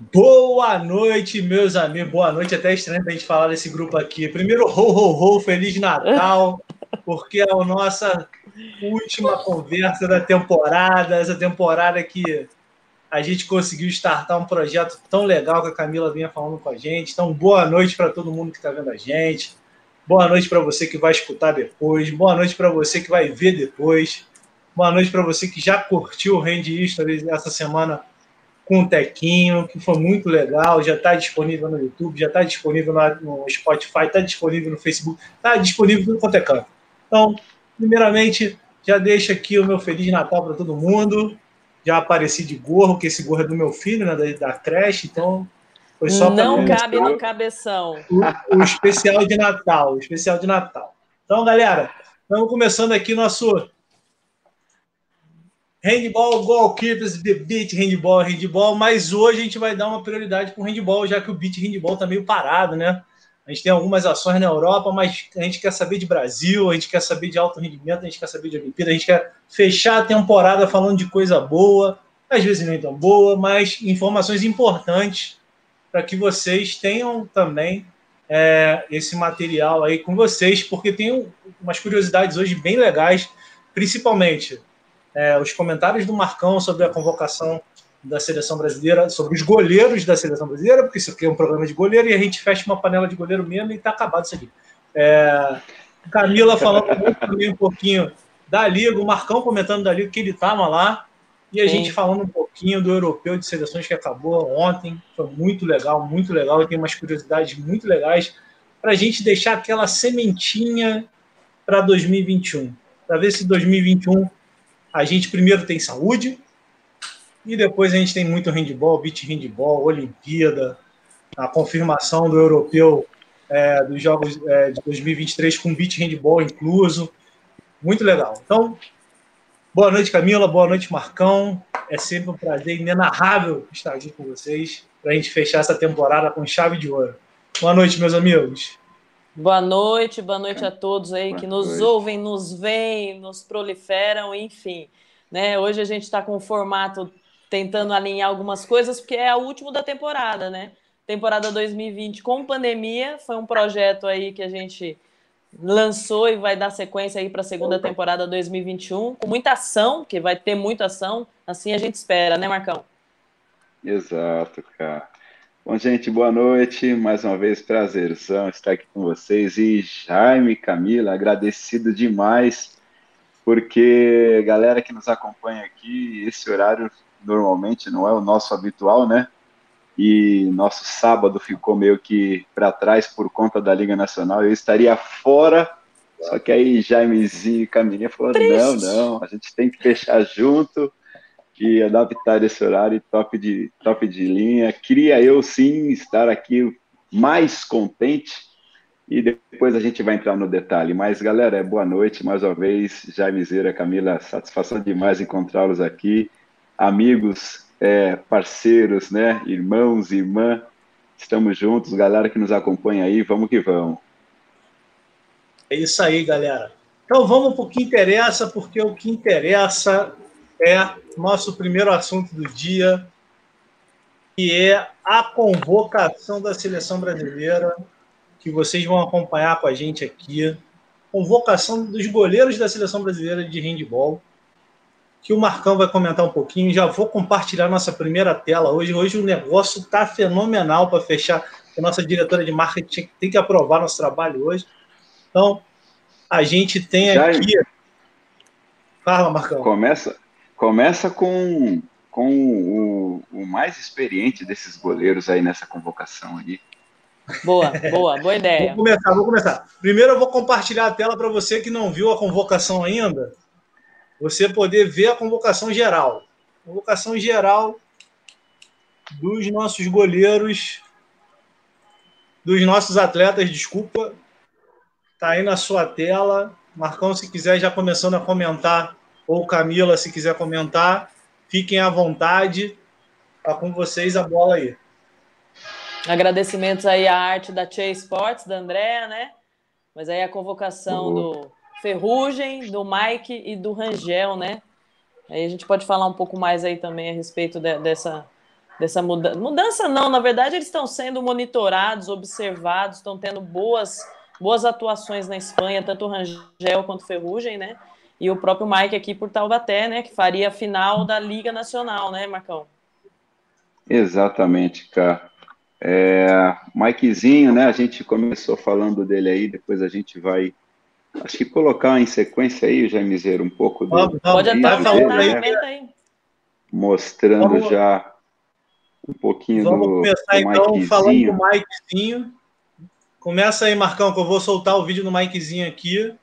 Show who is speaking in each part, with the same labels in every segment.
Speaker 1: Boa noite, meus amigos. Boa noite. Até estranho a gente falar desse grupo aqui. Primeiro, ho, ho, ho, Feliz Natal, porque é a nossa última conversa da temporada. Essa temporada que a gente conseguiu startar um projeto tão legal que a Camila vinha falando com a gente. Então, boa noite para todo mundo que está vendo a gente. Boa noite para você que vai escutar depois. Boa noite para você que vai ver depois. Boa noite para você que já curtiu o Hand History essa semana com o Tequinho, que foi muito legal, já está disponível no YouTube, já está disponível no Spotify, está disponível no Facebook, está disponível no quanto é. Então, primeiramente, já deixo aqui o meu Feliz Natal para todo mundo. Já apareci de gorro, que esse gorro é do meu filho, né, da, da creche, então
Speaker 2: foi só Não cabe no cabeção.
Speaker 1: O, o especial de Natal, o especial de Natal. Então, galera, estamos começando aqui nosso Handball, goalkeepers, the beat, handball, handball, mas hoje a gente vai dar uma prioridade para o handball, já que o beat handball está meio parado, né? A gente tem algumas ações na Europa, mas a gente quer saber de Brasil, a gente quer saber de alto rendimento, a gente quer saber de Olimpíada, a gente quer fechar a temporada falando de coisa boa, às vezes nem tão boa, mas informações importantes para que vocês tenham também é, esse material aí com vocês, porque tem umas curiosidades hoje bem legais, principalmente é, os comentários do Marcão sobre a convocação da seleção brasileira, sobre os goleiros da seleção brasileira, porque isso aqui é um programa de goleiro e a gente fecha uma panela de goleiro mesmo e está acabado isso aqui. É, Camila falando um pouquinho da Liga, o Marcão comentando da Liga que ele estava lá, e a Sim. gente falando um pouquinho do europeu de seleções que acabou ontem. Foi muito legal, muito legal. Tem umas curiosidades muito legais para a gente deixar aquela sementinha para 2021. Para ver se 2021 a gente primeiro tem saúde e depois a gente tem muito handball, beach handball, Olimpíada, a confirmação do europeu é, dos Jogos é, de 2023 com beach handball incluso. Muito legal. Então, boa noite, Camila. Boa noite, Marcão. É sempre um prazer inenarrável estar aqui com vocês para a gente fechar essa temporada com chave de ouro. Boa noite, meus amigos.
Speaker 2: Boa noite, boa noite a todos aí boa que nos noite. ouvem, nos veem, nos proliferam, enfim. Né? Hoje a gente está com o formato tentando alinhar algumas coisas, porque é o último da temporada, né? Temporada 2020 com pandemia, foi um projeto aí que a gente lançou e vai dar sequência aí para a segunda temporada 2021, com muita ação, que vai ter muita ação, assim a gente espera, né, Marcão?
Speaker 3: Exato, cara. Bom, gente, boa noite. Mais uma vez, prazerzão estar aqui com vocês. E Jaime, Camila, agradecido demais, porque galera que nos acompanha aqui, esse horário normalmente não é o nosso habitual, né? E nosso sábado ficou meio que para trás por conta da Liga Nacional. Eu estaria fora, só que aí Jaimezinho e Camilinha falaram: não, não, a gente tem que fechar junto e adaptar esse horário top de, top de linha. Queria eu sim estar aqui mais contente e depois a gente vai entrar no detalhe. Mas, galera, é boa noite mais uma vez. Jaime Zera, Camila, satisfação demais encontrá-los aqui. Amigos, é, parceiros, né? Irmãos, irmã, estamos juntos. Galera que nos acompanha aí, vamos que vamos.
Speaker 1: É isso aí, galera. Então vamos para o que interessa, porque o que interessa é nosso primeiro assunto do dia, que é a convocação da seleção brasileira, que vocês vão acompanhar com a gente aqui. Convocação dos goleiros da seleção brasileira de handball, que o Marcão vai comentar um pouquinho. Já vou compartilhar nossa primeira tela hoje. Hoje o negócio está fenomenal para fechar. A nossa diretora de marketing tem que aprovar nosso trabalho hoje. Então, a gente tem aqui.
Speaker 3: Fala, Marcão. Começa, Começa com, com o, o, mais experiente desses goleiros aí nessa convocação aí.
Speaker 2: Boa, boa, boa ideia.
Speaker 1: Vou começar, vou começar. Primeiro eu vou compartilhar a tela para você que não viu a convocação ainda, você poder ver a convocação geral. Convocação geral dos nossos goleiros, dos nossos atletas, desculpa. Tá aí na sua tela. Marcão, se quiser já começando a comentar ou Camila, se quiser comentar, fiquem à vontade. Tá com vocês a bola aí.
Speaker 2: Agradecimentos aí à arte da Chase Sports, da Andréa, né? Mas aí a convocação uhum. do Ferrugem, do Mike e do Rangel, né? Aí a gente pode falar um pouco mais aí também a respeito de, dessa, dessa mudança. Mudança não, na verdade eles estão sendo monitorados, observados, estão tendo boas, boas atuações na Espanha, tanto o Rangel quanto o Ferrugem, né? E o próprio Mike aqui por Taubaté, né? Que faria a final da Liga Nacional, né, Marcão?
Speaker 3: Exatamente, cara. É, Mikezinho, né? A gente começou falando dele aí, depois a gente vai, acho que colocar em sequência aí, Jaimizeiro, um pouco do.
Speaker 2: Pode até falar, dele, né? aí.
Speaker 3: Mostrando vamos, já um pouquinho
Speaker 1: vamos
Speaker 3: do.
Speaker 1: Vamos começar do então falando do Mikezinho. Começa aí, Marcão, que eu vou soltar o vídeo do Mikezinho aqui.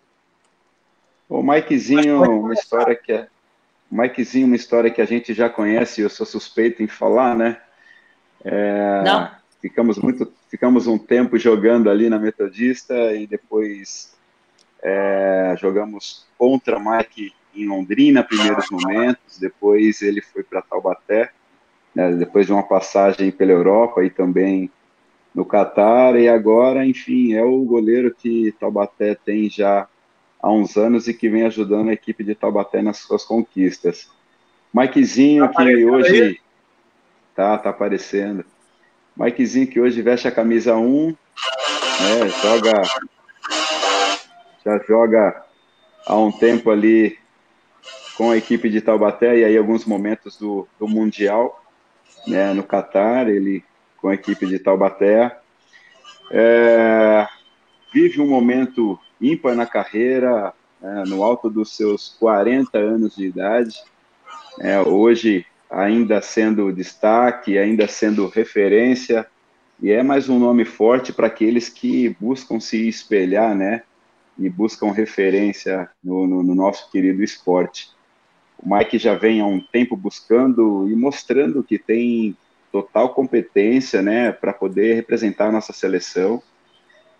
Speaker 3: O Mikezinho, uma história que é. Mikezinho, uma história que a gente já conhece, eu sou suspeito em falar, né? É,
Speaker 2: Não
Speaker 3: ficamos muito, ficamos um tempo jogando ali na Metodista e depois é, jogamos contra Mike em Londrina, primeiros momentos, depois ele foi para Taubaté, né, depois de uma passagem pela Europa e também no Catar, e agora, enfim, é o goleiro que Taubaté tem já há uns anos e que vem ajudando a equipe de Taubaté nas suas conquistas. Mikezinho, tá que hoje aí? tá, tá aparecendo. Mikezinho que hoje veste a camisa 1, né, joga, já joga há um tempo ali com a equipe de Taubaté e aí alguns momentos do, do Mundial, né, no Catar, ele com a equipe de Taubaté. É, vive um momento ímpar na carreira, é, no alto dos seus 40 anos de idade. É, hoje ainda sendo destaque, ainda sendo referência, e é mais um nome forte para aqueles que buscam se espelhar, né? E buscam referência no, no, no, nosso querido esporte. O Mike já vem há um tempo buscando e mostrando que tem total competência, né, para poder representar a nossa seleção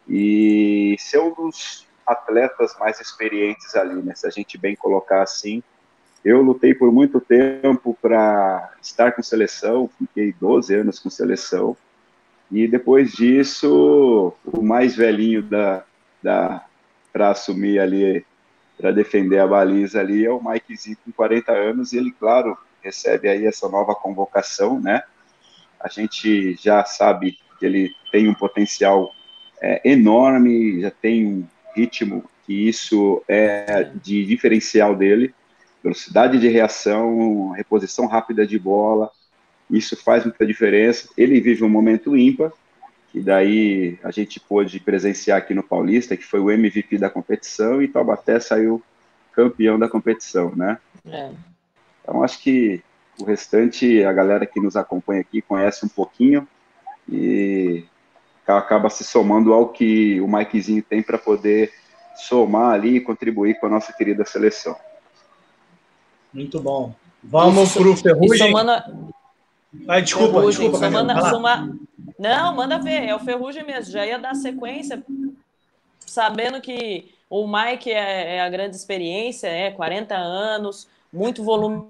Speaker 3: e ser um dos atletas mais experientes ali, né? Se a gente bem colocar assim, eu lutei por muito tempo para estar com seleção, fiquei 12 anos com seleção, e depois disso, o mais velhinho da, da para assumir ali, para defender a baliza ali, é o Mikezinho com 40 anos, e ele, claro, recebe aí essa nova convocação, né? A gente já sabe que ele tem um potencial é, enorme, já tem um ritmo que isso é de diferencial dele, velocidade de reação, reposição rápida de bola, isso faz muita diferença. Ele vive um momento ímpar, e daí a gente pôde presenciar aqui no Paulista, que foi o MVP da competição, e Taubaté saiu campeão da competição, né? É. Então acho que o restante, a galera que nos acompanha aqui conhece um pouquinho e acaba se somando ao que o Mikezinho tem para poder somar ali e contribuir com a nossa querida seleção.
Speaker 1: Muito bom. Vamos para o Ferrugem. Somando...
Speaker 2: Ah, desculpa, Ferrugem, desculpa. Somando, soma... Não, manda ver. É o Ferrugem mesmo. Já ia dar sequência, sabendo que o Mike é, é a grande experiência, é 40 anos, muito volume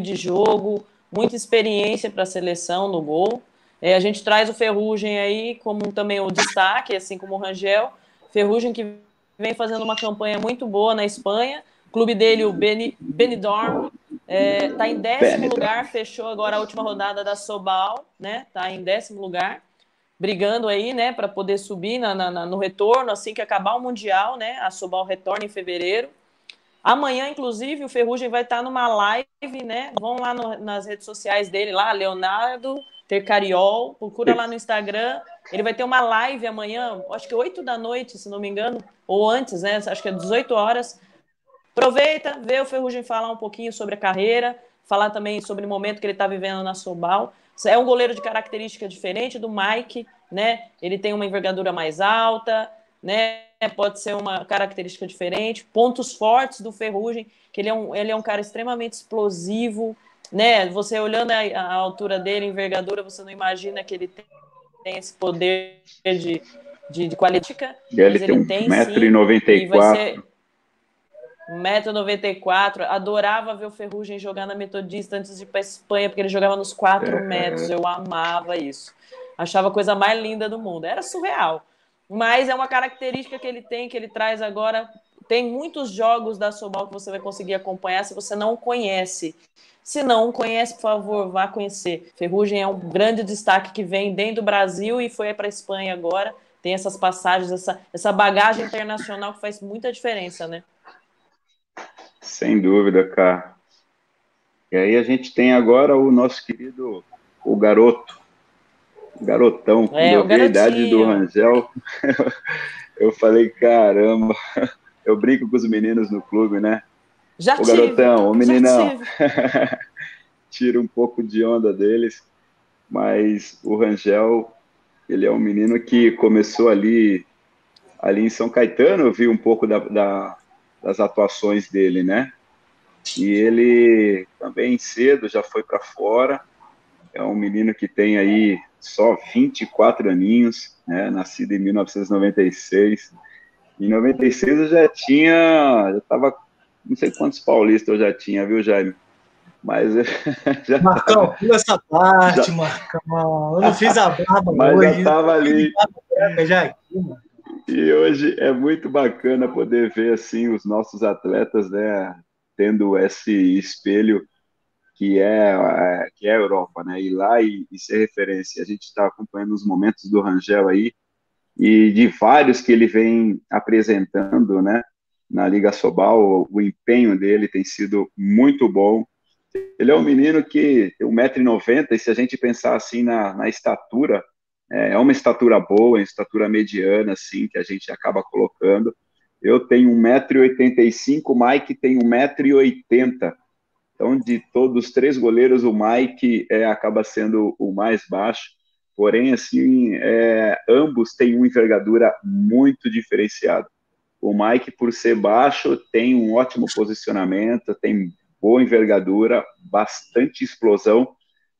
Speaker 2: de jogo, muita experiência para a seleção no gol. É, a gente traz o Ferrugem aí como também o destaque, assim como o Rangel. Ferrugem que vem fazendo uma campanha muito boa na Espanha, o clube dele, o Beni, Benidorm, está é, tá em décimo lugar, fechou agora a última rodada da Sobal, né? Está em décimo lugar, brigando aí, né, para poder subir na, na, no retorno, assim que acabar o Mundial, né? A Sobal retorna em fevereiro. Amanhã, inclusive, o Ferrugem vai estar tá numa live, né? Vão lá no, nas redes sociais dele, lá, Leonardo Tercariol, procura lá no Instagram. Ele vai ter uma live amanhã, acho que 8 da noite, se não me engano, ou antes, né? Acho que é 18 horas Aproveita, vê o Ferrugem falar um pouquinho sobre a carreira, falar também sobre o momento que ele está vivendo na Sobal. É um goleiro de característica diferente do Mike, né? Ele tem uma envergadura mais alta, né? Pode ser uma característica diferente. Pontos fortes do Ferrugem, que ele é um, ele é um cara extremamente explosivo, né? Você olhando a, a altura dele, a envergadura, você não imagina que ele tem, tem esse poder de, de, de qualidade.
Speaker 3: Ele tem 1,94m.
Speaker 2: 1,94m. Adorava ver o Ferrugem jogar na Metodista antes de ir para Espanha, porque ele jogava nos 4 é. metros. Eu amava isso. Achava a coisa mais linda do mundo. Era surreal. Mas é uma característica que ele tem, que ele traz agora tem muitos jogos da Sobal que você vai conseguir acompanhar se você não conhece. Se não conhece, por favor, vá conhecer. Ferrugem é um grande destaque que vem dentro do Brasil e foi para a Espanha agora. Tem essas passagens, essa, essa bagagem internacional que faz muita diferença, né?
Speaker 3: Sem dúvida, cara. E aí a gente tem agora o nosso querido, o garoto, o garotão,
Speaker 2: é, eu vi a idade
Speaker 3: do Rangel, eu falei, caramba, eu brinco com os meninos no clube, né?
Speaker 2: Já
Speaker 3: o
Speaker 2: tive,
Speaker 3: garotão, o meninão. Tira um pouco de onda deles, mas o Rangel, ele é um menino que começou ali, ali em São Caetano, eu vi um pouco da, da, das atuações dele, né? E ele também cedo já foi para fora. É um menino que tem aí só 24 aninhos, né? Nascido em 1996. Em 96 eu já tinha, já estava não sei quantos paulistas eu já tinha, viu, Jaime? Mas
Speaker 1: já Marcão, pula essa parte, já... Marcão. Eu não fiz a barba
Speaker 3: Mas
Speaker 1: hoje.
Speaker 3: estava ali. Já aqui, E hoje é muito bacana poder ver assim os nossos atletas, né, tendo esse espelho que é, é que é a Europa, né? Ir lá e, e ser referência. A gente está acompanhando os momentos do Rangel aí e de vários que ele vem apresentando, né? Na Liga Sobal, o empenho dele tem sido muito bom. Ele é um menino que tem 1,90m, e se a gente pensar assim na, na estatura, é, é uma estatura boa, uma estatura mediana, assim, que a gente acaba colocando. Eu tenho 1,85m, o Mike tem 1,80m. Então, de todos os três goleiros, o Mike é, acaba sendo o mais baixo. Porém, assim, é, ambos têm uma envergadura muito diferenciada. O Mike, por ser baixo, tem um ótimo posicionamento, tem boa envergadura, bastante explosão,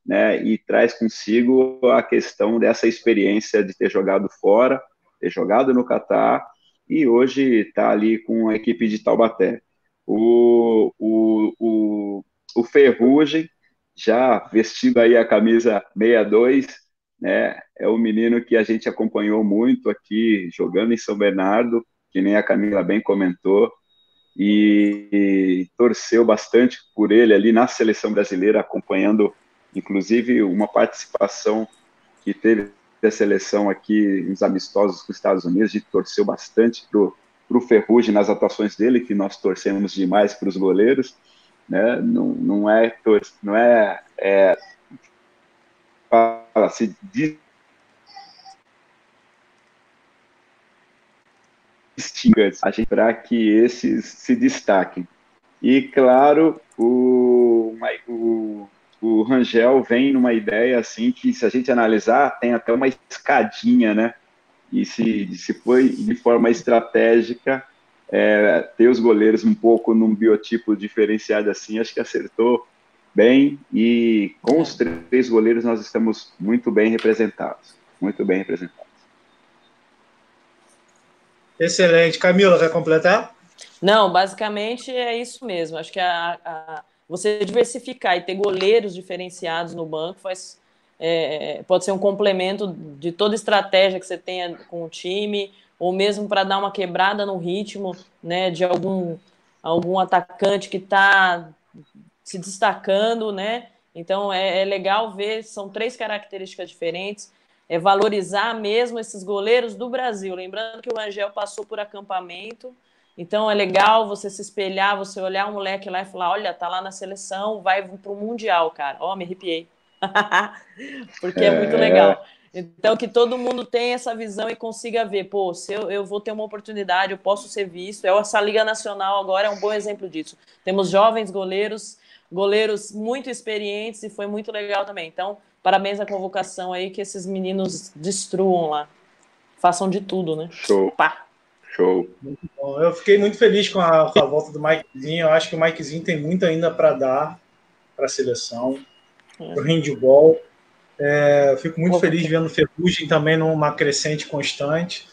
Speaker 3: né? E traz consigo a questão dessa experiência de ter jogado fora, ter jogado no Catar e hoje está ali com a equipe de Taubaté. O, o, o, o Ferrugem, já vestindo aí a camisa 62, né? É o menino que a gente acompanhou muito aqui jogando em São Bernardo, que nem a Camila bem comentou, e, e torceu bastante por ele ali na seleção brasileira, acompanhando, inclusive, uma participação que teve a seleção aqui nos amistosos com os Estados Unidos, gente torceu bastante para o Ferrugem nas atuações dele, que nós torcemos demais para os goleiros, né? Não, não é, não é, é se diz distingas para que esses se destaquem. E, claro, o, o, o Rangel vem numa ideia assim que, se a gente analisar, tem até uma escadinha, né? E se, se foi de forma estratégica é, ter os goleiros um pouco num biotipo diferenciado assim, acho que acertou bem. E com os três goleiros nós estamos muito bem representados. Muito bem representados.
Speaker 1: Excelente. Camila, quer completar?
Speaker 2: Não, basicamente é isso mesmo. Acho que a, a, você diversificar e ter goleiros diferenciados no banco faz, é, pode ser um complemento de toda estratégia que você tenha com o time, ou mesmo para dar uma quebrada no ritmo né, de algum, algum atacante que está se destacando, né? Então é, é legal ver, são três características diferentes é valorizar mesmo esses goleiros do Brasil. Lembrando que o Angel passou por acampamento, então é legal você se espelhar, você olhar um moleque lá e falar: olha, tá lá na seleção, vai pro Mundial, cara. Ó, oh, me arrepiei. Porque é muito legal. Então, que todo mundo tenha essa visão e consiga ver, pô, se eu, eu vou ter uma oportunidade, eu posso ser visto. É essa Liga Nacional agora é um bom exemplo disso. Temos jovens goleiros, goleiros muito experientes e foi muito legal também. Então, Parabéns à convocação aí, que esses meninos destruam lá. Façam de tudo, né?
Speaker 3: Show. Pá. Show.
Speaker 1: Muito bom. Eu fiquei muito feliz com a, com a volta do Mikezinho. Eu acho que o Mikezinho tem muito ainda para dar para a seleção, é. para o handball. É, eu fico muito Pô, feliz vendo o Ferrugem também numa crescente constante.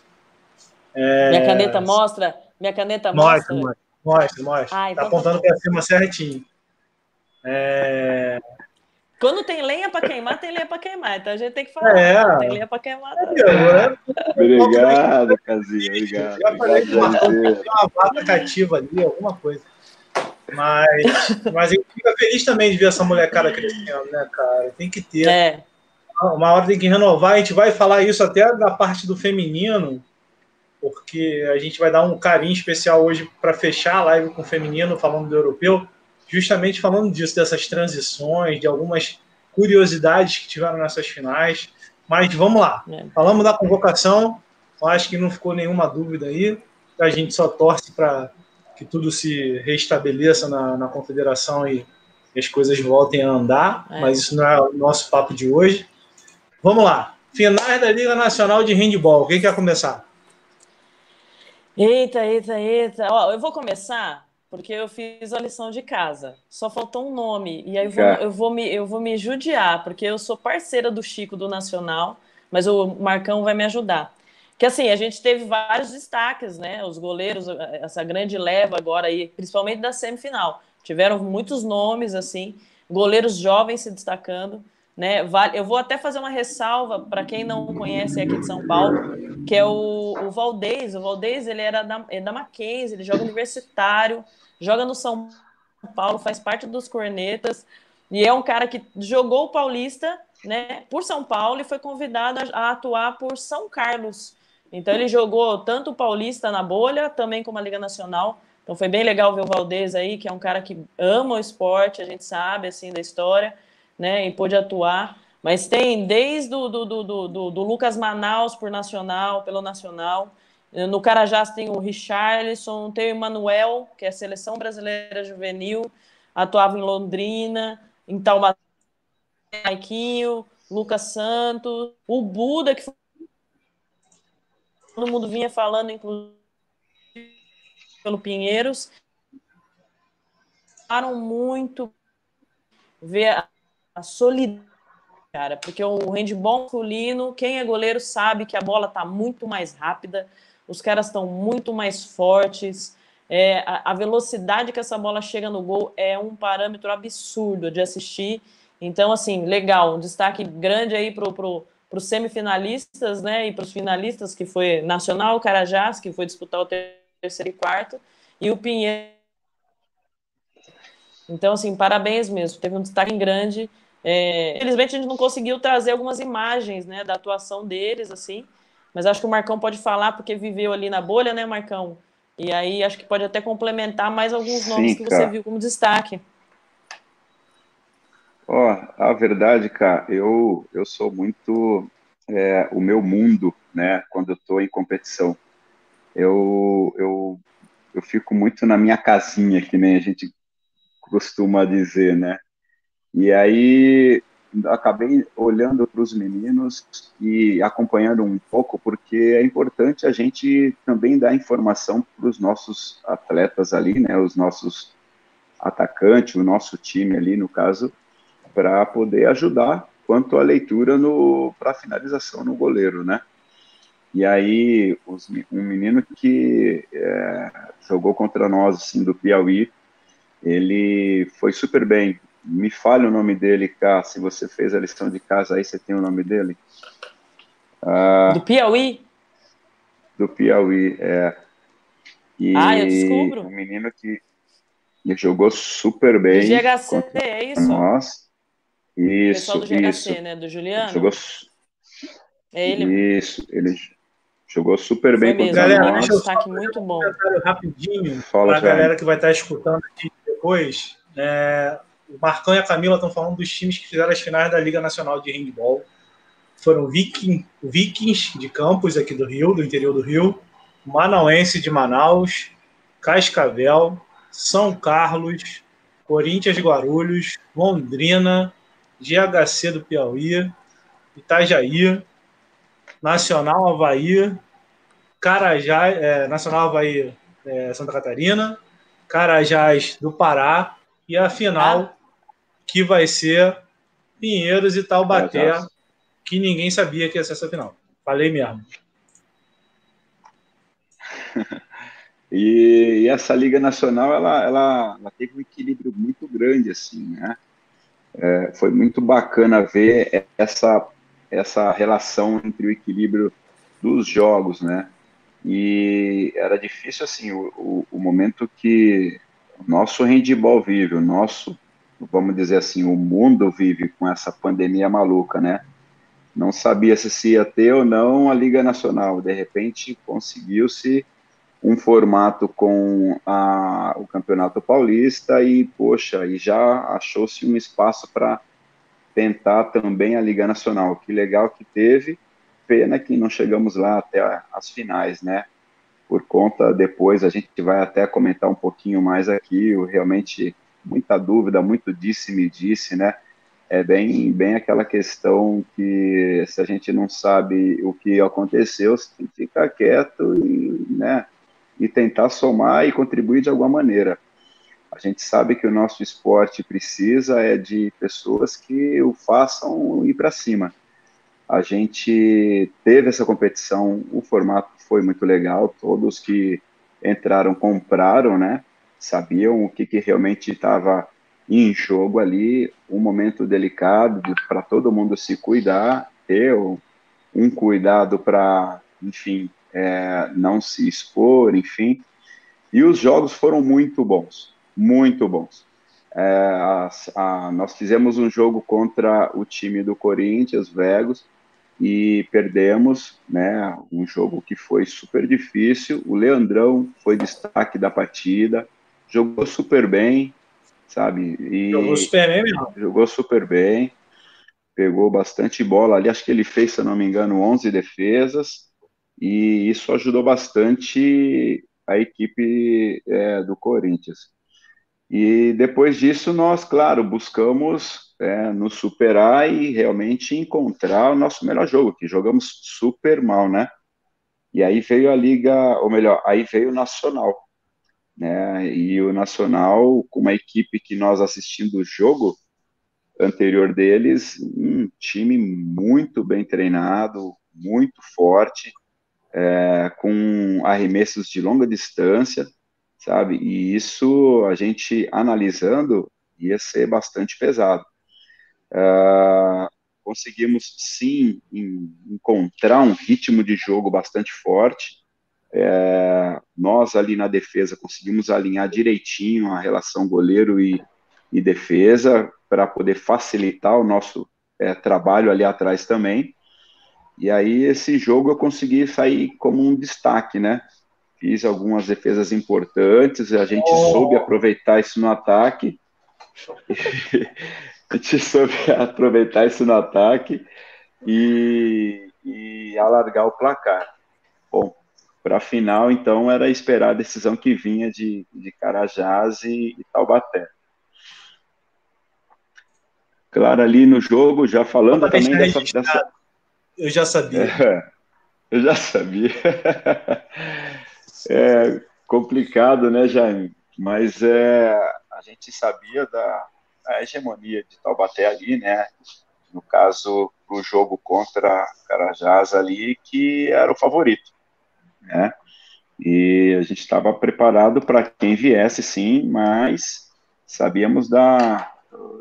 Speaker 2: É... Minha caneta mostra? Minha caneta mostra?
Speaker 1: Mostra, mostra. mostra. Ah, então tá apontando para cima certinho. É...
Speaker 2: Quando tem lenha para queimar, tem lenha para queimar. Então a gente tem que falar. É. Tem lenha para queimar. Tá?
Speaker 3: Obrigado, Casinha. Obrigado. Já falei que
Speaker 1: uma vaca cativa ali, alguma coisa. Mas, mas gente fica feliz também de ver essa molecada crescendo, né, cara? Tem que ter. É. Uma hora tem que renovar. A gente vai falar isso até da parte do feminino, porque a gente vai dar um carinho especial hoje para fechar a live com o feminino, falando do europeu justamente falando disso, dessas transições, de algumas curiosidades que tiveram nessas finais. Mas vamos lá. É. Falamos da convocação, acho que não ficou nenhuma dúvida aí. A gente só torce para que tudo se restabeleça na, na confederação e as coisas voltem a andar, é. mas isso não é o nosso papo de hoje. Vamos lá. Finais da Liga Nacional de Handball. Quem quer começar?
Speaker 2: Eita, eita, eita. Ó, eu vou começar porque eu fiz a lição de casa. Só faltou um nome. E aí eu vou, eu vou, me, eu vou me judiar, porque eu sou parceira do Chico do Nacional, mas o Marcão vai me ajudar. Que assim, a gente teve vários destaques, né? Os goleiros, essa grande leva agora aí, principalmente da semifinal. Tiveram muitos nomes, assim, goleiros jovens se destacando. Né? Eu vou até fazer uma ressalva para quem não conhece aqui de São Paulo, que é o, o Valdez. O Valdez ele era da, é da Mackenzie, ele joga universitário, joga no São Paulo, faz parte dos Cornetas, e é um cara que jogou o Paulista né, por São Paulo e foi convidado a, a atuar por São Carlos. Então ele jogou tanto o Paulista na bolha, também como a Liga Nacional. Então foi bem legal ver o Valdez aí, que é um cara que ama o esporte, a gente sabe assim da história, né? E pôde atuar. Mas tem desde do, do, do, do, do Lucas Manaus por Nacional, pelo Nacional, no Carajás tem o Richarlison, tem o Emanuel, que é a seleção brasileira juvenil, atuava em Londrina, em Taubaté, Maiquinho, Lucas Santos, o Buda, que todo mundo vinha falando, inclusive pelo Pinheiros, falaram muito ver a, solidão, cara, porque o handball masculino, quem é goleiro sabe que a bola está muito mais rápida, os caras estão muito mais fortes. É, a, a, velocidade que essa bola chega no gol é um parâmetro absurdo de assistir. Então, assim, legal, um destaque grande aí para pro, os semifinalistas, né? E para os finalistas, que foi Nacional Carajás, que foi disputar o terceiro e quarto, e o Pinheiro. Então, assim, parabéns mesmo. Teve um destaque grande. É, infelizmente, a gente não conseguiu trazer algumas imagens, né, da atuação deles, assim, mas acho que o Marcão pode falar, porque viveu ali na bolha, né, Marcão? E aí acho que pode até complementar mais alguns nomes Sim, que você viu como destaque.
Speaker 3: Ó, oh, a verdade, cara, eu, eu sou muito é, o meu mundo, né, quando eu estou em competição. Eu, eu, eu fico muito na minha casinha, que nem a gente costuma dizer, né? E aí acabei olhando para os meninos e acompanhando um pouco, porque é importante a gente também dar informação para os nossos atletas ali, né, os nossos atacantes, o nosso time ali, no caso, para poder ajudar quanto à leitura para a finalização no goleiro, né? E aí, os, um menino que é, jogou contra nós, assim, do Piauí, ele foi super bem, me fale o nome dele, cá. Se você fez a lição de casa aí, você tem o nome dele?
Speaker 2: Ah, do Piauí?
Speaker 3: Do Piauí, é.
Speaker 2: E ah, eu descubro.
Speaker 3: Um menino que jogou super bem.
Speaker 2: Do GHC, é isso?
Speaker 3: Nós. Isso,
Speaker 2: o pessoal do GHC, isso. né? Do Juliano?
Speaker 3: Jogou...
Speaker 2: É ele.
Speaker 3: Isso, ele jogou super bem
Speaker 2: contra
Speaker 1: galera,
Speaker 2: nós.
Speaker 1: Deixa eu
Speaker 2: destaque muito bom.
Speaker 1: Um rapidinho para a galera que vai estar escutando aqui depois. É, o Marcão e a Camila estão falando dos times que fizeram as finais da Liga Nacional de Handball. Foram Viking, Vikings de Campos, aqui do Rio, do interior do Rio, Manauense de Manaus, Cascavel, São Carlos, Corinthians de Guarulhos, Londrina, GHC do Piauí, Itajaí, Nacional Havaí, Carajás, é, Nacional Havaí é, Santa Catarina, Carajás do Pará e a final ah que vai ser Pinheiros e Taubaté, é, que ninguém sabia que ia ser essa final. Falei mesmo.
Speaker 3: e, e, essa Liga Nacional, ela, ela, ela teve um equilíbrio muito grande, assim, né? é, foi muito bacana ver essa, essa relação entre o equilíbrio dos jogos, né? E era difícil, assim, o, o, o momento que nosso handball vive, o nosso, vamos dizer assim, o mundo vive com essa pandemia maluca, né? Não sabia se, ia ter ou não a Liga Nacional. De repente, conseguiu-se um formato com a, o Campeonato Paulista e, poxa, e já achou-se um espaço para tentar também a Liga Nacional. Que legal que teve, pena que não chegamos lá até as finais, né? Por conta, depois a gente vai até comentar um pouquinho mais aqui, realmente muita dúvida, muito disse-me disse, né? É bem, bem aquela questão que se a gente não sabe o que aconteceu, você tem que ficar quieto e, né, e tentar somar e contribuir de alguma maneira. A gente sabe que o nosso esporte precisa é de pessoas que o façam ir para cima. A gente teve essa competição, o formato foi muito legal, todos que entraram compraram, né? Sabiam o que, que realmente estava em jogo ali, um momento delicado para todo mundo se cuidar, ter um cuidado para, enfim, é, não se expor, enfim. E os jogos foram muito bons, muito bons. É, a, a, nós fizemos um jogo contra o time do Corinthians, Vegos, e perdemos, né? Um jogo que foi super difícil. O Leandrão foi destaque da partida, jogou super bem, sabe? E
Speaker 1: jogou super bem mesmo.
Speaker 3: Jogou super bem, pegou bastante bola ali. Acho que ele fez, se não me engano, 11 defesas, e isso ajudou bastante a equipe é, do Corinthians. E depois disso, nós, claro, buscamos é, nos superar e realmente encontrar o nosso melhor jogo, que jogamos super mal, né? E aí veio a Liga, ou melhor, aí veio o Nacional, né? E o Nacional, com uma equipe que nós assistindo o jogo anterior deles, um time muito bem treinado, muito forte, é, com arremessos de longa distância, sabe? E isso, a gente analisando, ia ser bastante pesado. Uh, conseguimos, sim, em, encontrar um ritmo de jogo bastante forte. É, nós, ali na defesa, conseguimos alinhar direitinho a relação goleiro e, e defesa para poder facilitar o nosso é, trabalho ali atrás também. E aí, esse jogo eu consegui sair como um destaque, né? Fiz algumas defesas importantes, a gente oh. soube aproveitar isso no ataque. a gente soube aproveitar isso no ataque e, e alargar o placar. Bom, para a final, então, era esperar a decisão que vinha de, de Carajás e, e Taubaté. Claro, ali no jogo, já falando também dessa, dessa,
Speaker 1: Eu já sabia.
Speaker 3: É, eu já sabia. É complicado, né, Jaime? Mas é, a gente sabia da, hegemonia de Taubaté ali, né? No caso, o jogo contra Carajás ali, que era o favorito, né? E a gente estava preparado para quem viesse, sim, mas sabíamos da.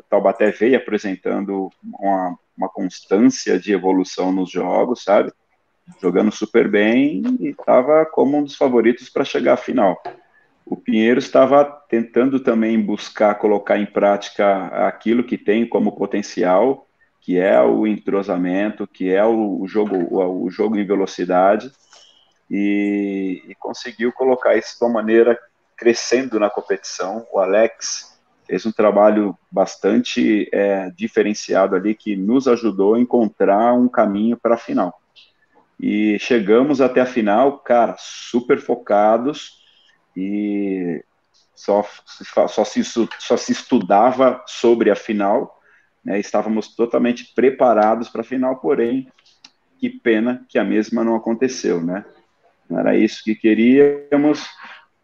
Speaker 3: Taubaté veio apresentando uma, uma constância de evolução nos jogos, sabe? Jogando super bem e estava como um dos favoritos para chegar à final. O Pinheiro estava tentando também buscar colocar em prática aquilo que tem como potencial, que é o entrosamento, que é o, jogo, o, jogo em velocidade, e, e, conseguiu colocar isso de uma maneira crescendo na competição. O Alex fez um trabalho bastante é, diferenciado ali que nos ajudou a encontrar um caminho para a final. E chegamos até a final, cara, super focados e só, só, se, só se estudava sobre a final, né? Estávamos totalmente preparados para a final, porém, que pena que a mesma não aconteceu, né? Não era isso que queríamos.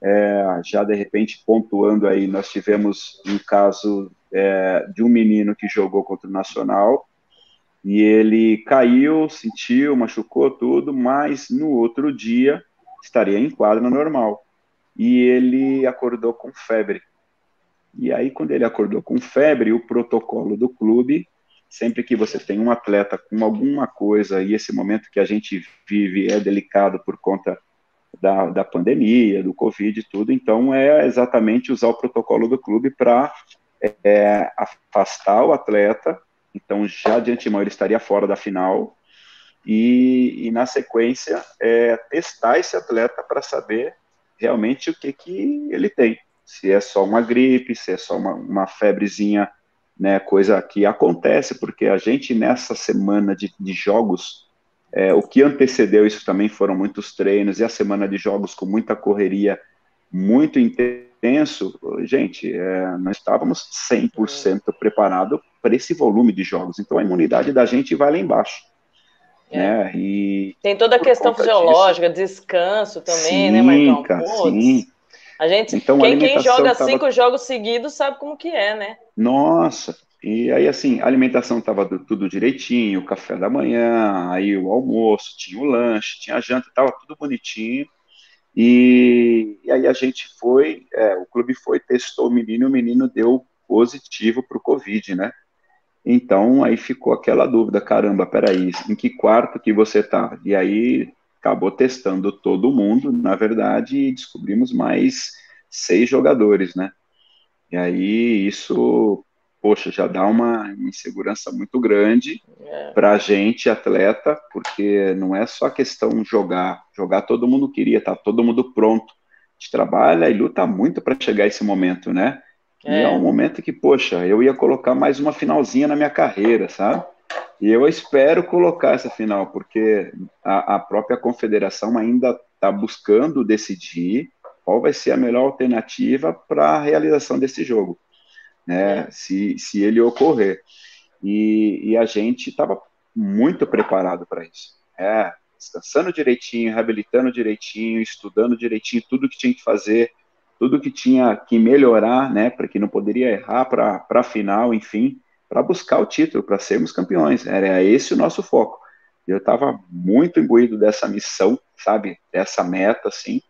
Speaker 3: É, já de repente pontuando aí, nós tivemos um caso é, de um menino que jogou contra o Nacional e ele caiu, sentiu, machucou tudo, mas no outro dia estaria em quadra normal. E ele acordou com febre. E aí, quando ele acordou com febre, o protocolo do clube, sempre que você tem um atleta com alguma coisa, e esse momento que a gente vive é delicado por conta da, da pandemia, do Covid e tudo, então é exatamente usar o protocolo do clube para é, afastar o atleta, então já de antemão ele estaria fora da final, e, e na sequência é, testar esse atleta para saber realmente o que, que ele tem, se é só uma gripe, se é só uma, uma febrezinha, né, coisa que acontece, porque a gente nessa semana de, de jogos, é, o que antecedeu isso também foram muitos treinos, e a semana de jogos com muita correria, muito intenso, gente, é, nós estávamos 100% preparados para esse volume de jogos, então a imunidade da gente vai lá embaixo. É. Né? E
Speaker 2: Tem toda a questão fisiológica, disso, descanso também, sim, né, Marcão?
Speaker 3: Cara, sim.
Speaker 2: A gente, então, quem, quem joga tava... cinco jogos seguidos sabe como que é, né?
Speaker 3: Nossa, e aí assim, a alimentação estava tudo direitinho, o café da manhã, aí o almoço, tinha o lanche, tinha a janta, estava tudo bonitinho. E, e, aí a gente foi, é, o clube foi, testou o menino, o menino deu positivo para o Covid, né? Então aí ficou aquela dúvida, caramba, peraí, em que quarto que você tá? E aí acabou testando todo mundo, na verdade, e descobrimos mais seis jogadores, né? E aí isso, poxa, já dá uma insegurança muito grande é. para a gente, atleta, porque não é só questão jogar, jogar todo mundo queria, tá todo mundo pronto. A gente trabalha e luta muito para chegar esse momento, né? É. E é um momento que, poxa, eu ia colocar mais uma finalzinha na minha carreira, sabe? E eu espero colocar essa final, porque a, a própria confederação ainda está buscando decidir qual vai ser a melhor alternativa para a realização desse jogo, né? É. Se, se ele ocorrer. E, e a gente estava muito preparado para isso. É, descansando direitinho, reabilitando direitinho, estudando direitinho tudo que tinha que fazer, tudo que tinha que melhorar, né, para que não poderia errar para a final, enfim para buscar o título, para sermos campeões. Era esse o nosso foco. Eu estava muito imbuído dessa missão, sabe, dessa meta, assim.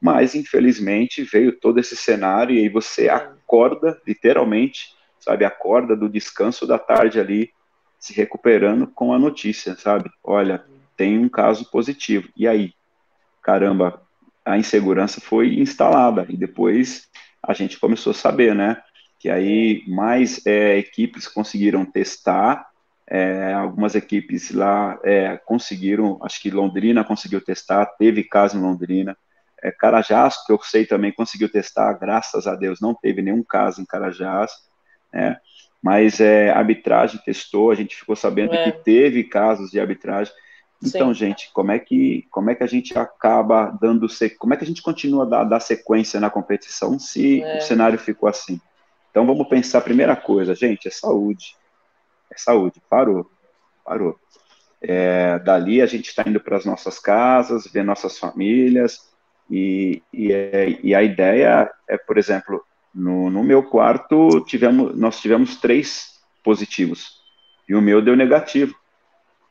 Speaker 3: Mas infelizmente veio todo esse cenário e aí você acorda, literalmente, sabe, acorda do descanso da tarde ali, se recuperando com a notícia, sabe? Olha, tem um caso positivo. E aí, caramba, a insegurança foi instalada e depois a gente começou a saber, né? que aí mais é, equipes conseguiram testar, é, algumas equipes lá é, conseguiram, acho que Londrina conseguiu testar, teve caso em Londrina, é, Carajás, que eu sei também conseguiu testar, graças a Deus não teve nenhum caso em Carajás, né? mas é, arbitragem testou, a gente ficou sabendo é. que teve casos de arbitragem, então, Sim. gente, como é que como é que a gente acaba dando como é que a gente continua a dar, dar sequência na competição se é. o cenário ficou assim? Então vamos pensar a primeira coisa, gente, é saúde. É saúde, parou, parou. É, dali a gente está indo para as nossas casas, ver nossas famílias, e, e, é, e, a ideia é, por exemplo, no, no meu quarto tivemos, nós tivemos três positivos, e o meu deu negativo.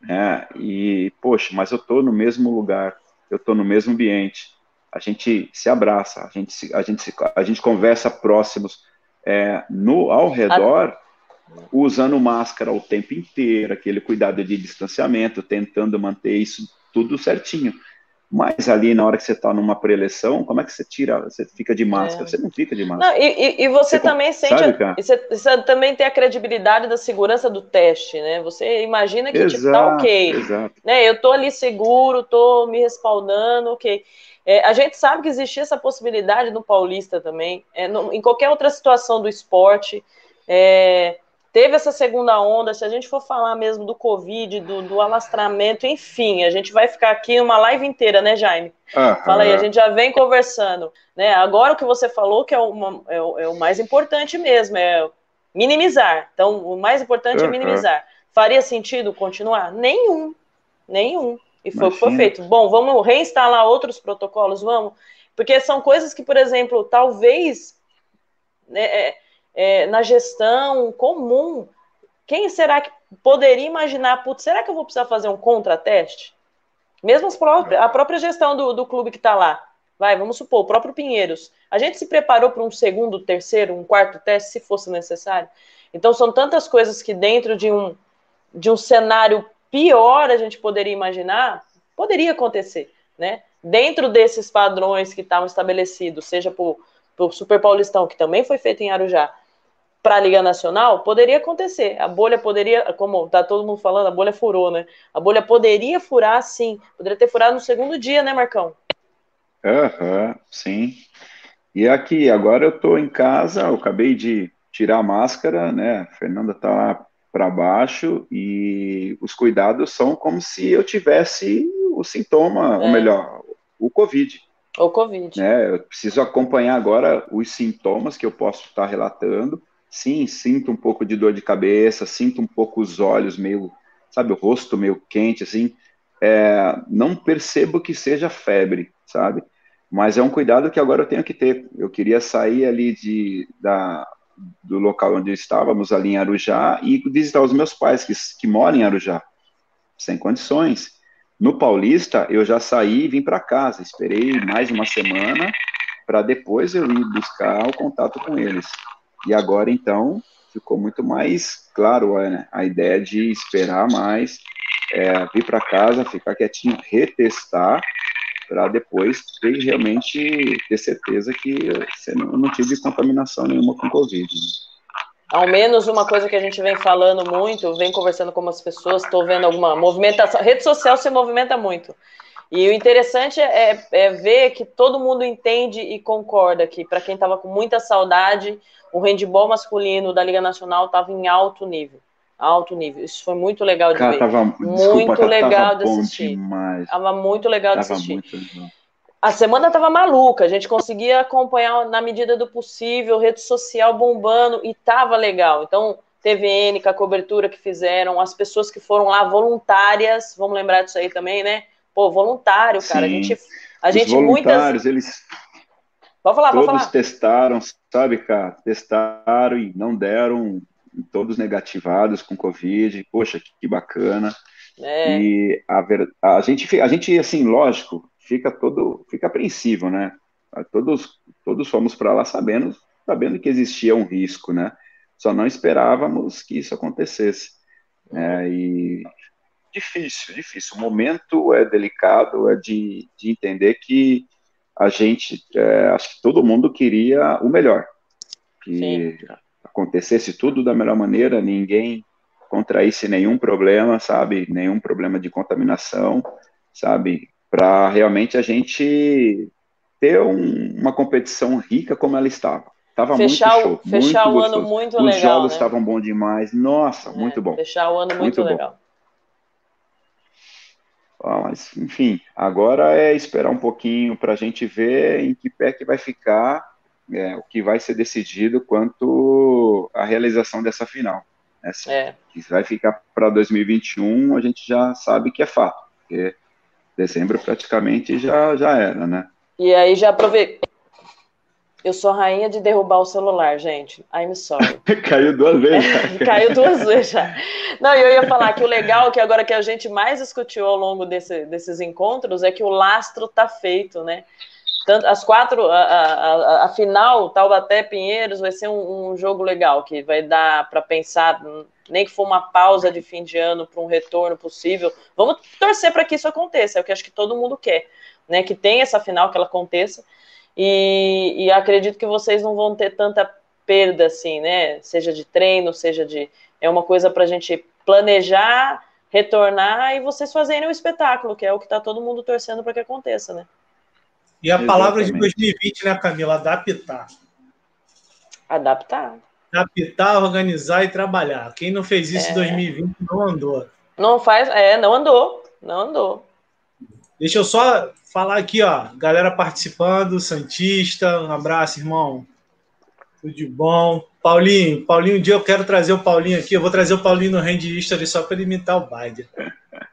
Speaker 3: Né? E, poxa, mas eu estou no mesmo lugar, eu estou no mesmo ambiente, a gente se abraça, a gente, a gente, a gente conversa próximos, é, no ao redor, usando máscara o tempo inteiro, aquele cuidado de distanciamento, tentando manter isso tudo certinho. Mas ali, na hora que você está numa preleção, como é que você tira, você fica de máscara? É. Você não fica de máscara.
Speaker 2: Não, e, e, você, você, também sente, sabe, você, você, também tem a credibilidade da segurança do teste, né? Você imagina que exato, tipo, tá ok, exato. né? Eu tô ali seguro, tô me respaldando, ok. É, a gente sabe que existia essa possibilidade no Paulista também, é, no, em qualquer outra situação do esporte. É, teve essa segunda onda, se a gente for falar mesmo do Covid, do, do, alastramento, enfim, a gente vai ficar aqui uma live inteira, né, Jaime? Uhum. Fala aí, a gente já vem conversando. Né? Agora o que você falou que é, uma, é, o, é o mais importante mesmo, é minimizar. Então, o mais importante uhum. é minimizar. Faria sentido continuar? Nenhum, nenhum. E foi o que foi feito. Bom, vamos reinstalar outros protocolos, vamos? Porque são coisas que, por exemplo, talvez né, é, é, na gestão comum, quem será que poderia imaginar, putz, será que eu vou precisar fazer um contrateste? Mesmo próprias, a própria gestão do, do clube que está lá. vai, vamos supor, o próprio Pinheiros. A gente se preparou para um segundo, terceiro, um quarto teste, se fosse necessário. Então, são tantas coisas que dentro de um, de um cenário pior a gente poderia imaginar, poderia acontecer, né? Dentro desses padrões que estavam estabelecidos, seja por, por Super Paulistão, que também foi feito em Arujá, para a Liga Nacional, poderia acontecer. A bolha poderia, como tá todo mundo falando, a bolha furou, né? A bolha poderia furar, sim. Poderia ter furado no segundo dia, né, Marcão?
Speaker 3: Aham, uhum, sim. E aqui, agora eu estou em casa, eu acabei de tirar a máscara, né? A Fernanda tá lá para baixo e os cuidados são como se eu tivesse o sintoma, é. ou melhor, o Covid.
Speaker 2: O Covid.
Speaker 3: Né? Eu preciso acompanhar agora os sintomas que eu posso estar relatando. Sim, sinto um pouco de dor de cabeça, sinto um pouco os olhos meio, sabe, o rosto meio quente, assim. É, não percebo que seja febre, sabe? Mas é um cuidado que agora eu tenho que ter. Eu queria sair ali de, da, do local onde estávamos, ali em Arujá, e visitar os meus pais, que, que moram em Arujá, sem condições. No Paulista, eu já saí e vim para casa, esperei mais uma semana para depois eu ir buscar o contato com eles. E agora, então, ficou muito mais claro né, a ideia de esperar mais, é, vir para casa, ficar quietinho, retestar, para depois ter, realmente ter certeza que você não, não tive contaminação nenhuma com Covid. Né?
Speaker 2: Ao menos uma coisa que a gente vem falando muito, vem conversando com as pessoas, estou vendo alguma movimentação. Rede social se movimenta muito. E o interessante é, é ver que todo mundo entende e concorda que, para quem estava com muita saudade, o handball masculino da Liga Nacional estava em alto nível alto nível. Isso foi muito legal de cara, ver. Tava, muito desculpa, legal de assistir. Tava muito legal tava de assistir. Muito... A semana tava maluca, a gente conseguia acompanhar na medida do possível, rede social bombando e tava legal. Então, TVN, com a cobertura que fizeram, as pessoas que foram lá voluntárias, vamos lembrar disso aí também, né? Pô, voluntário, cara. Sim. A gente, a
Speaker 3: Os
Speaker 2: gente
Speaker 3: voluntários, muitas... eles
Speaker 2: Pode falar,
Speaker 3: Todos
Speaker 2: falar.
Speaker 3: testaram, sabe, cara? Testaram e não deram todos negativados com Covid, poxa, que, bacana. É. E a, a, gente, a gente, assim, lógico, fica todo, fica apreensivo, né? Todos, todos fomos para lá sabendo, sabendo que existia um risco, né? Só não esperávamos que isso acontecesse. É, e difícil, difícil. O momento é delicado, é de, de entender que a gente, é, acho que todo mundo queria o melhor. Que Sim acontecesse tudo da melhor maneira, ninguém contraísse nenhum problema, sabe? Nenhum problema de contaminação, sabe? Para realmente a gente ter um, uma competição rica como ela estava. Tava
Speaker 2: fechar
Speaker 3: muito show,
Speaker 2: o, fechar
Speaker 3: muito
Speaker 2: o ano muito
Speaker 3: Os
Speaker 2: legal.
Speaker 3: Os jogos
Speaker 2: né?
Speaker 3: estavam bons demais. Nossa, é, muito bom.
Speaker 2: Fechar o ano muito, muito legal.
Speaker 3: Ah, mas, enfim, agora é esperar um pouquinho para a gente ver em que pé que vai ficar é, o que vai ser decidido quanto à realização dessa final. Né? É. Que vai ficar para 2021, a gente já sabe que é fato, porque dezembro praticamente já, já era, né?
Speaker 2: E aí já aproveitei. Eu sou rainha de derrubar o celular, gente. I'm sorry.
Speaker 3: Caiu duas vezes.
Speaker 2: Caiu duas vezes já. Não, eu ia falar que o legal, que agora que a gente mais discutiu ao longo desse, desses encontros, é que o lastro tá feito, né? Tanto, as quatro, a, a, a, final, Taubaté Pinheiros, vai ser um, um jogo legal, que vai dar para pensar, nem que for uma pausa de fim de ano para um retorno possível. Vamos torcer para que isso aconteça, é o que acho que todo mundo quer, né? Que tenha essa final, que ela aconteça. E, e acredito que vocês não vão ter tanta perda assim, né? Seja de treino, seja de. É uma coisa para a gente planejar, retornar e vocês fazerem o espetáculo, que é o que está todo mundo torcendo para que aconteça, né?
Speaker 1: E a Exatamente. palavra de 2020, né, Camila? Adaptar.
Speaker 2: Adaptar.
Speaker 1: Adaptar, organizar e trabalhar. Quem não fez isso é. em 2020 não andou.
Speaker 2: Não faz, é, não andou, não andou.
Speaker 1: Deixa eu só falar aqui, ó, galera participando, Santista, um abraço, irmão. Tudo de bom. Paulinho, Paulinho, um dia eu quero trazer o Paulinho aqui. Eu vou trazer o Paulinho no Hand History só para ele imitar o Biden.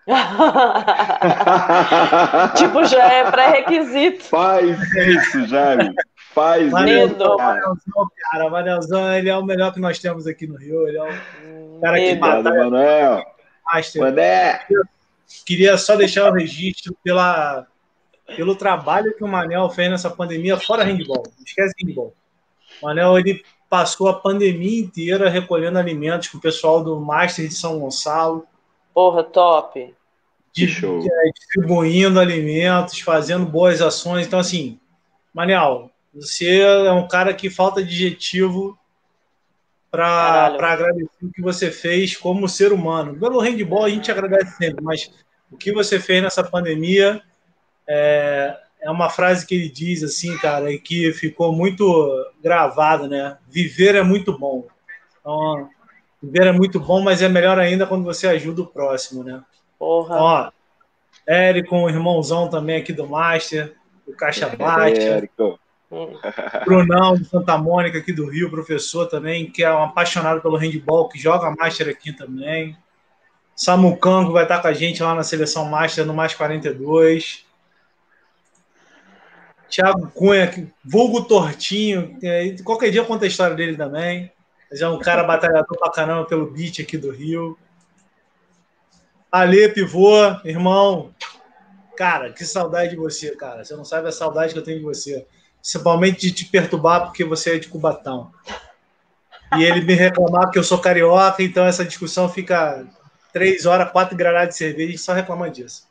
Speaker 2: tipo, já é pré-requisito.
Speaker 3: Faz isso, Jaime. Faz
Speaker 2: Medo.
Speaker 1: Manelzão, cara. Manelzão, ele é o melhor que nós temos aqui no Rio. Ele é o cara que
Speaker 3: mata. Manuel.
Speaker 1: Master. Mané. Queria só deixar o registro pela pelo trabalho que o Manel fez nessa pandemia fora handball. Esquece handball. O Manel ele passou a pandemia inteira recolhendo alimentos com o pessoal do Master de São Gonçalo.
Speaker 2: Porra, top.
Speaker 1: De, é, distribuindo alimentos, fazendo boas ações. Então, assim, Manel, você é um cara que falta adjetivo para agradecer o que você fez como ser humano. Pelo handball a gente agradece sempre, mas o que você fez nessa pandemia é, é uma frase que ele diz assim, cara, e que ficou muito gravada, né? Viver é muito bom. Então, viver é muito bom, mas é melhor ainda quando você ajuda o próximo, né?
Speaker 2: Porra.
Speaker 1: Então, ó, Érico, o irmãozão também aqui do Master, o Caixa Bate. Érico. Brunão de Santa Mônica aqui do Rio, professor também, que é um apaixonado pelo handball, que joga Master aqui também. Samucango vai estar com a gente lá na seleção Master no mais 42. Thiago Cunha, vulgo tortinho, qualquer dia conta a história dele também. Mas é um cara batalhador pra caramba pelo beat aqui do Rio. Ale, pivô, irmão. Cara, que saudade de você, cara. Você não sabe a saudade que eu tenho de você. Principalmente de te perturbar porque você é de Cubatão. E ele me reclamar que eu sou carioca, então essa discussão fica três horas, quatro granadas de cerveja, e só reclama disso.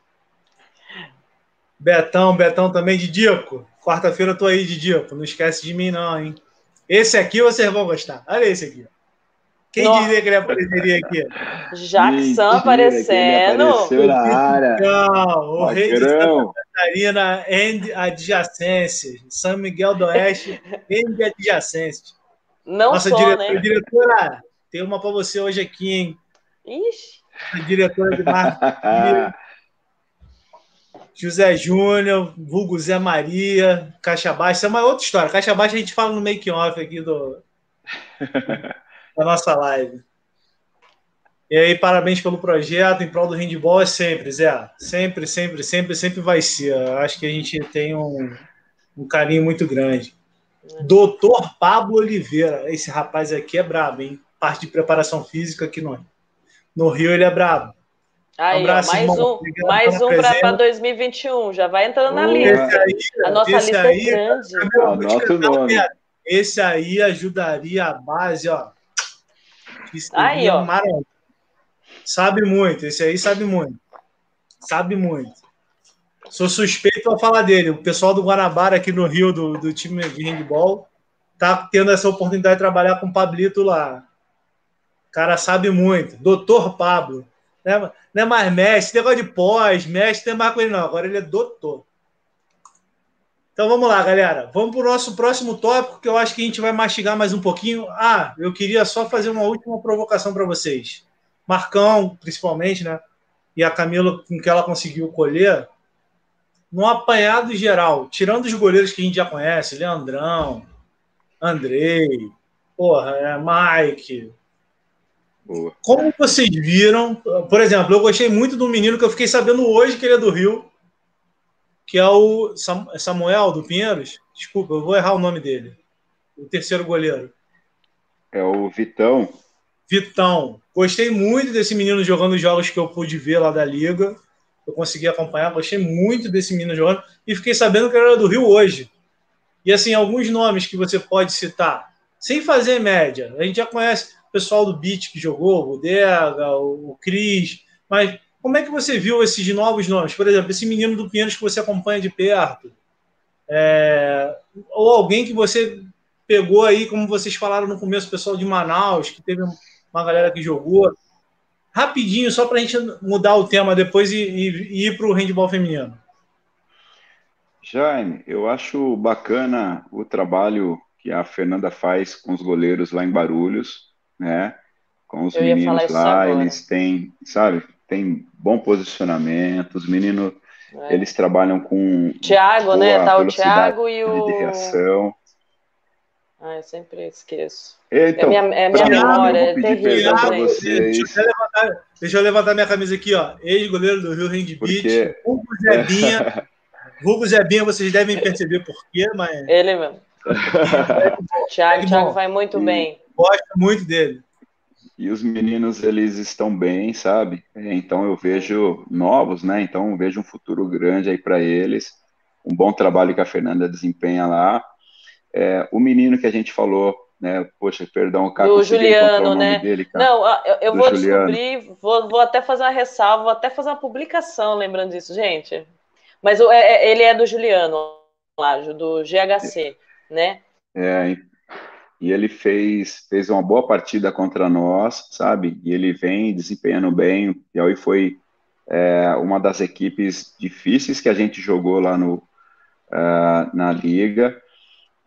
Speaker 1: Betão, Betão também, Didico. Quarta-feira eu tô aí, Didico. Não esquece de mim, não, hein? Esse aqui vocês vão gostar. Olha esse aqui. Quem Nossa. diria que ele apareceria aqui?
Speaker 2: Jackson aparecendo.
Speaker 3: Apareceu na área.
Speaker 1: Não, o rei de Santa Catarina and adjacências. São Miguel do Oeste and adjacências.
Speaker 2: Não Nossa só,
Speaker 1: diretora,
Speaker 2: né?
Speaker 1: diretora, tem uma para você hoje aqui, hein?
Speaker 2: Ixi.
Speaker 1: A diretora de marketing. José Júnior, vulgo Zé Maria, Caixa Baixa. Isso é uma outra história. Caixa Baixa a gente fala no make-off aqui do, da nossa live. E aí, parabéns pelo projeto em prol do handball é sempre, Zé. Sempre, sempre, sempre, sempre vai ser. Acho que a gente tem um, um carinho muito grande. Doutor Pablo Oliveira. Esse rapaz aqui é brabo, hein? Parte de preparação física aqui no, no Rio, ele é brabo.
Speaker 2: Aí, um abraço, mais irmão. um, mais um para 2021. Já vai entrando na lista. Aí, a nossa lista é aí, é grande.
Speaker 1: Esse aí ajudaria a base, ó.
Speaker 2: Aí, ó.
Speaker 1: Maravilha. Sabe muito, esse aí sabe muito. Sabe muito. Sou suspeito a falar dele. O pessoal do Guanabara aqui no Rio, do, do time de handball, tá tendo essa oportunidade de trabalhar com o Pablito lá. O cara sabe muito. Doutor Pablo. Não é, não é mais mestre, negócio de pós, mestre, não é mais com ele, não. Agora ele é doutor. Então vamos lá, galera. Vamos para o nosso próximo tópico, que eu acho que a gente vai mastigar mais um pouquinho. Ah, eu queria só fazer uma última provocação para vocês. Marcão, principalmente, né? E a Camila, com que ela conseguiu colher, no apanhado geral, tirando os goleiros que a gente já conhece, Leandrão, Andrei, porra, é, Mike. Boa. Como vocês viram, por exemplo, eu gostei muito do menino que eu fiquei sabendo hoje que ele é do Rio, que é o Samuel do Pinheiros. Desculpa, eu vou errar o nome dele. O terceiro goleiro.
Speaker 3: É o Vitão.
Speaker 1: Vitão. Gostei muito desse menino jogando os jogos que eu pude ver lá da Liga. Eu consegui acompanhar, gostei muito desse menino jogando. E fiquei sabendo que ele era do Rio hoje. E assim, alguns nomes que você pode citar, sem fazer média. A gente já conhece pessoal do Beat que jogou, o Bodega, o Cris, mas como é que você viu esses novos nomes? Por exemplo, esse menino do Pinheiros que você acompanha de perto, é... ou alguém que você pegou aí, como vocês falaram no começo, o pessoal de Manaus, que teve uma galera que jogou. Rapidinho, só para a gente mudar o tema depois e, e, e ir para o handball feminino.
Speaker 3: Jaime, eu acho bacana o trabalho que a Fernanda faz com os goleiros lá em Barulhos, né? Com os eu meninos lá, eles têm, sabe, tem bom posicionamento, os meninos é. eles trabalham com
Speaker 2: Thiago, né? Tá o Thiago e o
Speaker 3: de reação.
Speaker 2: Ah, eu sempre esqueço. Então, é minha, é minha memória, é terrível.
Speaker 1: Deixa, eu levantar, deixa eu levantar minha camisa aqui, ó. Ex-goleiro do Rio Hand Beach, Hugo Zebinha. Hugo Zebinha, vocês devem perceber por quê, mas.
Speaker 2: Ele mesmo. Thiago, Thiago vai muito bem.
Speaker 1: Gosto muito dele.
Speaker 3: E os meninos, eles estão bem, sabe? Então eu vejo novos, né? Então eu vejo um futuro grande aí para eles. um bom trabalho que a Fernanda desempenha lá. É, o menino que a gente falou, né? Poxa, perdão, o
Speaker 2: cara. Do Juliano, né? Dele, Não, eu, eu vou Juliano. descobrir, vou, vou até fazer uma ressalva, vou até fazer uma publicação lembrando disso, gente. Mas o, é, é ele é do Juliano, lá, do GHC, né?
Speaker 3: É, e ele fez, fez uma boa partida contra nós, sabe? E ele vem desempenhando bem. E aí foi é, uma das equipes difíceis que a gente jogou lá no, uh, na liga.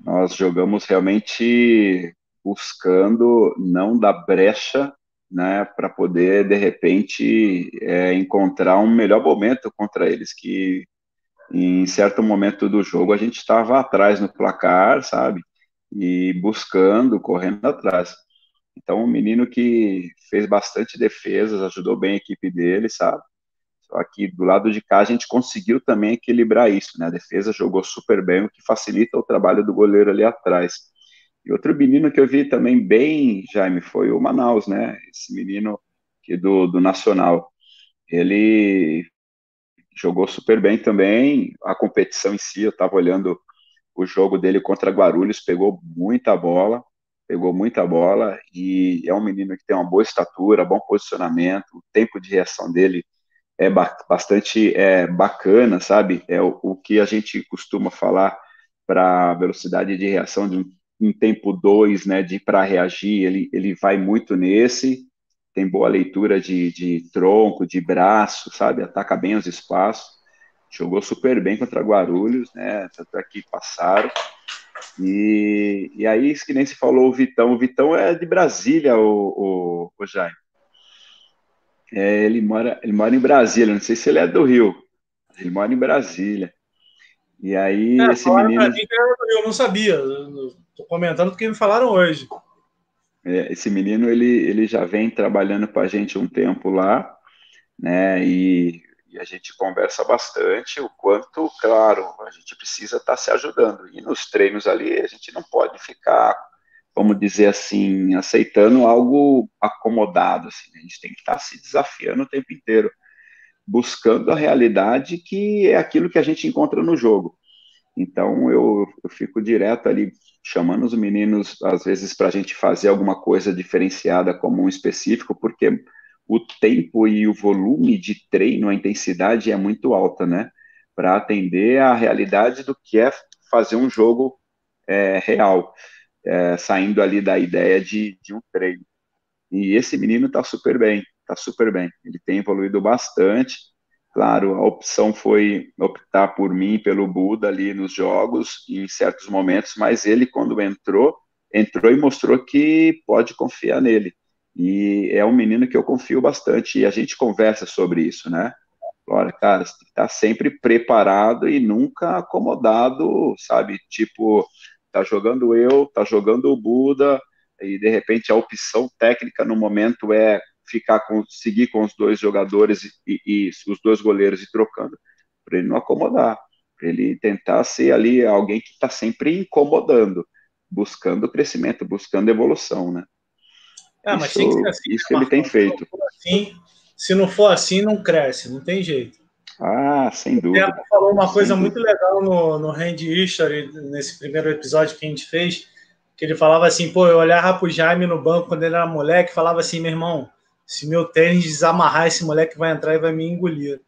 Speaker 3: Nós jogamos realmente buscando não dar brecha, né, para poder de repente é, encontrar um melhor momento contra eles, que em certo momento do jogo a gente estava atrás no placar, sabe? E buscando, correndo atrás. Então, um menino que fez bastante defesas, ajudou bem a equipe dele, sabe? Só que do lado de cá a gente conseguiu também equilibrar isso, né? A defesa jogou super bem, o que facilita o trabalho do goleiro ali atrás. E outro menino que eu vi também bem, Jaime, foi o Manaus, né? Esse menino que do, do Nacional. Ele jogou super bem também. A competição em si, eu estava olhando o jogo dele contra Guarulhos, pegou muita bola, pegou muita bola e é um menino que tem uma boa estatura, bom posicionamento, o tempo de reação dele é bastante é, bacana, sabe? É o, o que a gente costuma falar para velocidade de reação de um, um tempo 2, né, de para reagir, ele, ele vai muito nesse, tem boa leitura de, de tronco, de braço, sabe? Ataca bem os espaços jogou super bem contra Guarulhos, né? Tanto é que passaram. E, e aí, que nem se falou o Vitão, o Vitão é de Brasília, o, o, o Jaime. É, ele, mora, ele mora em Brasília, não sei se ele é do Rio, ele mora em Brasília. E aí, é, esse menino. Mim,
Speaker 1: eu não sabia, estou comentando porque me falaram hoje.
Speaker 3: É, esse menino, ele, ele já vem trabalhando com a gente um tempo lá, né? E e a gente conversa bastante o quanto, claro, a gente precisa estar tá se ajudando. E nos treinos ali a gente não pode ficar, vamos dizer assim, aceitando algo acomodado. Assim, né? A gente tem que estar tá se desafiando o tempo inteiro, buscando a realidade que é aquilo que a gente encontra no jogo. Então eu, eu fico direto ali chamando os meninos, às vezes, para a gente fazer alguma coisa diferenciada como um específico, porque o tempo e o volume de treino, a intensidade é muito alta, né? Para atender à realidade do que é fazer um jogo é, real, é, saindo ali da ideia de, de um treino. E esse menino está super bem, está super bem. Ele tem evoluído bastante. Claro, a opção foi optar por mim, pelo Buda ali nos jogos, em certos momentos, mas ele, quando entrou, entrou e mostrou que pode confiar nele. E é um menino que eu confio bastante e a gente conversa sobre isso, né? Olha, cara, você tem que estar sempre preparado e nunca acomodado, sabe? Tipo, tá jogando eu, tá jogando o Buda, e de repente a opção técnica no momento é ficar com, seguir com os dois jogadores e, e os dois goleiros e trocando, para ele não acomodar, para ele tentar ser ali alguém que está sempre incomodando, buscando crescimento, buscando evolução, né?
Speaker 1: Ah, mas isso, tem que ser assim.
Speaker 3: Isso que ele tem feito.
Speaker 1: Assim, se não for assim, não cresce, não tem jeito.
Speaker 3: Ah, sem dúvida.
Speaker 1: O falou uma coisa muito legal no, no Hand History, nesse primeiro episódio que a gente fez, que ele falava assim, pô, eu olhava pro Jaime no banco quando ele era moleque, falava assim, meu irmão, se meu tênis desamarrar, esse moleque vai entrar e vai me engolir.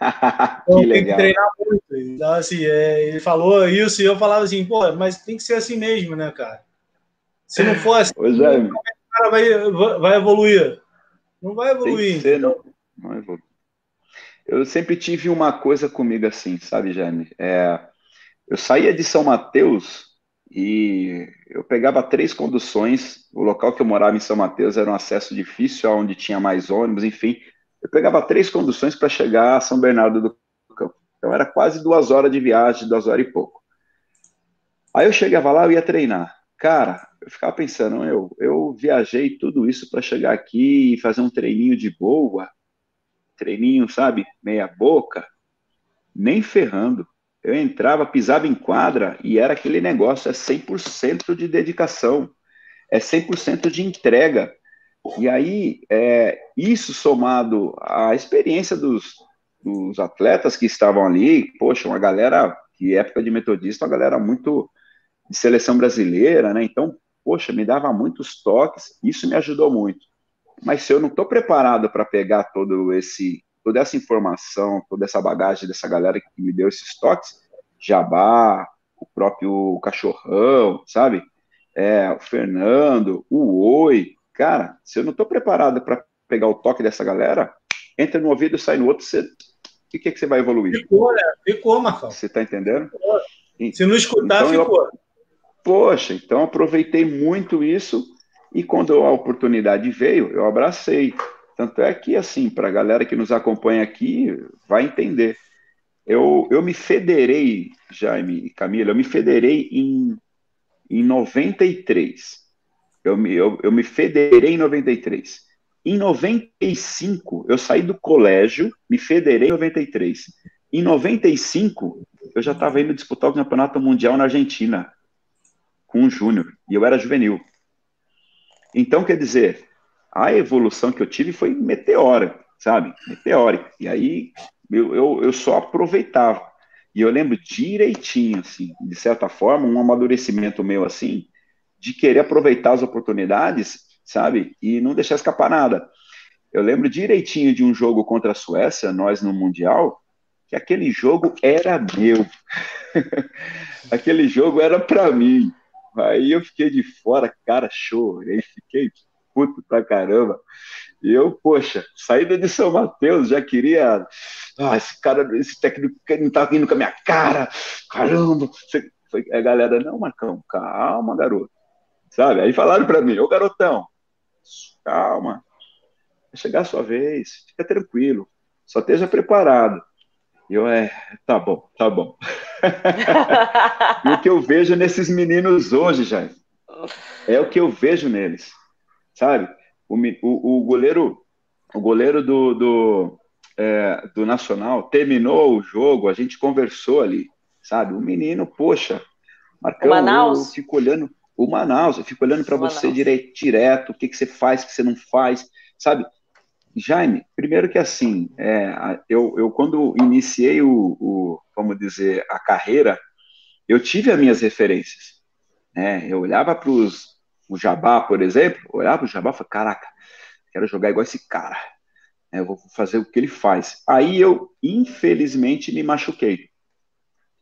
Speaker 1: então, tem que treinar muito. Então, assim, é, ele falou isso e eu falava assim, pô, mas tem que ser assim mesmo, né, cara? Se não for assim, Ô, Jaime cara vai, vai evoluir? Não vai evoluir. Ser, não, não evolui.
Speaker 3: Eu sempre tive uma coisa comigo assim, sabe, Jaime? É, eu saía de São Mateus e eu pegava três conduções. O local que eu morava em São Mateus era um acesso difícil, onde tinha mais ônibus, enfim. Eu pegava três conduções para chegar a São Bernardo do Campo. Então era quase duas horas de viagem, duas horas e pouco. Aí eu chegava lá, eu ia treinar. Cara, eu ficava pensando, eu, eu viajei tudo isso para chegar aqui e fazer um treininho de boa, treininho, sabe, meia boca, nem ferrando. Eu entrava, pisava em quadra e era aquele negócio, é 100% de dedicação, é 100% de entrega. E aí, é, isso somado à experiência dos, dos atletas que estavam ali, poxa, uma galera que época de metodista, a galera muito de seleção brasileira, né? Então, poxa, me dava muitos toques, isso me ajudou muito. Mas se eu não estou preparado para pegar todo esse, toda essa informação, toda essa bagagem dessa galera que me deu esses toques, Jabá, o próprio Cachorrão, sabe? É, o Fernando, o Oi, cara, se eu não estou preparado para pegar o toque dessa galera, entra no ouvido e sai no outro, você, o que, que, é que você vai evoluir?
Speaker 1: Ficou, né? Ficou, Marcão.
Speaker 3: Você está entendendo?
Speaker 1: Ficou. Se não escutar, então, ficou. Eu,
Speaker 3: poxa, então aproveitei muito isso e quando a oportunidade veio, eu abracei. Tanto é que, assim, para a galera que nos acompanha aqui, vai entender. Eu, eu me federei, Jaime e Camila, eu me federei em, em 93. Eu me, eu, eu me federei em 93. Em 95, eu saí do colégio, me federei em 93. Em 95, eu já estava indo disputar o campeonato mundial na Argentina, com o Júnior, e eu era juvenil. Então, quer dizer, a evolução que eu tive foi meteórica, sabe? Meteórica. E aí, eu, eu, eu só aproveitava. E eu lembro direitinho, assim, de certa forma, um amadurecimento meu, assim, de querer aproveitar as oportunidades, sabe? E não deixar escapar nada. Eu lembro direitinho de um jogo contra a Suécia, nós no Mundial, que aquele jogo era meu. aquele jogo era para mim. Aí eu fiquei de fora, cara, chorei, fiquei puto pra caramba. E eu, poxa, saída de São Mateus, já queria. Ah, esse cara, esse técnico não tá vindo com a minha cara, caramba. A galera, não, Marcão, calma, garoto. Sabe? Aí falaram para mim, ô garotão, calma, vai chegar a sua vez, fica tranquilo, só esteja preparado. Eu, é, tá bom, tá bom. e o que eu vejo nesses meninos hoje, Jair, é o que eu vejo neles, sabe? O, o, o goleiro, o goleiro do, do, é, do Nacional terminou o jogo, a gente conversou ali, sabe? O menino, poxa, Marcão, eu fico olhando, o Manaus, eu fico olhando para você direto, direto, o que, que você faz, o que você não faz, sabe? Jaime, primeiro que assim, é, eu, eu quando iniciei o, o, vamos dizer, a carreira, eu tive as minhas referências. Né? Eu olhava para os o Jabá, por exemplo, olhava para o Jabá e falava, caraca, quero jogar igual esse cara. Né? Eu vou fazer o que ele faz. Aí eu, infelizmente, me machuquei.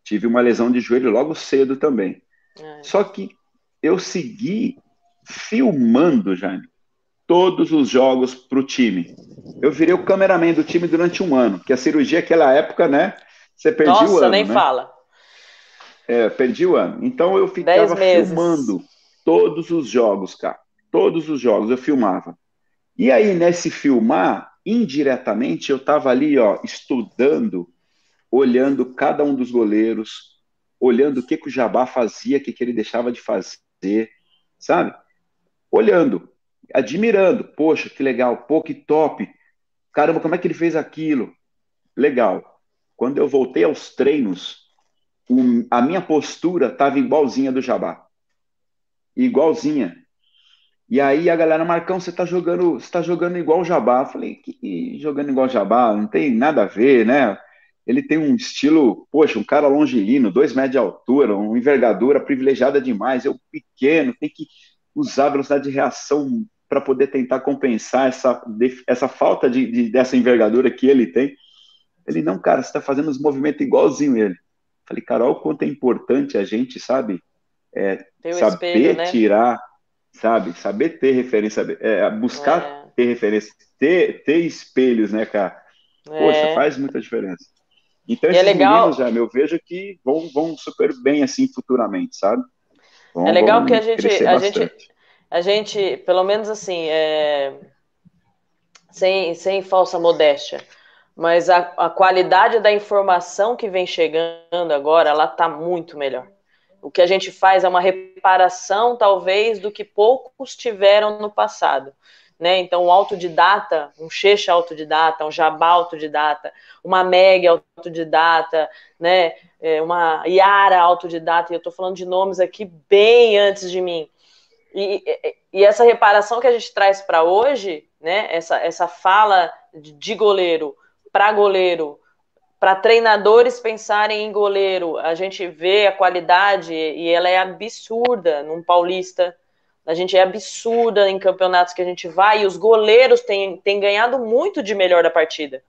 Speaker 3: Tive uma lesão de joelho logo cedo também. É. Só que eu segui filmando, Jaime, todos os jogos para o time. Eu virei o cameraman do time durante um ano, que a cirurgia naquela época, né? Você perdia Nossa, o ano. Nossa,
Speaker 2: nem
Speaker 3: né?
Speaker 2: fala.
Speaker 3: É, perdi o ano. Então eu ficava filmando todos os jogos, cara. Todos os jogos eu filmava. E aí, nesse filmar, indiretamente, eu estava ali, ó, estudando, olhando cada um dos goleiros, olhando o que, que o Jabá fazia, o que, que ele deixava de fazer sabe? Olhando, admirando. Poxa, que legal, pô, que top. Caramba, como é que ele fez aquilo? Legal. Quando eu voltei aos treinos, um, a minha postura estava igualzinha do Jabá. Igualzinha. E aí a galera, Marcão, você tá jogando, tá jogando igual o Jabá. Eu falei, que, jogando igual o Jabá? Não tem nada a ver, né? ele tem um estilo, poxa, um cara longilino, dois metros de altura, uma envergadura privilegiada demais. Eu pequeno, tem que usar velocidade de reação para poder tentar compensar essa, essa falta de, de, dessa envergadura que ele tem. Ele, não, cara, você está fazendo os movimentos igualzinho ele. Falei, cara, olha o quanto é importante a gente, sabe, é, saber espelho, né? tirar, sabe, saber ter referência, é, buscar é. ter referência, ter, ter espelhos, né, cara? Poxa, é. faz muita diferença. Então, esses é legal... meninos, já, eu vejo que vão, vão super bem, assim, futuramente, sabe?
Speaker 2: Vão, é legal que a gente, a gente, a gente, pelo menos assim, é... sem, sem falsa modéstia, mas a, a qualidade da informação que vem chegando agora, ela tá muito melhor. O que a gente faz é uma reparação, talvez, do que poucos tiveram no passado né? Então, um autodidata, um Checha autodidata, um Jabá autodidata, uma Meg autodidata, né? É, uma Yara autodidata, e eu estou falando de nomes aqui bem antes de mim. E, e essa reparação que a gente traz para hoje, né? Essa, essa fala de goleiro para goleiro para treinadores pensarem em goleiro, a gente vê a qualidade e ela é absurda num paulista. A gente é absurda em campeonatos que a gente vai e os goleiros têm, têm ganhado muito de melhor da partida.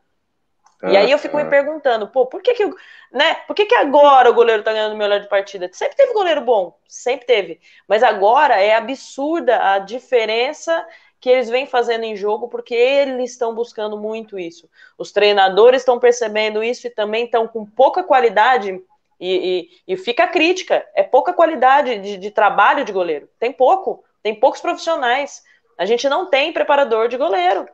Speaker 2: E aí eu fico me perguntando, pô, por que que, né, por que, que agora o goleiro tá ganhando melhor de partida? Sempre teve goleiro bom, sempre teve. Mas agora é absurda a diferença que eles vêm fazendo em jogo, porque eles estão buscando muito isso. Os treinadores estão percebendo isso e também estão com pouca qualidade. E, e, e fica a crítica: é pouca qualidade de, de trabalho de goleiro. Tem pouco, tem poucos profissionais. A gente não tem preparador de goleiro.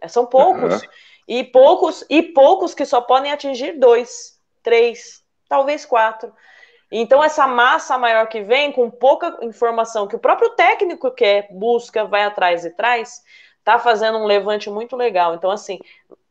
Speaker 2: É, são poucos. Uhum. E poucos, e poucos que só podem atingir dois, três, talvez quatro. Então, essa massa maior que vem, com pouca informação que o próprio técnico quer, busca, vai atrás e traz, tá fazendo um levante muito legal. Então, assim,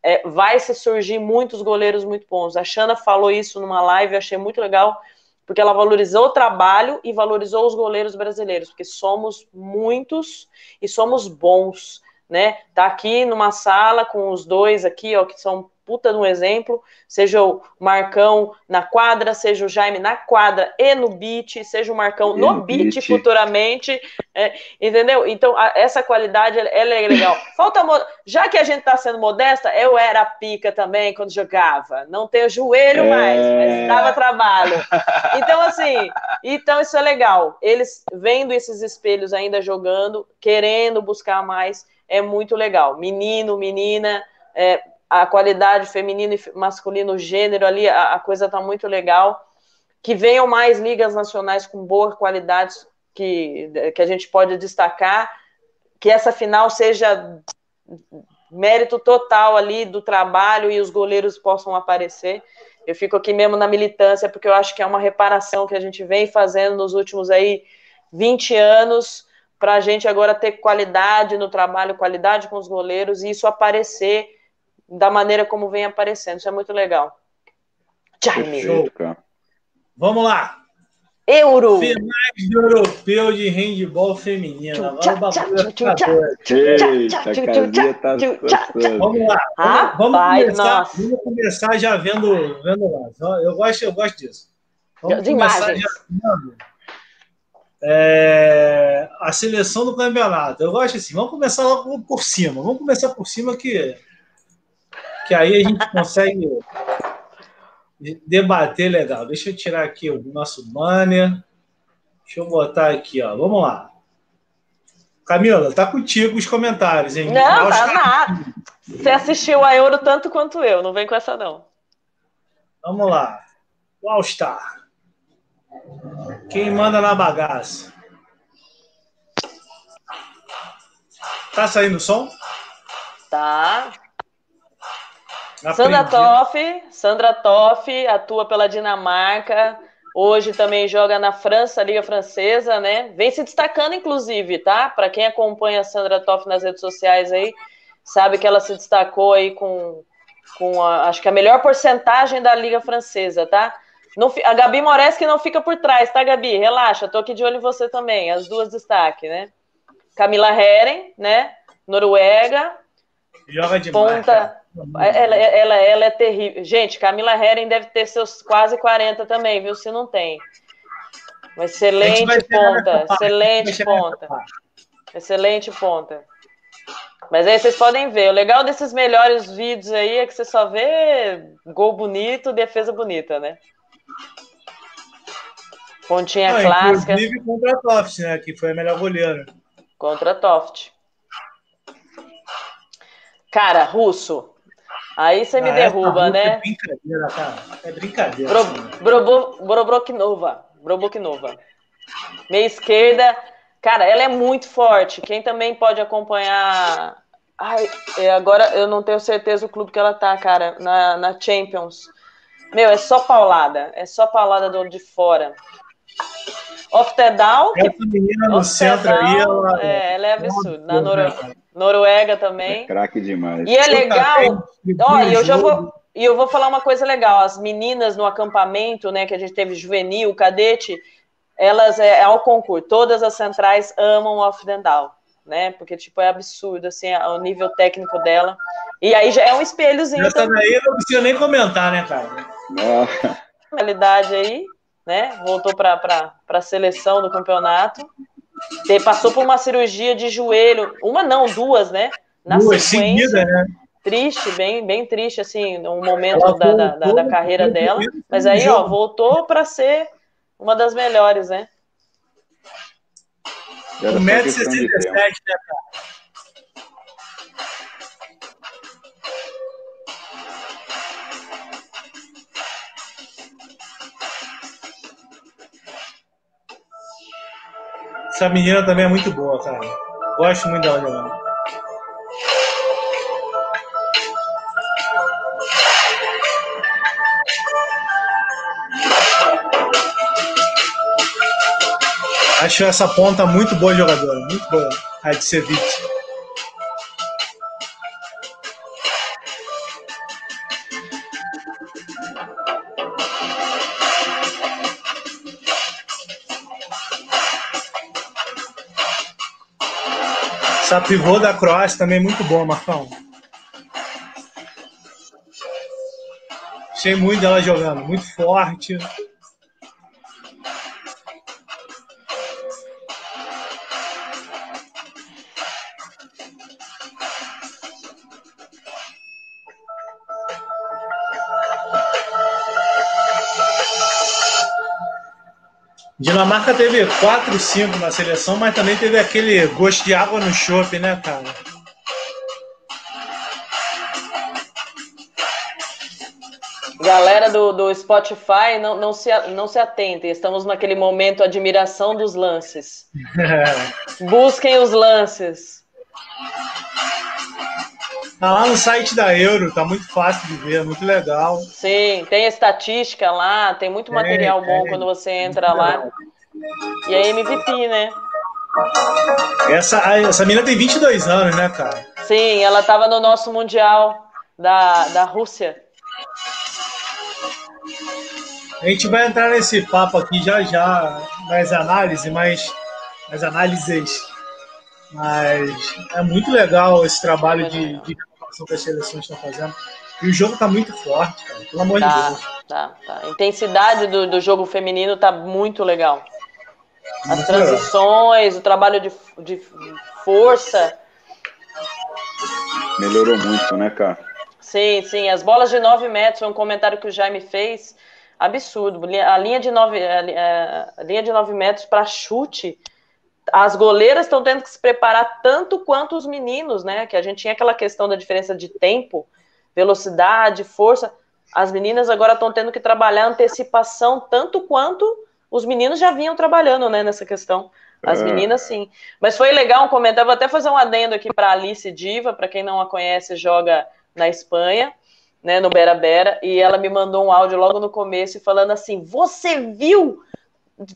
Speaker 2: é, vai se surgir muitos goleiros muito bons. A Xana falou isso numa live, achei muito legal, porque ela valorizou o trabalho e valorizou os goleiros brasileiros, porque somos muitos e somos bons, né? Tá aqui numa sala com os dois aqui, ó, que são puta de um exemplo, seja o Marcão na quadra, seja o Jaime na quadra e no beat, seja o Marcão no, no beat, beat, futuramente, é, entendeu? Então, a, essa qualidade, ela é legal. Falta, já que a gente tá sendo modesta, eu era pica também quando jogava, não tenho joelho é... mais, mas dava trabalho. Então, assim, então isso é legal. Eles vendo esses espelhos ainda jogando, querendo buscar mais, é muito legal. Menino, menina, é, a qualidade feminino e masculino, gênero ali, a, a coisa está muito legal. Que venham mais ligas nacionais com boa qualidade que, que a gente pode destacar, que essa final seja mérito total ali do trabalho e os goleiros possam aparecer. Eu fico aqui mesmo na militância, porque eu acho que é uma reparação que a gente vem fazendo nos últimos aí 20 anos, para a gente agora ter qualidade no trabalho, qualidade com os goleiros, e isso aparecer da maneira como vem aparecendo. Isso é muito legal.
Speaker 1: Jaime. Vamos lá.
Speaker 2: Euro.
Speaker 1: Finais do europeu de handball feminino. Agora o bagulho Vamos lá. Vamos, vamos, começar, vamos começar já vendo, vendo lá. Eu gosto, eu gosto disso. Vamos de começar imagens. já vendo é, a seleção do campeonato. Eu gosto assim. Vamos começar logo por cima. Vamos começar por cima que que aí a gente consegue debater legal. Deixa eu tirar aqui o nosso banner. Deixa eu botar aqui, ó. Vamos lá. Camila, tá contigo os comentários, hein?
Speaker 2: Não, tá nada. Você assistiu a Euro tanto quanto eu, não vem com essa, não.
Speaker 1: Vamos lá. O All Star. Quem manda na bagaça? Tá saindo o som?
Speaker 2: Tá. Sandra Toff, Sandra Toff atua pela Dinamarca. Hoje também joga na França, Liga Francesa, né? Vem se destacando, inclusive, tá? Para quem acompanha a Sandra Toff nas redes sociais aí, sabe que ela se destacou aí com, com a, acho que a melhor porcentagem da Liga Francesa, tá? Não, a Gabi Moraes que não fica por trás, tá, Gabi? Relaxa, tô aqui de olho em você também. As duas destaque, né? Camila Heren, né? Noruega.
Speaker 1: Joga demais. Ponta.
Speaker 2: Ela, ela, ela é terrível. Gente, Camila Herren deve ter seus quase 40 também, viu? Se não tem. Uma excelente ponta. Excelente ponta. Excelente ponta. Mas aí vocês podem ver. O legal desses melhores vídeos aí é que você só vê gol bonito, defesa bonita, né? Pontinha não, clássica.
Speaker 1: Inclusive contra a Toft, né? Que foi a melhor goleira.
Speaker 2: Contra a Toft. Cara, russo. Aí você me ah, derruba, né? É
Speaker 1: brincadeira, cara. É brincadeira.
Speaker 2: Bro, assim, Brobo, Brobroknova. Broboknova. Meia esquerda. Cara, ela é muito forte. Quem também pode acompanhar. Ai, é, agora eu não tenho certeza o clube que ela tá, cara. Na, na Champions. Meu, é só paulada. É só paulada do de fora. Oftedal.
Speaker 1: Essa menina no centro aí, ela
Speaker 2: é, ela é absurda. Na Noruega. Noruega também. É
Speaker 3: craque demais.
Speaker 2: E é legal. Olha, eu já vou. E eu vou falar uma coisa legal. As meninas no acampamento, né, que a gente teve juvenil, cadete, elas é, é ao concurso. Todas as centrais amam o Off né? Porque, tipo, é absurdo, assim, o nível técnico dela. E aí já é um espelhozinho.
Speaker 1: Essa daí não precisa nem comentar, né, cara?
Speaker 2: Realidade aí, né? Voltou para a seleção do campeonato. Passou por uma cirurgia de joelho, uma não, duas, né?
Speaker 1: Na duas seguida, né?
Speaker 2: Triste, bem, bem triste, assim, um momento da, da, da, da carreira dela. Mas aí, ó, voltou para ser uma das melhores, né?
Speaker 1: 1,67m, né, cara? Essa menina também é muito boa, cara. Gosto muito dela jogando. Acho essa ponta muito boa jogadora, muito boa, a de Ceviche. Essa pivô da Croácia também é muito boa, Marcão. Achei muito dela jogando, muito forte. Dinamarca teve 4, 5 na seleção, mas também teve aquele gosto de água no chope, né, cara?
Speaker 2: Galera do, do Spotify, não, não, se, não se atentem, estamos naquele momento admiração dos lances. Busquem os lances.
Speaker 1: Tá lá no site da Euro, tá muito fácil de ver, muito legal.
Speaker 2: Sim, tem estatística lá, tem muito material é, bom é, quando você entra lá. E a MVP, né?
Speaker 1: Essa, essa menina tem 22 anos, né, cara?
Speaker 2: Sim, ela tava no nosso Mundial da, da Rússia.
Speaker 1: A gente vai entrar nesse papo aqui já já, mais análise, mais, mais análises. Mas é muito legal esse trabalho de, de participação que as seleções estão fazendo. E o jogo está muito forte, cara, pelo amor
Speaker 2: tá,
Speaker 1: de Deus.
Speaker 2: Tá, tá. A intensidade do, do jogo feminino está muito legal. As transições, o trabalho de, de força.
Speaker 3: Melhorou muito, né, cara?
Speaker 2: Sim, sim. As bolas de 9 metros, foi um comentário que o Jaime fez. Absurdo. A linha de 9, a linha de 9 metros para chute as goleiras estão tendo que se preparar tanto quanto os meninos, né? Que a gente tinha aquela questão da diferença de tempo, velocidade, força. As meninas agora estão tendo que trabalhar antecipação tanto quanto os meninos já vinham trabalhando, né, nessa questão. As é. meninas, sim. Mas foi legal um comentário. Vou até fazer um adendo aqui para Alice Diva, para quem não a conhece, joga na Espanha, né, no Bera Bera, e ela me mandou um áudio logo no começo falando assim: Você viu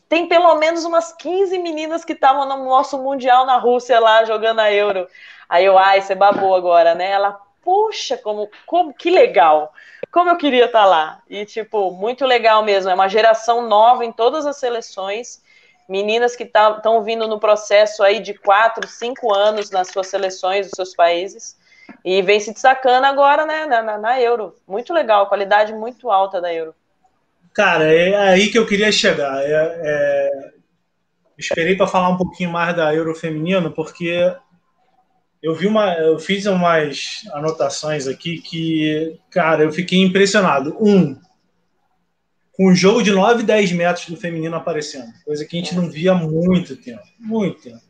Speaker 2: tem pelo menos umas 15 meninas que estavam no nosso Mundial na Rússia lá jogando a Euro. Aí eu, ai, você babou agora, né? Ela, puxa, como, como que legal. Como eu queria estar tá lá. E, tipo, muito legal mesmo. É uma geração nova em todas as seleções. Meninas que estão tá, vindo no processo aí de 4, 5 anos nas suas seleções, dos seus países. E vem se destacando agora, né, na, na Euro. Muito legal, qualidade muito alta da Euro.
Speaker 1: Cara, é aí que eu queria chegar. É, é... Esperei para falar um pouquinho mais da Euro feminino, porque eu vi uma, eu fiz umas anotações aqui que, cara, eu fiquei impressionado. Um, com o jogo de 9, 10 metros do feminino aparecendo, coisa que a gente não via há muito tempo, muito tempo.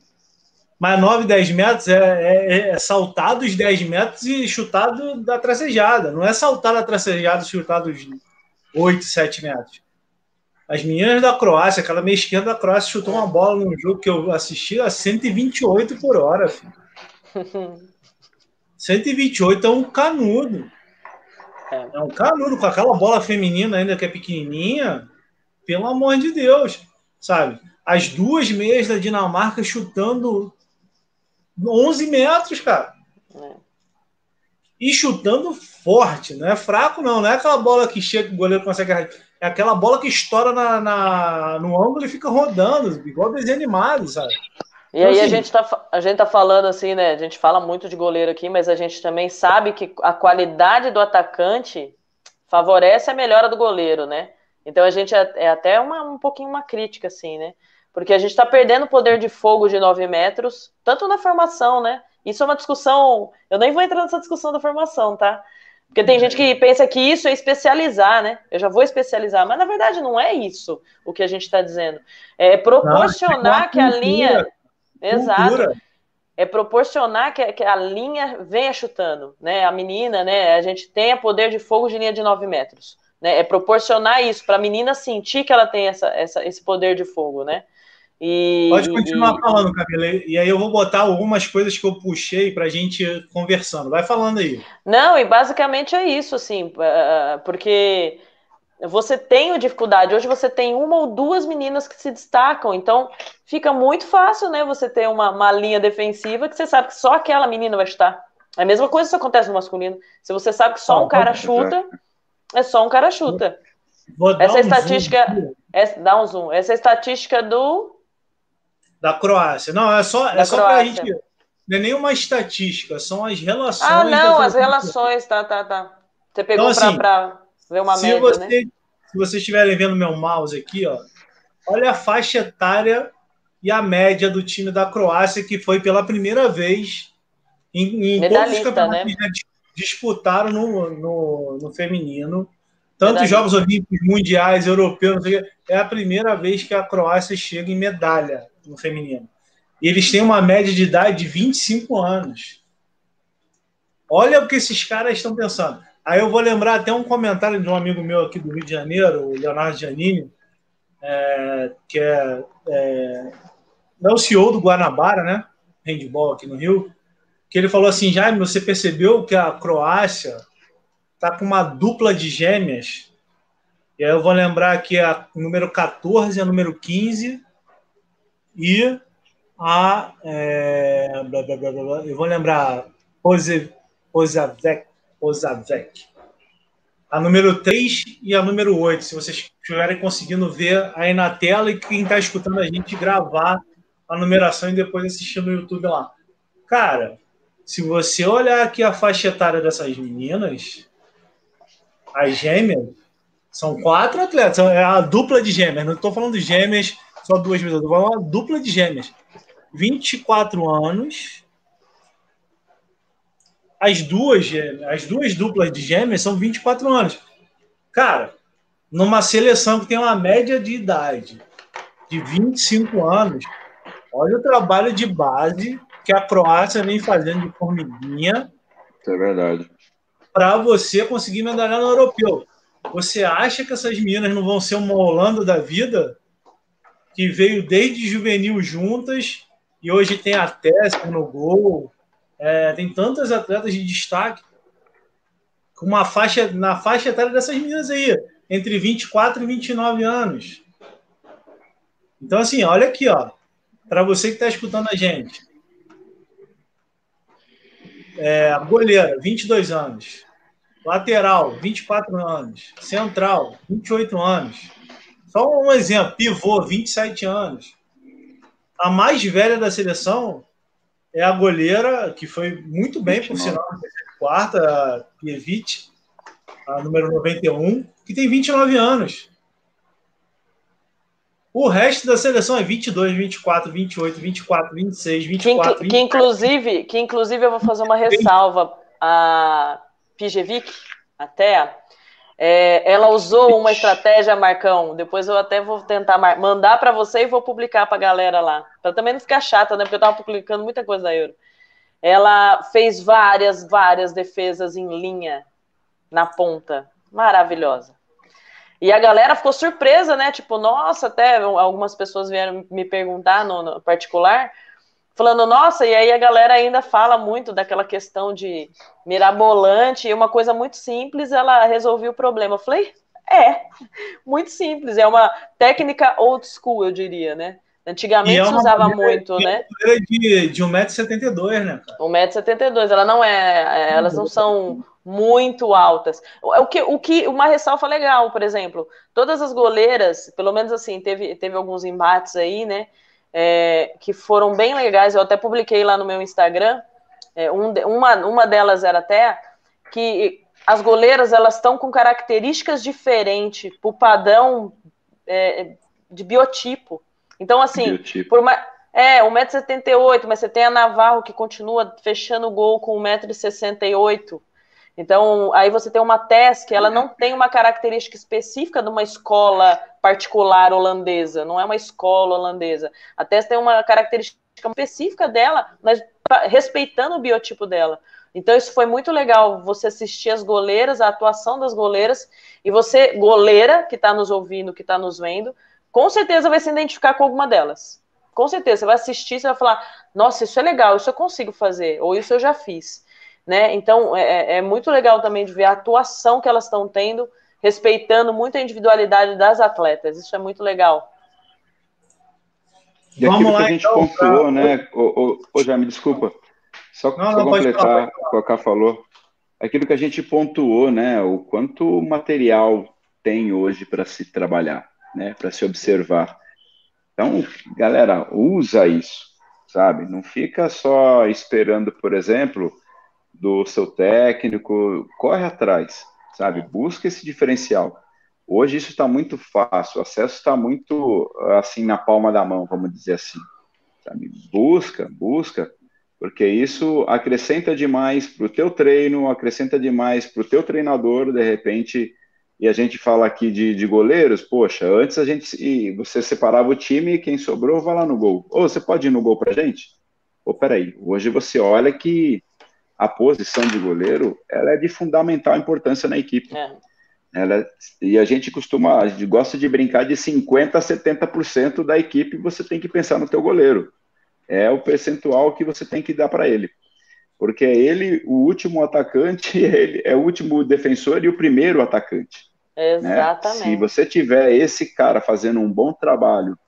Speaker 1: Mas 9, 10 metros é, é, é saltar dos 10 metros e chutado da tracejada, não é saltar da tracejada e chutar dos 8, 7 metros. As meninas da Croácia, aquela meia esquerda da Croácia, chutou uma bola num jogo que eu assisti a 128 por hora. Filho. 128 é um canudo. É. é um canudo com aquela bola feminina ainda que é pequenininha. Pelo amor de Deus, sabe? As duas meias da Dinamarca chutando 11 metros, cara. É e chutando forte, não é fraco, não. Não é aquela bola que chega, o goleiro consegue. É aquela bola que estoura na, na, no ângulo e fica rodando, igual desenho animado, sabe?
Speaker 2: E aí a gente, tá, a gente tá falando assim, né? A gente fala muito de goleiro aqui, mas a gente também sabe que a qualidade do atacante favorece a melhora do goleiro, né? Então a gente é, é até uma, um pouquinho uma crítica, assim, né? Porque a gente está perdendo o poder de fogo de 9 metros, tanto na formação, né? Isso é uma discussão. Eu nem vou entrar nessa discussão da formação, tá? Porque tem gente que pensa que isso é especializar, né? Eu já vou especializar, mas na verdade não é isso o que a gente está dizendo. É proporcionar não, é que a linha. Exato. É proporcionar que, que, a linha venha chutando, né? A menina, né? A gente tenha poder de fogo de linha de 9 metros. Né? É proporcionar isso para a menina sentir que ela tem essa, essa, esse poder de fogo, né?
Speaker 1: E, Pode continuar e... falando, Camila. E aí eu vou botar algumas coisas que eu puxei para a gente conversando. Vai falando aí.
Speaker 2: Não, e basicamente é isso, assim, porque você tem dificuldade. Hoje você tem uma ou duas meninas que se destacam, então fica muito fácil, né? Você ter uma, uma linha defensiva que você sabe que só aquela menina vai chutar. É a mesma coisa que acontece no masculino. Se você sabe que só um cara chuta, é só um cara chuta. Essa um estatística. Essa, dá um zoom. Essa é estatística do
Speaker 1: da Croácia. Não, é só, é só para a gente. Não é nenhuma estatística, são as relações.
Speaker 2: Ah, não, as relações, tá, tá, tá. Você pegou então, assim, para ver uma se média,
Speaker 1: você,
Speaker 2: né?
Speaker 1: Se vocês estiverem vendo meu mouse aqui, ó, olha a faixa etária e a média do time da Croácia, que foi pela primeira vez em, em todos os campeonatos né? que disputaram no, no, no feminino. Tanto Jogos Olímpicos, Mundiais, Europeus, é a primeira vez que a Croácia chega em medalha no feminino. E eles têm uma média de idade de 25 anos. Olha o que esses caras estão pensando. Aí eu vou lembrar até um comentário de um amigo meu aqui do Rio de Janeiro, o Leonardo Giannini, é, que é, é, é o CEO do Guanabara, né? Handball aqui no Rio, que ele falou assim: Jaime, você percebeu que a Croácia está com uma dupla de gêmeas? E aí eu vou lembrar aqui a número 14 e a número 15, e a. É, blá, blá, blá, eu vou lembrar. Pozavec. Pozavec. A número 3 e a número 8, se vocês estiverem conseguindo ver aí na tela e quem está escutando a gente gravar a numeração e depois assistir no YouTube lá. Cara, se você olhar aqui a faixa etária dessas meninas, as gêmeas, são quatro atletas, é a dupla de gêmeas, não estou falando de gêmeas só duas vezes. Eu uma dupla de gêmeas. 24 anos. As duas, as duas duplas de gêmeas são 24 anos. Cara, numa seleção que tem uma média de idade de 25 anos, olha o trabalho de base que a Croácia vem fazendo de formiguinha.
Speaker 3: Isso é verdade.
Speaker 1: Para você conseguir medalhar no europeu. Você acha que essas meninas não vão ser uma Holanda da vida? que veio desde juvenil juntas e hoje tem a Tessa no gol. É, tem tantas atletas de destaque com uma faixa na faixa etária dessas meninas aí, entre 24 e 29 anos. Então, assim, olha aqui, ó, para você que está escutando a gente. É, goleira, 22 anos. Lateral, 24 anos. Central, 28 anos. Só um exemplo: pivô, 27 anos. A mais velha da seleção é a goleira, que foi muito bem, por sinal, na quarta, a Pievic, a número 91, que tem 29 anos. O resto da seleção é 22, 24, 28, 24, 26, 24.
Speaker 2: Que, que inclusive, que inclusive eu vou fazer uma ressalva. A Pijevic, até, é, ela usou uma estratégia, Marcão. Depois eu até vou tentar mandar para você e vou publicar para a galera lá. Para também não ficar chata, né? Porque eu estava publicando muita coisa da Euro. Ela fez várias, várias defesas em linha na ponta. Maravilhosa. E a galera ficou surpresa, né? Tipo, nossa, até algumas pessoas vieram me perguntar no, no particular falando, nossa, e aí a galera ainda fala muito daquela questão de mirabolante, e uma coisa muito simples, ela resolveu o problema. Eu falei, é, muito simples, é uma técnica old school, eu diria, né? Antigamente é se usava muito, né?
Speaker 1: De, de 1,72m, né?
Speaker 2: 1,72m, ela não é, é, elas não são muito altas. O que, o que uma ressalva legal, por exemplo, todas as goleiras, pelo menos assim, teve, teve alguns embates aí, né? É, que foram bem legais. Eu até publiquei lá no meu Instagram. É, um, uma, uma delas era até que as goleiras elas estão com características diferentes para o padrão é, de biotipo. Então, assim, biotipo. por mais. É, 1,78m, mas você tem a Navarro que continua fechando o gol com 1,68m. Então, aí você tem uma Tess que ela não tem uma característica específica de uma escola particular holandesa, não é uma escola holandesa. A Tess tem uma característica específica dela, mas respeitando o biotipo dela. Então, isso foi muito legal, você assistir as goleiras, a atuação das goleiras, e você, goleira, que está nos ouvindo, que está nos vendo, com certeza vai se identificar com alguma delas. Com certeza, você vai assistir, você vai falar, nossa, isso é legal, isso eu consigo fazer, ou isso eu já fiz né? Então é, é, é muito legal também de ver a atuação que elas estão tendo, respeitando muito a individualidade das atletas. Isso é muito legal.
Speaker 3: E aquilo Vamos que a gente então, pontuou, pra... né? Ô, ô, já me desculpa. Só, não, só não, completar o que o Kaká falou. Aquilo que a gente pontuou, né? O quanto material tem hoje para se trabalhar, né? Para se observar. Então, galera, usa isso, sabe? Não fica só esperando, por exemplo, do seu técnico, corre atrás, sabe? Busca esse diferencial. Hoje isso está muito fácil, o acesso está muito assim na palma da mão, vamos dizer assim. Sabe? Busca, busca, porque isso acrescenta demais para o teu treino, acrescenta demais para o teu treinador, de repente. E a gente fala aqui de, de goleiros, poxa, antes a gente você separava o time e quem sobrou vai lá no gol. Ou você pode ir no gol para gente? Ou peraí, hoje você olha que a posição de goleiro ela é de fundamental importância na equipe. É. Ela, e a gente costuma, a gente gosta de brincar de 50% a 70% da equipe você tem que pensar no teu goleiro. É o percentual que você tem que dar para ele. Porque é ele o último atacante, ele é o último defensor e o primeiro atacante.
Speaker 2: Exatamente.
Speaker 3: Né? Se você tiver esse cara fazendo um bom trabalho,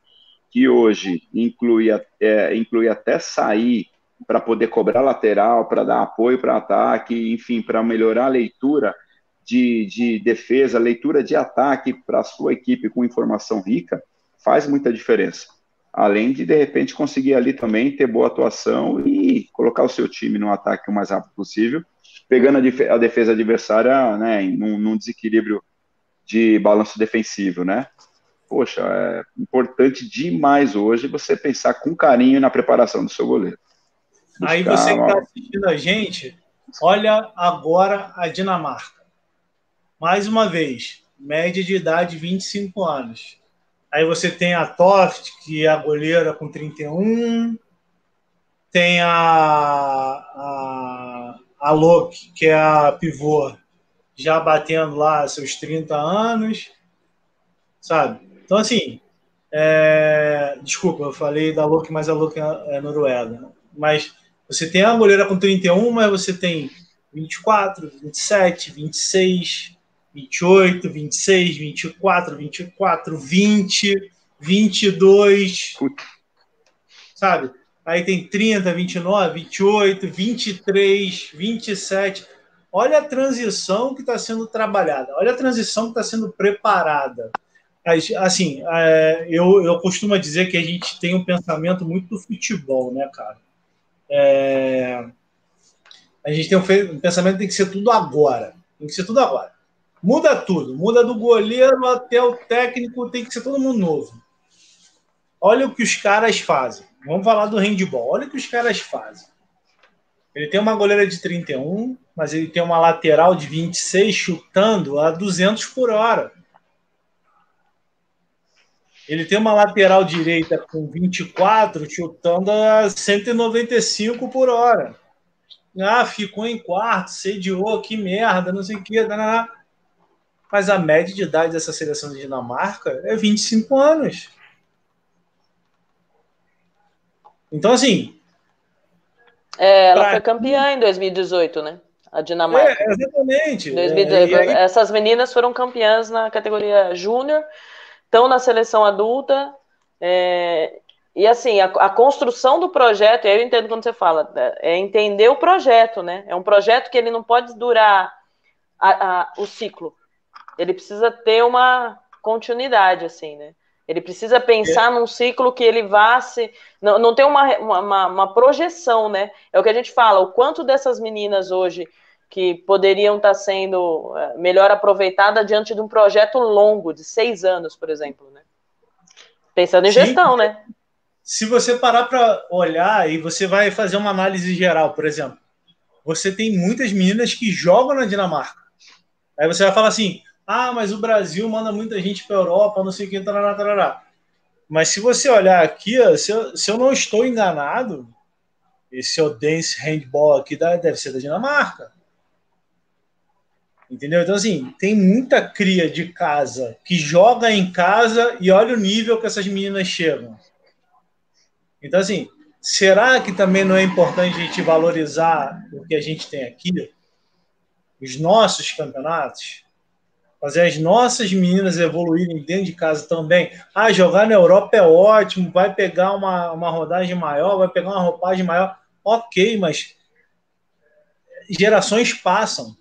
Speaker 3: que hoje inclui, é, inclui até sair para poder cobrar lateral, para dar apoio para ataque, enfim, para melhorar a leitura de, de defesa, leitura de ataque para a sua equipe com informação rica, faz muita diferença. Além de, de repente, conseguir ali também ter boa atuação e colocar o seu time no ataque o mais rápido possível, pegando a, a defesa adversária né, num, num desequilíbrio de balanço defensivo, né? Poxa, é importante demais hoje você pensar com carinho na preparação do seu goleiro.
Speaker 1: Aí você que está assistindo a gente, olha agora a Dinamarca. Mais uma vez, média de idade 25 anos. Aí você tem a Toft, que é a goleira com 31. Tem a, a, a Loki, que é a pivô, já batendo lá seus 30 anos. Sabe? Então, assim, é... desculpa, eu falei da Loki, mas a Loki é noruega. Mas você tem a goleira com 31, mas você tem 24, 27, 26, 28, 26, 24, 24, 20, 22. Sabe? Aí tem 30, 29, 28, 23, 27. Olha a transição que está sendo trabalhada, olha a transição que está sendo preparada. Assim, é, eu, eu costumo dizer que a gente tem um pensamento muito do futebol, né, cara? É... A gente tem um pensamento que tem que ser tudo agora. Tem que ser tudo agora. Muda tudo. Muda do goleiro até o técnico, tem que ser todo mundo novo. Olha o que os caras fazem. Vamos falar do handball. Olha o que os caras fazem. Ele tem uma goleira de 31, mas ele tem uma lateral de 26 chutando a 200 por hora. Ele tem uma lateral direita com 24, chutando a 195 por hora. Ah, ficou em quarto, sediou, que merda, não sei o que. Mas a média de idade dessa seleção de Dinamarca é 25 anos. Então, assim.
Speaker 2: É, ela pra... foi campeã em 2018, né? A Dinamarca.
Speaker 1: É, exatamente.
Speaker 2: 2018. É, aí... Essas meninas foram campeãs na categoria júnior estão na seleção adulta. É, e assim, a, a, construção do projeto, eu entendo quando você fala, é entender o projeto, né? É um projeto que ele não pode durar a, a, o ciclo. Ele precisa ter uma continuidade, assim, né? Ele precisa pensar é. num ciclo que ele vá se. Não, não tem uma, uma, uma, projeção, né? É o que a gente fala, o quanto dessas meninas hoje que poderiam estar sendo é, melhor aproveitadas diante de um projeto longo, de seis anos, por exemplo, né? Pensando em Sim. gestão, né?
Speaker 1: Se você parar para olhar e você vai fazer uma análise geral, por exemplo, você tem muitas meninas que jogam na Dinamarca. Aí você vai falar assim: ah, mas o Brasil manda muita gente para a Europa, não sei o que, tarará, tarará. Mas se você olhar aqui, se eu, se eu não estou enganado, esse Odense Handball aqui deve ser da Dinamarca. Entendeu? Então, assim, tem muita cria de casa que joga em casa e olha o nível que essas meninas chegam. Então, assim, será que também não é importante a gente valorizar o que a gente tem aqui? Os nossos campeonatos? fazer as nossas meninas evoluírem dentro de casa também. Ah, jogar na Europa é ótimo, vai pegar uma, uma rodagem maior, vai pegar uma roupagem maior. Ok, mas gerações passam.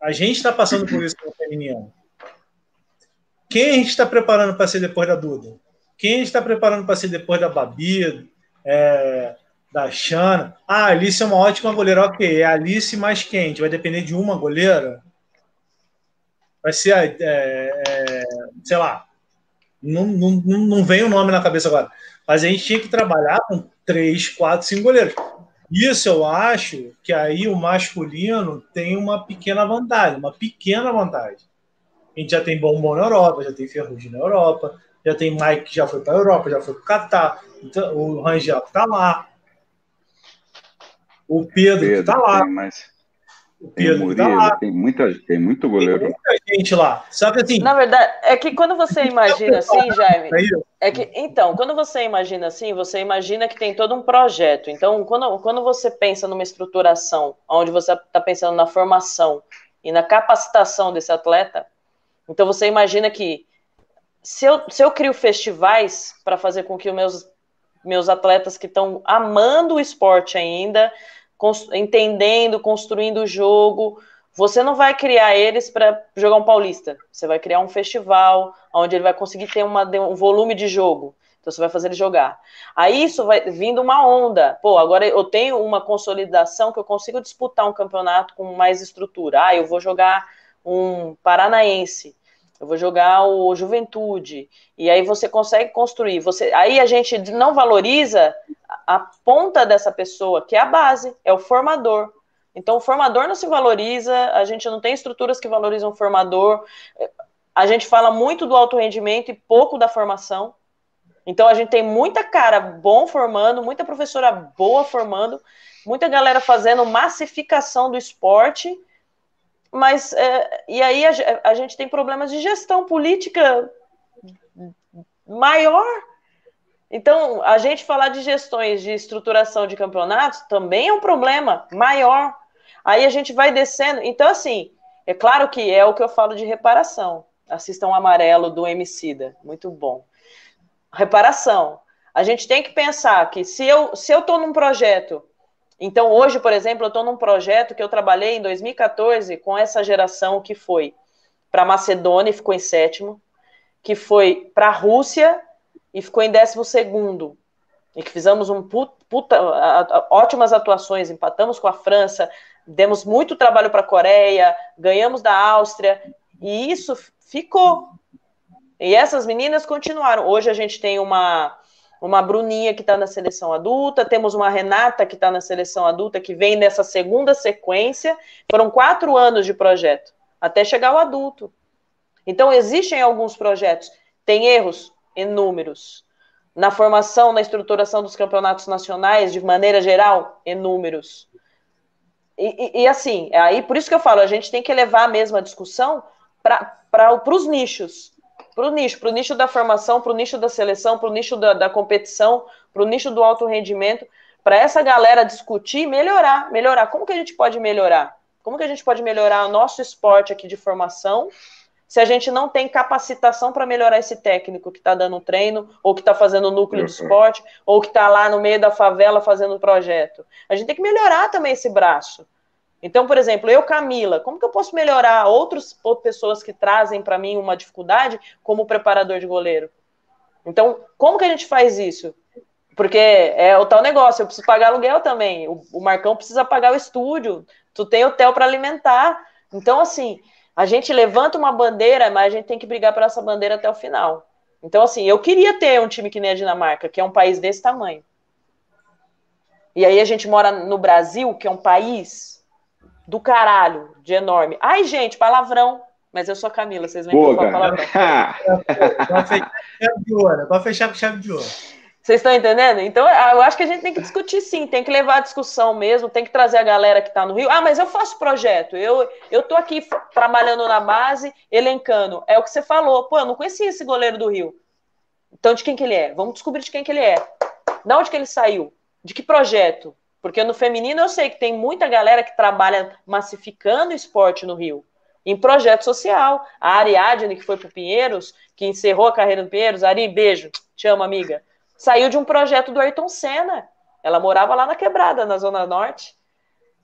Speaker 1: A gente está passando por isso com feminino. Quem a gente está preparando para ser depois da Duda? Quem a gente está preparando para ser depois da Babi, é, da Xana? Ah, a Alice é uma ótima goleira. Ok, é a Alice mais quente. Vai depender de uma goleira? vai ser, é, é, sei lá, não, não, não vem o nome na cabeça agora, mas a gente tinha que trabalhar com três, quatro, cinco goleiros. Isso eu acho que aí o masculino tem uma pequena vantagem, uma pequena vantagem. A gente já tem Bombom na Europa, já tem Ferrugem na Europa, já tem Mike que já foi para a Europa, já foi para o Catar, então, o Rangel está lá, o Pedro está lá.
Speaker 3: Mas o Pedro tem, Murilo, tá tem, muita, tem muito goleiro. Tem muita
Speaker 1: gente lá. Só que assim.
Speaker 2: Na verdade, é que quando você imagina assim, Jaime. É que, então, quando você imagina assim, você imagina que tem todo um projeto. Então, quando, quando você pensa numa estruturação, onde você está pensando na formação e na capacitação desse atleta, então você imagina que se eu, se eu crio festivais para fazer com que os meus, meus atletas que estão amando o esporte ainda entendendo, construindo o jogo. Você não vai criar eles para jogar um paulista. Você vai criar um festival onde ele vai conseguir ter uma, um volume de jogo. Então você vai fazer ele jogar. Aí isso vai vindo uma onda. Pô, agora eu tenho uma consolidação que eu consigo disputar um campeonato com mais estrutura. Ah, eu vou jogar um paranaense eu vou jogar o Juventude. E aí você consegue construir. Você, aí a gente não valoriza a ponta dessa pessoa, que é a base, é o formador. Então o formador não se valoriza, a gente não tem estruturas que valorizam o formador. A gente fala muito do alto rendimento e pouco da formação. Então a gente tem muita cara bom formando, muita professora boa formando, muita galera fazendo massificação do esporte mas é, e aí a, a, gente tem problemas de gestão política maior. Então, a gente falar de gestões de estruturação de campeonatos também é um problema maior. Aí a gente vai descendo. Então, assim, é claro que é o que eu falo de reparação. Assistam amarelo do Emicida, muito bom. Reparação. A gente tem que pensar que se eu se eu estou num projeto então, hoje, por exemplo, eu estou num projeto que eu trabalhei em 2014 com essa geração que foi para Macedônia e ficou em sétimo, que foi para a Rússia e ficou em décimo segundo, e que fizemos um puta, puta, ótimas atuações, empatamos com a França, demos muito trabalho para a Coreia, ganhamos da Áustria, e isso ficou. E essas meninas continuaram. Hoje a gente tem uma uma Bruninha que está na seleção adulta, temos uma Renata que está na seleção adulta, que vem nessa segunda sequência. Foram quatro anos de projeto, até chegar ao adulto. Então, existem alguns projetos, tem erros inúmeros. Na formação, na estruturação dos campeonatos nacionais, de maneira geral, inúmeros. E, e, e assim, aí por isso que eu falo, a gente tem que levar a mesma discussão para os nichos para o nicho, para o nicho da formação, para o nicho da seleção, para o nicho da, da competição, para o nicho do alto rendimento, para essa galera discutir e melhorar, melhorar. Como que a gente pode melhorar? Como que a gente pode melhorar o nosso esporte aqui de formação se a gente não tem capacitação para melhorar esse técnico que está dando treino, ou que está fazendo o núcleo de uhum. esporte, ou que está lá no meio da favela fazendo projeto? A gente tem que melhorar também esse braço. Então, por exemplo, eu, Camila, como que eu posso melhorar outras pessoas que trazem para mim uma dificuldade como preparador de goleiro? Então, como que a gente faz isso? Porque é o tal negócio, eu preciso pagar aluguel também. O, o Marcão precisa pagar o estúdio, tu tem hotel para alimentar. Então, assim, a gente levanta uma bandeira, mas a gente tem que brigar por essa bandeira até o final. Então, assim, eu queria ter um time que nem a Dinamarca, que é um país desse tamanho. E aí a gente mora no Brasil, que é um país do caralho, de enorme. Ai, gente, palavrão. Mas eu sou a Camila, vocês lembram que eu palavrão.
Speaker 1: Pode fechar com chave de ouro. Pode fechar com chave de ouro.
Speaker 2: Vocês estão entendendo? Então, eu acho que a gente tem que discutir sim, tem que levar a discussão mesmo, tem que trazer a galera que está no Rio. Ah, mas eu faço projeto, eu eu tô aqui trabalhando na base, elencando. É o que você falou. Pô, eu não conhecia esse goleiro do Rio. Então, de quem que ele é? Vamos descobrir de quem que ele é. De onde que ele saiu? De que projeto? Porque no feminino eu sei que tem muita galera que trabalha massificando esporte no Rio, em projeto social. A Ariadne, que foi para o Pinheiros, que encerrou a carreira no Pinheiros, Ari, beijo, te amo, amiga Saiu de um projeto do Ayrton Senna. Ela morava lá na Quebrada, na Zona Norte.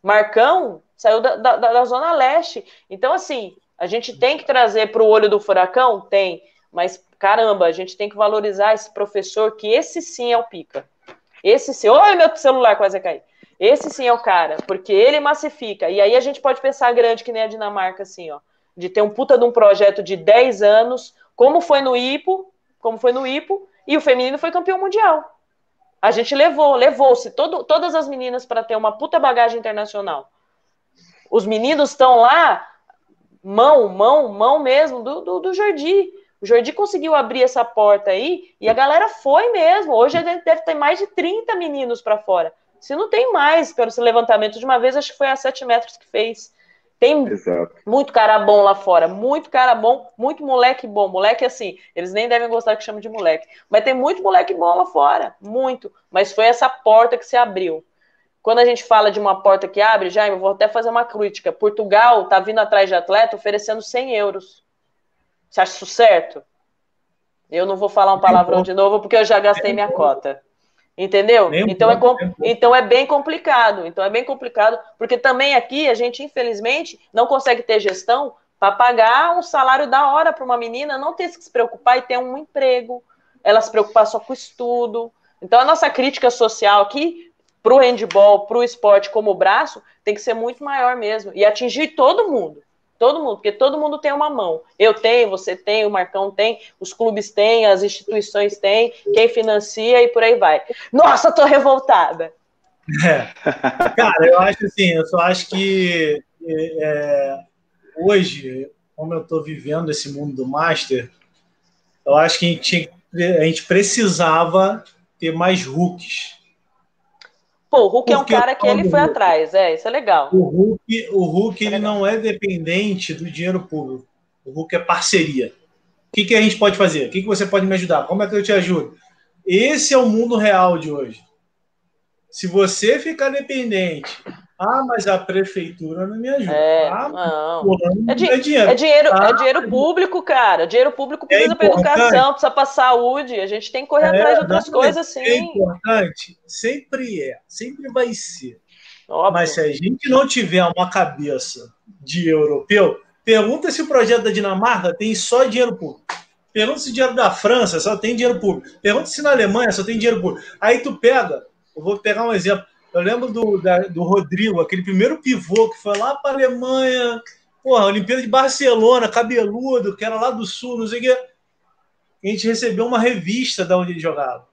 Speaker 2: Marcão saiu da, da, da Zona Leste. Então, assim, a gente tem que trazer para o olho do furacão? Tem. Mas, caramba, a gente tem que valorizar esse professor, que esse sim é o pica. Esse sim. Oi, meu celular quase cair. Esse sim é o cara, porque ele massifica. E aí a gente pode pensar grande, que nem a Dinamarca, assim, ó. De ter um puta de um projeto de 10 anos, como foi no IPO, como foi no IPO, e o feminino foi campeão mundial. A gente levou, levou-se todas as meninas para ter uma puta bagagem internacional. Os meninos estão lá, mão, mão, mão mesmo, do, do, do Jordi. O Jordi conseguiu abrir essa porta aí e a galera foi mesmo. Hoje deve ter mais de 30 meninos para fora. Se não tem mais, pelo levantamento de uma vez, acho que foi a 7 metros que fez. Tem Exato. muito cara bom lá fora, muito cara bom, muito moleque bom. Moleque assim, eles nem devem gostar que chama de moleque, mas tem muito moleque bom lá fora, muito. Mas foi essa porta que se abriu. Quando a gente fala de uma porta que abre, já eu vou até fazer uma crítica. Portugal tá vindo atrás de atleta oferecendo 100 euros. Você acha isso certo? Eu não vou falar um palavrão de novo porque eu já gastei minha cota. Entendeu? então é, então é bem complicado. Então é bem complicado, porque também aqui a gente, infelizmente, não consegue ter gestão para pagar um salário da hora para uma menina não ter que se preocupar e ter um emprego, ela se preocupar só com o estudo. Então a nossa crítica social aqui para o handball, para o esporte como braço, tem que ser muito maior mesmo e atingir todo mundo. Todo mundo, porque todo mundo tem uma mão. Eu tenho, você tem, o Marcão tem, os clubes têm, as instituições têm, quem financia e por aí vai. Nossa, tô revoltada.
Speaker 1: É. Cara, eu acho assim, eu só acho que é, hoje, como eu estou vivendo esse mundo do Master, eu acho que a gente, a gente precisava ter mais hooks
Speaker 2: Pô, o Hulk Porque é um cara que ele foi atrás, é, isso é legal.
Speaker 1: O Hulk, o Hulk é ele não é dependente do dinheiro público. O Hulk é parceria. O que, que a gente pode fazer? O que, que você pode me ajudar? Como é que eu te ajudo? Esse é o mundo real de hoje. Se você ficar dependente ah, mas a prefeitura não me ajuda.
Speaker 2: É,
Speaker 1: ah,
Speaker 2: não. é, di é, dinheiro. É dinheiro, ah, é dinheiro público, cara. Dinheiro público é precisa é para educação, precisa para saúde. A gente tem que correr é, atrás de outras coisas, sim.
Speaker 1: É importante, sempre é, sempre vai ser. Óbvio. Mas se a gente não tiver uma cabeça de europeu, pergunta se o projeto da Dinamarca tem só dinheiro público. Pergunta se o dinheiro da França só tem dinheiro público. Pergunta se na Alemanha só tem dinheiro público. Aí tu pega, eu vou pegar um exemplo. Eu lembro do, da, do Rodrigo, aquele primeiro pivô que foi lá para a Alemanha, porra, Olimpíada de Barcelona, cabeludo, que era lá do sul, não sei o quê. A gente recebeu uma revista da onde ele jogava.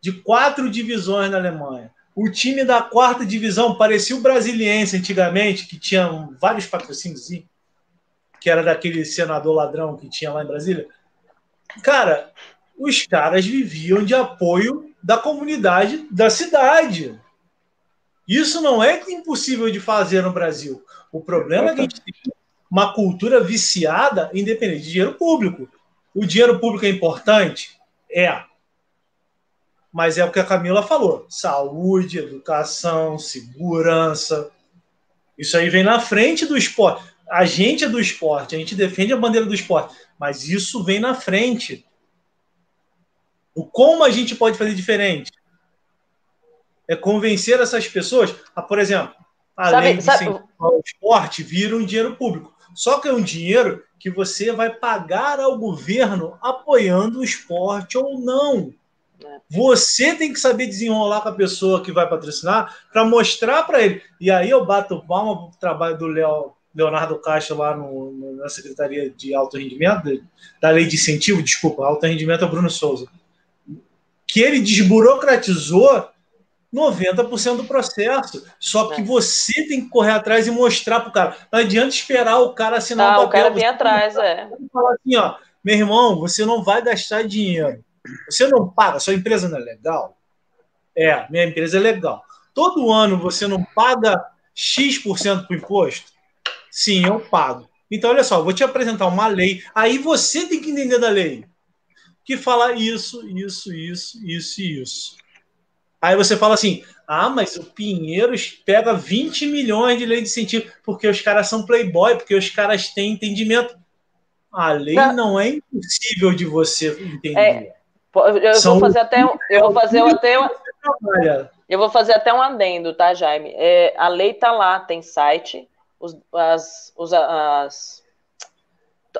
Speaker 1: De quatro divisões na Alemanha. O time da quarta divisão parecia o Brasiliense antigamente, que tinha vários patrocínios, que era daquele senador ladrão que tinha lá em Brasília. Cara, os caras viviam de apoio da comunidade da cidade. Isso não é impossível de fazer no Brasil. O problema é que a gente tem uma cultura viciada independente de dinheiro público. O dinheiro público é importante? É. Mas é o que a Camila falou: saúde, educação, segurança. Isso aí vem na frente do esporte. A gente é do esporte, a gente defende a bandeira do esporte, mas isso vem na frente. O como a gente pode fazer diferente? É convencer essas pessoas a, por exemplo, além sabe, de sabe... o esporte, vira um dinheiro público. Só que é um dinheiro que você vai pagar ao governo apoiando o esporte ou não. É. Você tem que saber desenrolar com a pessoa que vai patrocinar para mostrar para ele. E aí eu bato palma para o trabalho do Leo, Leonardo Castro lá no, no, na Secretaria de Alto Rendimento, da Lei de Incentivo, desculpa, Alto Rendimento é Bruno Souza, que ele desburocratizou 90% do processo. Só que é. você tem que correr atrás e mostrar para o cara. Não adianta esperar o cara assinar
Speaker 2: tá,
Speaker 1: o
Speaker 2: papel. O cara vem atrás, é.
Speaker 1: Falar assim, ó, meu irmão, você não vai gastar dinheiro. Você não paga, sua empresa não é legal? É, minha empresa é legal. Todo ano você não paga X% para o imposto? Sim, eu pago. Então, olha só, vou te apresentar uma lei. Aí você tem que entender da lei. Que fala isso, isso, isso, isso e isso. Aí você fala assim: ah, mas o Pinheiros pega 20 milhões de lei de incentivo, porque os caras são playboy, porque os caras têm entendimento. A lei não, não é impossível de você entender. É,
Speaker 2: eu São vou fazer até eu vou fazer até eu vou fazer até um adendo, tá, Jaime? É, a lei tá lá, tem site, os, as, os, as,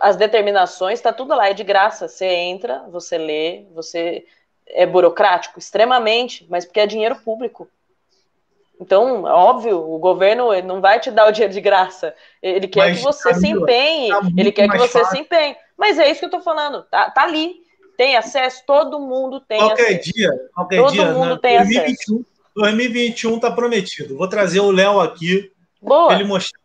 Speaker 2: as determinações, tá tudo lá, é de graça. Você entra, você lê, você é burocrático, extremamente, mas porque é dinheiro público. Então, óbvio, o governo não vai te dar o dinheiro de graça. Ele quer mas, que você se empenhe, tá ele quer que você fácil. se empenhe. Mas é isso que eu tô falando, tá, tá ali. Tem acesso, todo mundo tem
Speaker 1: qualquer
Speaker 2: acesso.
Speaker 1: Dia, qualquer todo dia, mundo né? tem 2021, acesso. 2021 tá prometido. Vou trazer o Léo aqui
Speaker 2: Boa.
Speaker 1: ele mostrar.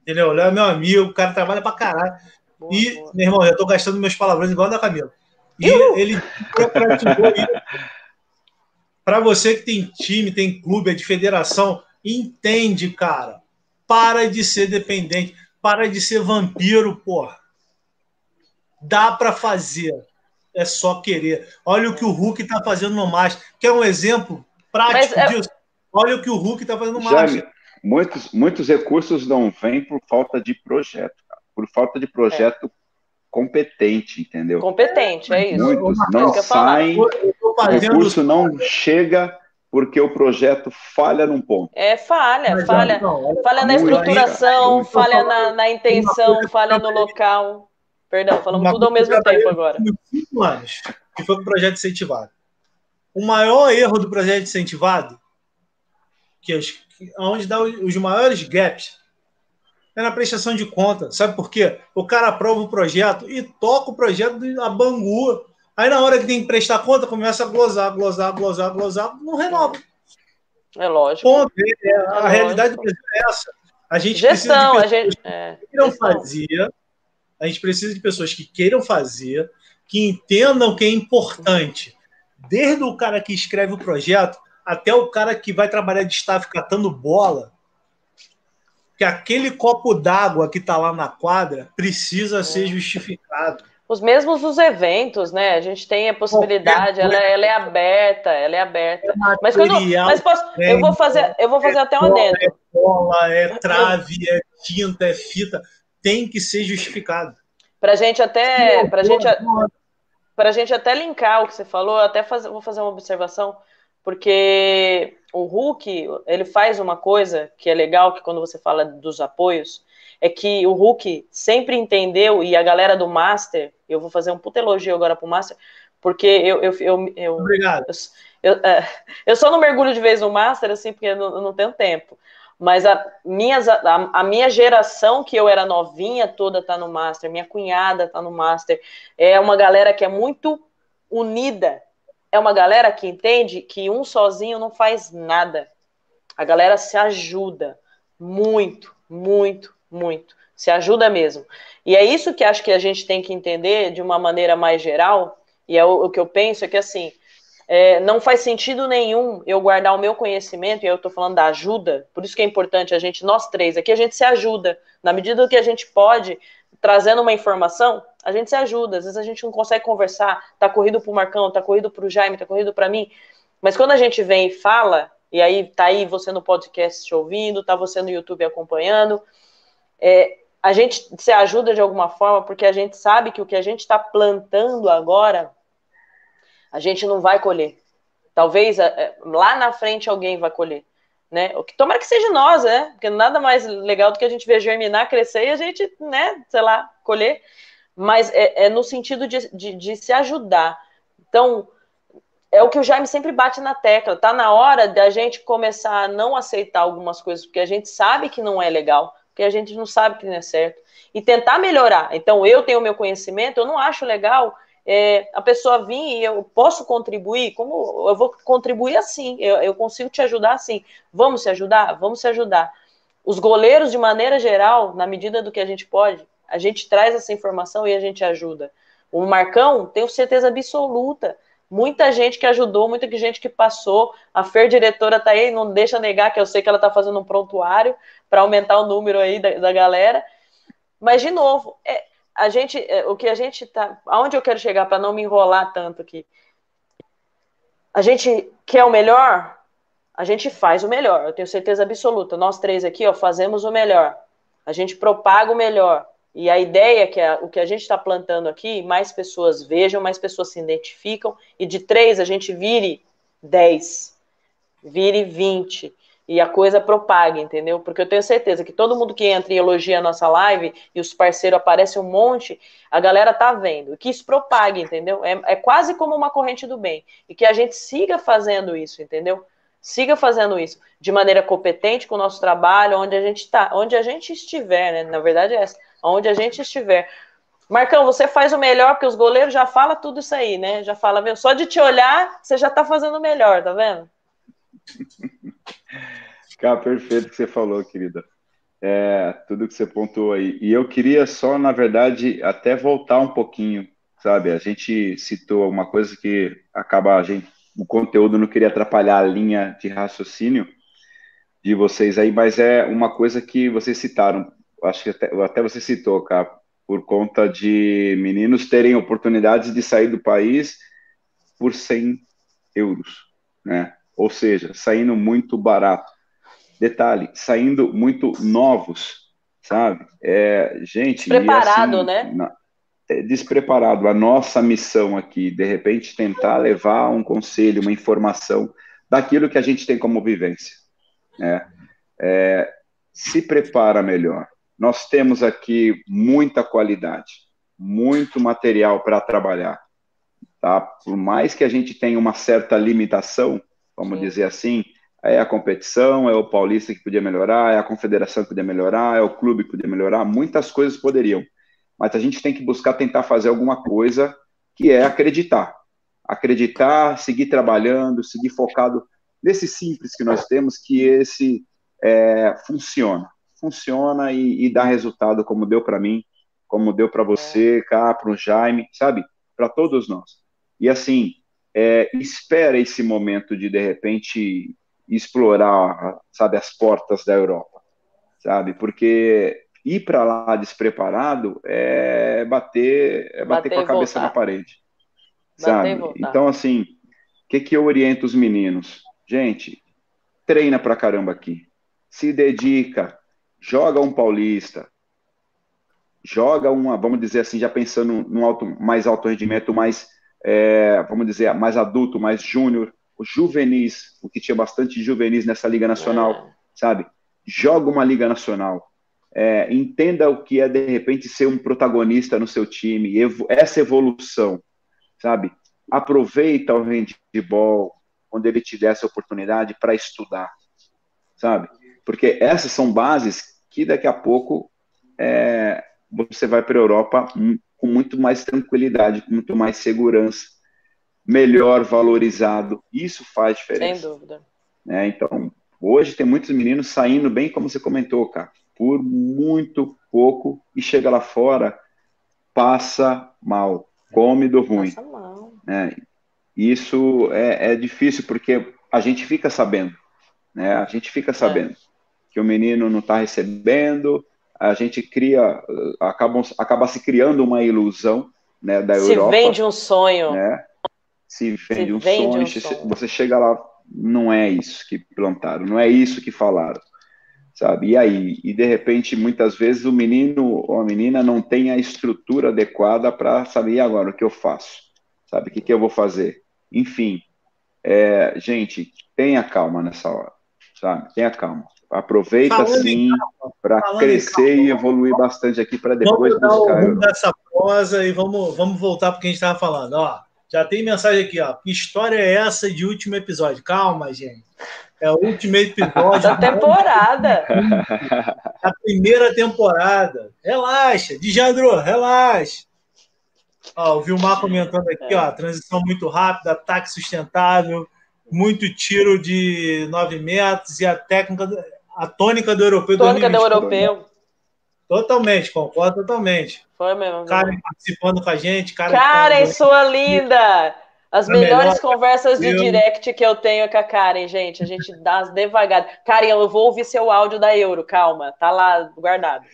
Speaker 1: Entendeu? O Léo é meu amigo, o cara trabalha pra caralho. Boa, e, boa. meu irmão, eu tô gastando meus palavrões igual da Camila. E Uhul. ele para você que tem time, tem clube, é de federação, entende, cara. Para de ser dependente, para de ser vampiro, porra. Dá para fazer. É só querer. Olha o que o Hulk está fazendo no Master. Quer um exemplo prático Mas, é disso? Olha o que o Hulk está fazendo no Master.
Speaker 3: Muitos, muitos recursos não vêm por falta de projeto, cara. por falta de projeto é competente, entendeu?
Speaker 2: Competente, é isso.
Speaker 3: Muitos não saem, o recurso não chega porque o projeto falha num ponto.
Speaker 2: É, falha, Mas, falha. Não, falha na estruturação, falha na, na intenção, falha no local. Perdão, falamos tudo ao mesmo tempo agora.
Speaker 1: Cinco anos, que foi o projeto incentivado. O maior erro do projeto incentivado, que é onde dá os maiores gaps, é na prestação de conta. Sabe por quê? O cara aprova o projeto e toca o projeto a Bangu. Aí na hora que tem que prestar conta, começa a glosar, glosar, glosar, glosar, não renova.
Speaker 2: É lógico. Ponto.
Speaker 1: É, é, a é realidade do Brasil é essa. A gente
Speaker 2: gestão,
Speaker 1: precisa
Speaker 2: de pessoas a gente, é,
Speaker 1: que queiram gestão. fazer. A gente precisa de pessoas que queiram fazer, que entendam que é importante. Desde o cara que escreve o projeto até o cara que vai trabalhar de staff catando bola, que aquele copo d'água que está lá na quadra precisa é. ser justificado.
Speaker 2: Os mesmos os eventos, né? A gente tem a possibilidade, ela, ela, é aberta, ela é aberta. É mas quando, mas posso, eu vou fazer, eu vou fazer é até um adendo.
Speaker 1: É bola, é trave, é tinta, é fita, tem que ser justificado.
Speaker 2: Para gente até, para gente, para gente até linkar o que você falou, até fazer, vou fazer uma observação porque o Hulk, ele faz uma coisa que é legal, que quando você fala dos apoios, é que o Hulk sempre entendeu, e a galera do Master, eu vou fazer um puta elogio agora pro Master, porque eu... eu, eu, eu
Speaker 1: Obrigado.
Speaker 2: Eu, eu, é, eu só não mergulho de vez no Master, assim, porque eu não, eu não tenho tempo. Mas a, minhas, a, a, minha geração, que eu era novinha, toda tá no Master, minha cunhada tá no Master, é uma galera que é muito unida, é uma galera que entende que um sozinho não faz nada. A galera se ajuda muito, muito, muito. Se ajuda mesmo. E é isso que acho que a gente tem que entender de uma maneira mais geral. E é o, o que eu penso é que assim, é, não faz sentido nenhum eu guardar o meu conhecimento, e eu estou falando da ajuda, por isso que é importante a gente, nós três aqui, a gente se ajuda. Na medida que a gente pode, trazendo uma informação, a gente se ajuda. Às vezes a gente não consegue conversar, tá corrido pro Marcão, tá corrido pro Jaime, tá corrido para mim. Mas quando a gente vem e fala, e aí tá aí você no podcast ouvindo, tá você no YouTube acompanhando, é, a gente se ajuda de alguma forma porque a gente sabe que o que a gente está plantando agora, a gente não vai colher. Talvez é, lá na frente alguém vai colher. né? O que tomara que seja nós, né? Porque nada mais legal do que a gente ver germinar, crescer e a gente, né, sei lá, colher. Mas é, é no sentido de, de, de, se ajudar. Então, é o que o Jaime sempre bate na tecla. Tá na hora da gente começar a não aceitar algumas coisas, porque a gente sabe que não é legal, porque a gente não sabe que não é certo. E tentar melhorar. Então, eu tenho meu conhecimento, eu não acho legal é, a pessoa vir e eu posso contribuir, como eu vou contribuir assim, eu, eu consigo te ajudar assim. Vamos se ajudar? Vamos se ajudar. Os goleiros, de maneira geral, na medida do que a gente pode, a gente traz essa informação e a gente ajuda. O Marcão, tenho certeza absoluta, muita gente que ajudou, muita gente que passou. A Fer, diretora, tá aí, não deixa negar que eu sei que ela tá fazendo um prontuário para aumentar o número aí da, da galera. Mas, de novo, é, a gente, é, o que a gente tá, aonde eu quero chegar para não me enrolar tanto aqui? A gente quer o melhor, a gente faz o melhor. Eu tenho certeza absoluta. Nós três aqui, ó, fazemos o melhor. A gente propaga o melhor. E a ideia é que o que a gente está plantando aqui, mais pessoas vejam, mais pessoas se identificam, e de três a gente vire dez, vire vinte, e a coisa propaga, entendeu? Porque eu tenho certeza que todo mundo que entra e elogia a nossa live e os parceiros aparecem um monte, a galera tá vendo. Que isso propague, entendeu? É, é quase como uma corrente do bem. E que a gente siga fazendo isso, entendeu? Siga fazendo isso de maneira competente com o nosso trabalho, onde a gente tá, onde a gente estiver, né? Na verdade é essa, onde a gente estiver. Marcão, você faz o melhor, porque os goleiros já falam tudo isso aí, né? Já fala, meu, só de te olhar, você já tá fazendo o melhor, tá vendo?
Speaker 3: Cara, perfeito o que você falou, querida. É, tudo que você pontuou aí. E eu queria só, na verdade, até voltar um pouquinho, sabe? A gente citou uma coisa que acaba a gente, o conteúdo não queria atrapalhar a linha de raciocínio de vocês aí, mas é uma coisa que vocês citaram, acho que até, até você citou, cara, por conta de meninos terem oportunidades de sair do país por 100 euros, né? ou seja, saindo muito barato. Detalhe, saindo muito novos, sabe? É, gente.
Speaker 2: Despreparado, assim, né?
Speaker 3: Na, é, despreparado. A nossa missão aqui, de repente, tentar levar um conselho, uma informação daquilo que a gente tem como vivência. Né? É, se prepara melhor. Nós temos aqui muita qualidade, muito material para trabalhar. Tá? Por mais que a gente tenha uma certa limitação, vamos Sim. dizer assim, é a competição, é o paulista que podia melhorar, é a confederação que podia melhorar, é o clube que podia melhorar, muitas coisas poderiam. Mas a gente tem que buscar tentar fazer alguma coisa que é acreditar. Acreditar, seguir trabalhando, seguir focado nesse simples que nós temos, que esse é, funciona. Funciona e, e dá resultado, como deu para mim, como deu para você, cá, para o Jaime, sabe? Para todos nós. E assim, é, espera esse momento de de repente explorar, sabe, as portas da Europa, sabe? Porque ir para lá despreparado é bater, é bater, bater com a cabeça voltar. na parede, sabe? Então assim, o que que eu oriento os meninos? Gente, treina pra caramba aqui, se dedica, joga um paulista, joga uma, vamos dizer assim, já pensando num alto, mais alto rendimento, mais é, vamos dizer, mais adulto, mais júnior, os juvenis, o que tinha bastante juvenis nessa Liga Nacional, é. sabe? Joga uma Liga Nacional. É, entenda o que é, de repente, ser um protagonista no seu time, evo essa evolução, sabe? Aproveita o handball quando ele te der essa oportunidade para estudar, sabe? Porque essas são bases que daqui a pouco é, você vai para a Europa com muito mais tranquilidade, com muito mais segurança, melhor valorizado. Isso faz diferença.
Speaker 2: Sem dúvida.
Speaker 3: É, então, hoje tem muitos meninos saindo bem, como você comentou, cara, por muito pouco e chega lá fora, passa mal, come do ruim. Passa mal. É, isso é, é, difícil porque a gente fica sabendo, né? A gente fica sabendo é. Que o menino não está recebendo, a gente cria, acaba, acaba se criando uma ilusão né, da se Europa.
Speaker 2: Se vende um sonho.
Speaker 3: Né? Se vende, se um, vende sonho, um sonho, você chega lá, não é isso que plantaram, não é isso que falaram, sabe? E aí, e de repente, muitas vezes o menino ou a menina não tem a estrutura adequada para saber, agora, o que eu faço? Sabe, o que, que eu vou fazer? Enfim, é, gente, tenha calma nessa hora. sabe? Tenha calma. Aproveita Falando sim para crescer e evoluir bastante aqui para depois
Speaker 1: vamos buscar. Vamos dessa prosa e vamos, vamos voltar para o que a gente estava falando. Ó, já tem mensagem aqui, ó. Que história é essa de último episódio? Calma, gente. É o último episódio
Speaker 2: da temporada.
Speaker 1: A primeira temporada. Relaxa, Dijandro, relaxa. Ó, o Vilmar comentando aqui, ó, transição muito rápida, ataque sustentável, muito tiro de 9 metros e a técnica, a tônica do europeu.
Speaker 2: Tônica do europeu.
Speaker 1: Totalmente, concordo totalmente.
Speaker 2: Foi mesmo.
Speaker 1: Karen participando com a gente.
Speaker 2: Karen, Karen sua linda! As a melhores melhor... conversas de direct que eu tenho é com a Karen, gente. A gente dá devagar. Karen, eu vou ouvir seu áudio da Euro, calma. Tá lá guardado.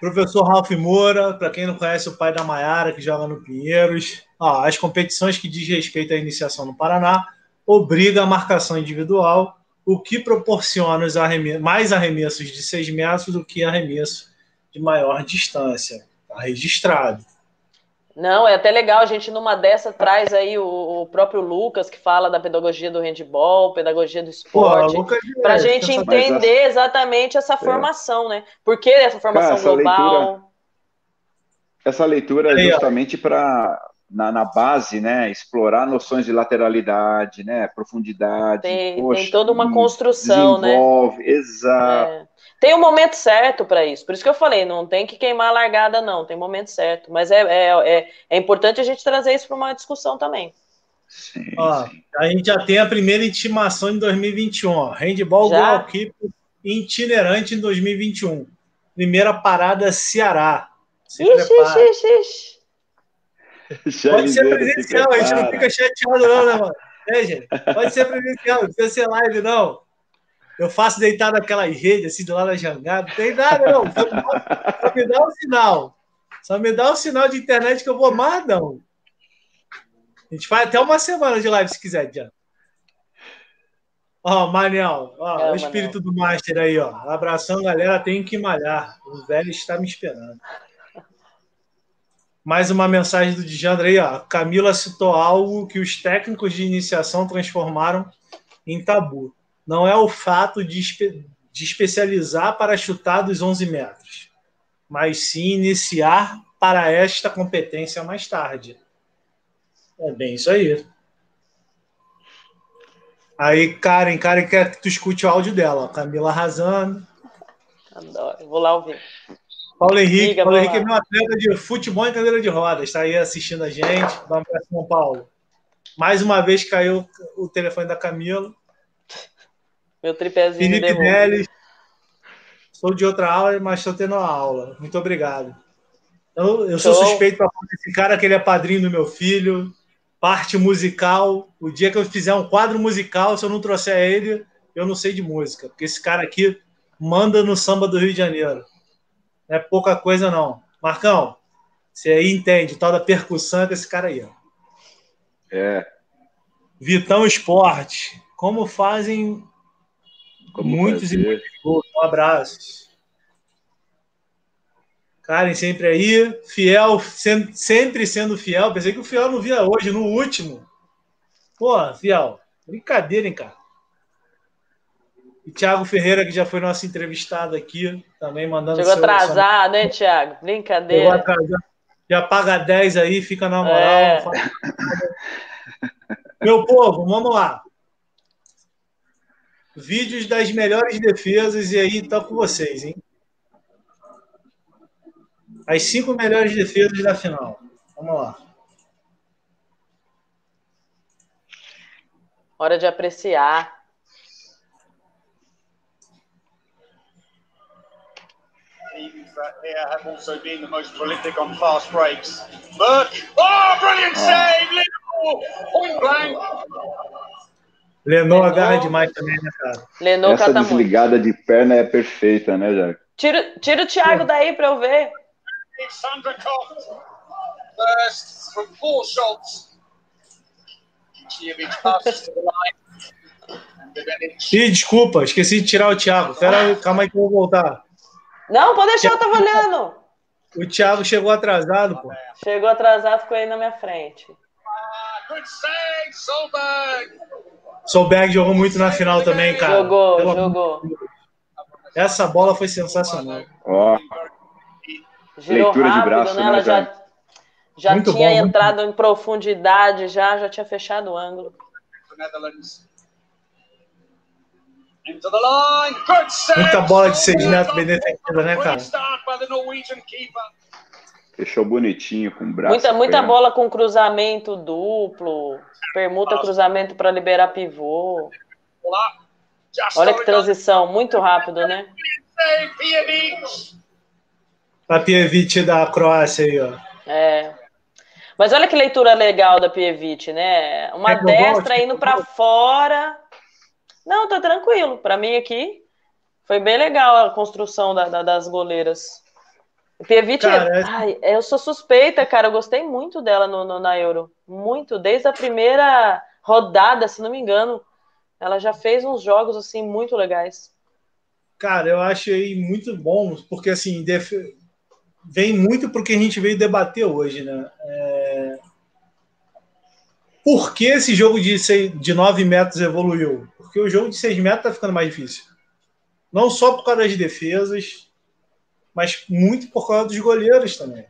Speaker 1: Professor Ralf Moura, para quem não conhece, o pai da Maiara, que joga no Pinheiros. As competições que diz respeito à iniciação no Paraná obriga a marcação individual, o que proporciona os arremessos, mais arremessos de 6 metros do que arremesso de maior distância. Está registrado.
Speaker 2: Não, é até legal, a gente numa dessa traz aí o, o próprio Lucas, que fala da pedagogia do handball, pedagogia do esporte, para a gente entender exatamente essa é. formação, né? Por que essa formação Cara, essa global?
Speaker 3: Leitura, essa leitura é justamente para na, na, base, né, explorar noções de lateralidade, né, profundidade.
Speaker 2: Tem, poxa, tem toda uma construção,
Speaker 3: né? desenvolve, né? Exato. É.
Speaker 2: Tem um momento certo para isso. Por isso que eu falei, não tem que queimar a largada, não. Tem momento certo. Mas é, é, é, é importante a gente trazer isso para uma discussão também.
Speaker 1: Sim, ó, sim. A gente já tem a primeira intimação em 2021. Ó. Handball Goalkeeper itinerante em 2021. Primeira parada Ceará.
Speaker 2: Se ixi, ixi, ixi, ixi.
Speaker 1: Pode ser presencial, a gente não fica chateado, não, né, mano? É, gente? Pode ser presencial, não precisa ser live, não. Eu faço deitado naquela rede, assim, do lado da jangada. Não tem nada, não. Só, só me dá o um sinal. Só me dá o um sinal de internet que eu vou não. A gente faz até uma semana de live, se quiser, Diana. Ó, Manel, ó, é, o espírito Manel. do Master aí, ó. Abração, galera. Tenho que malhar. O velho está me esperando. Mais uma mensagem do Dijandra aí, ó. Camila citou algo que os técnicos de iniciação transformaram em tabu. Não é o fato de, espe de especializar para chutar dos 11 metros, mas sim iniciar para esta competência mais tarde. É bem isso aí. Aí, Karen, Karen quer que tu escute o áudio dela. Camila arrasando.
Speaker 2: Adoro. Vou lá ouvir.
Speaker 1: Paulo Henrique, Paulo Henrique é meu atleta de futebol em cadeira de rodas, está aí assistindo a gente. Dá um São Paulo. Mais uma vez caiu o telefone da Camila.
Speaker 2: Meu tripézinho.
Speaker 1: Felipe Neles. Sou de outra aula, mas estou tendo a aula. Muito obrigado. Eu, eu sou suspeito para falar desse cara que ele é padrinho do meu filho. Parte musical. O dia que eu fizer um quadro musical, se eu não trouxer ele, eu não sei de música. Porque esse cara aqui manda no samba do Rio de Janeiro. Não é pouca coisa, não. Marcão, você aí entende, tal da percussão desse cara aí. Ó.
Speaker 3: É.
Speaker 1: Vitão Esporte. Como fazem Como muitos fazer? e muitos gols. Um abraço. Karen sempre aí, fiel, sempre sendo fiel. Pensei que o fiel não via hoje, no último. Pô, fiel, brincadeira, hein, cara. E Thiago Ferreira, que já foi nosso entrevistado aqui, também mandando.
Speaker 2: Chegou seu, atrasado, né, Thiago? Brincadeira.
Speaker 1: Já paga 10 aí, fica na moral. É. Meu povo, vamos lá. Vídeos das melhores defesas, e aí tá com vocês, hein? As cinco melhores defesas da final. Vamos lá.
Speaker 2: Hora de apreciar. Here have also been the most prolific on fast breaks. Burke, oh, brilliant save! Liverpool, point blank.
Speaker 1: Lenô agarra demais também, né, cara?
Speaker 3: Lenô Essa desligada muito. de perna é perfeita, né, Jack?
Speaker 2: Tira, tira o Thiago daí pra eu ver.
Speaker 1: Sandra Coft, first from four shots. Ih, desculpa, esqueci de tirar o Thiago. Pera, calma aí que eu vou voltar.
Speaker 2: Não, pode deixar, eu tava olhando.
Speaker 1: O Thiago chegou atrasado, pô.
Speaker 2: Chegou atrasado, ficou aí na minha frente.
Speaker 1: Solberg jogou muito na final também, cara.
Speaker 2: Jogou, Pelo jogou.
Speaker 1: Essa bola foi sensacional.
Speaker 3: Ó.
Speaker 2: Girou Leitura rápido, de braço, né? Ela né, já, já tinha bom, entrado muito... em profundidade, já, já tinha fechado o ângulo.
Speaker 1: Muita bola de 6 metros bem defendida, né, cara?
Speaker 3: Fechou bonitinho com o braço.
Speaker 2: Muita, muita bola com cruzamento duplo, permuta cruzamento para liberar pivô. Olha que transição, muito rápido, né?
Speaker 1: A Pievic da Croácia aí, ó.
Speaker 2: É. Mas olha que leitura legal da Pievic, né? Uma é destra indo para fora. Não, tá tranquilo. Para mim aqui foi bem legal a construção da, da, das goleiras. Pievic, cara, é... ai, eu sou suspeita, cara. Eu gostei muito dela no, no, na Euro. Muito. Desde a primeira rodada, se não me engano. Ela já fez uns jogos assim muito legais.
Speaker 1: Cara, eu achei muito bom, porque assim, def... vem muito porque a gente veio debater hoje, né? É... Por que esse jogo de, de 9 metros evoluiu? Porque o jogo de 6 metros tá ficando mais difícil. Não só por causa das defesas, mas muito por causa dos goleiros também.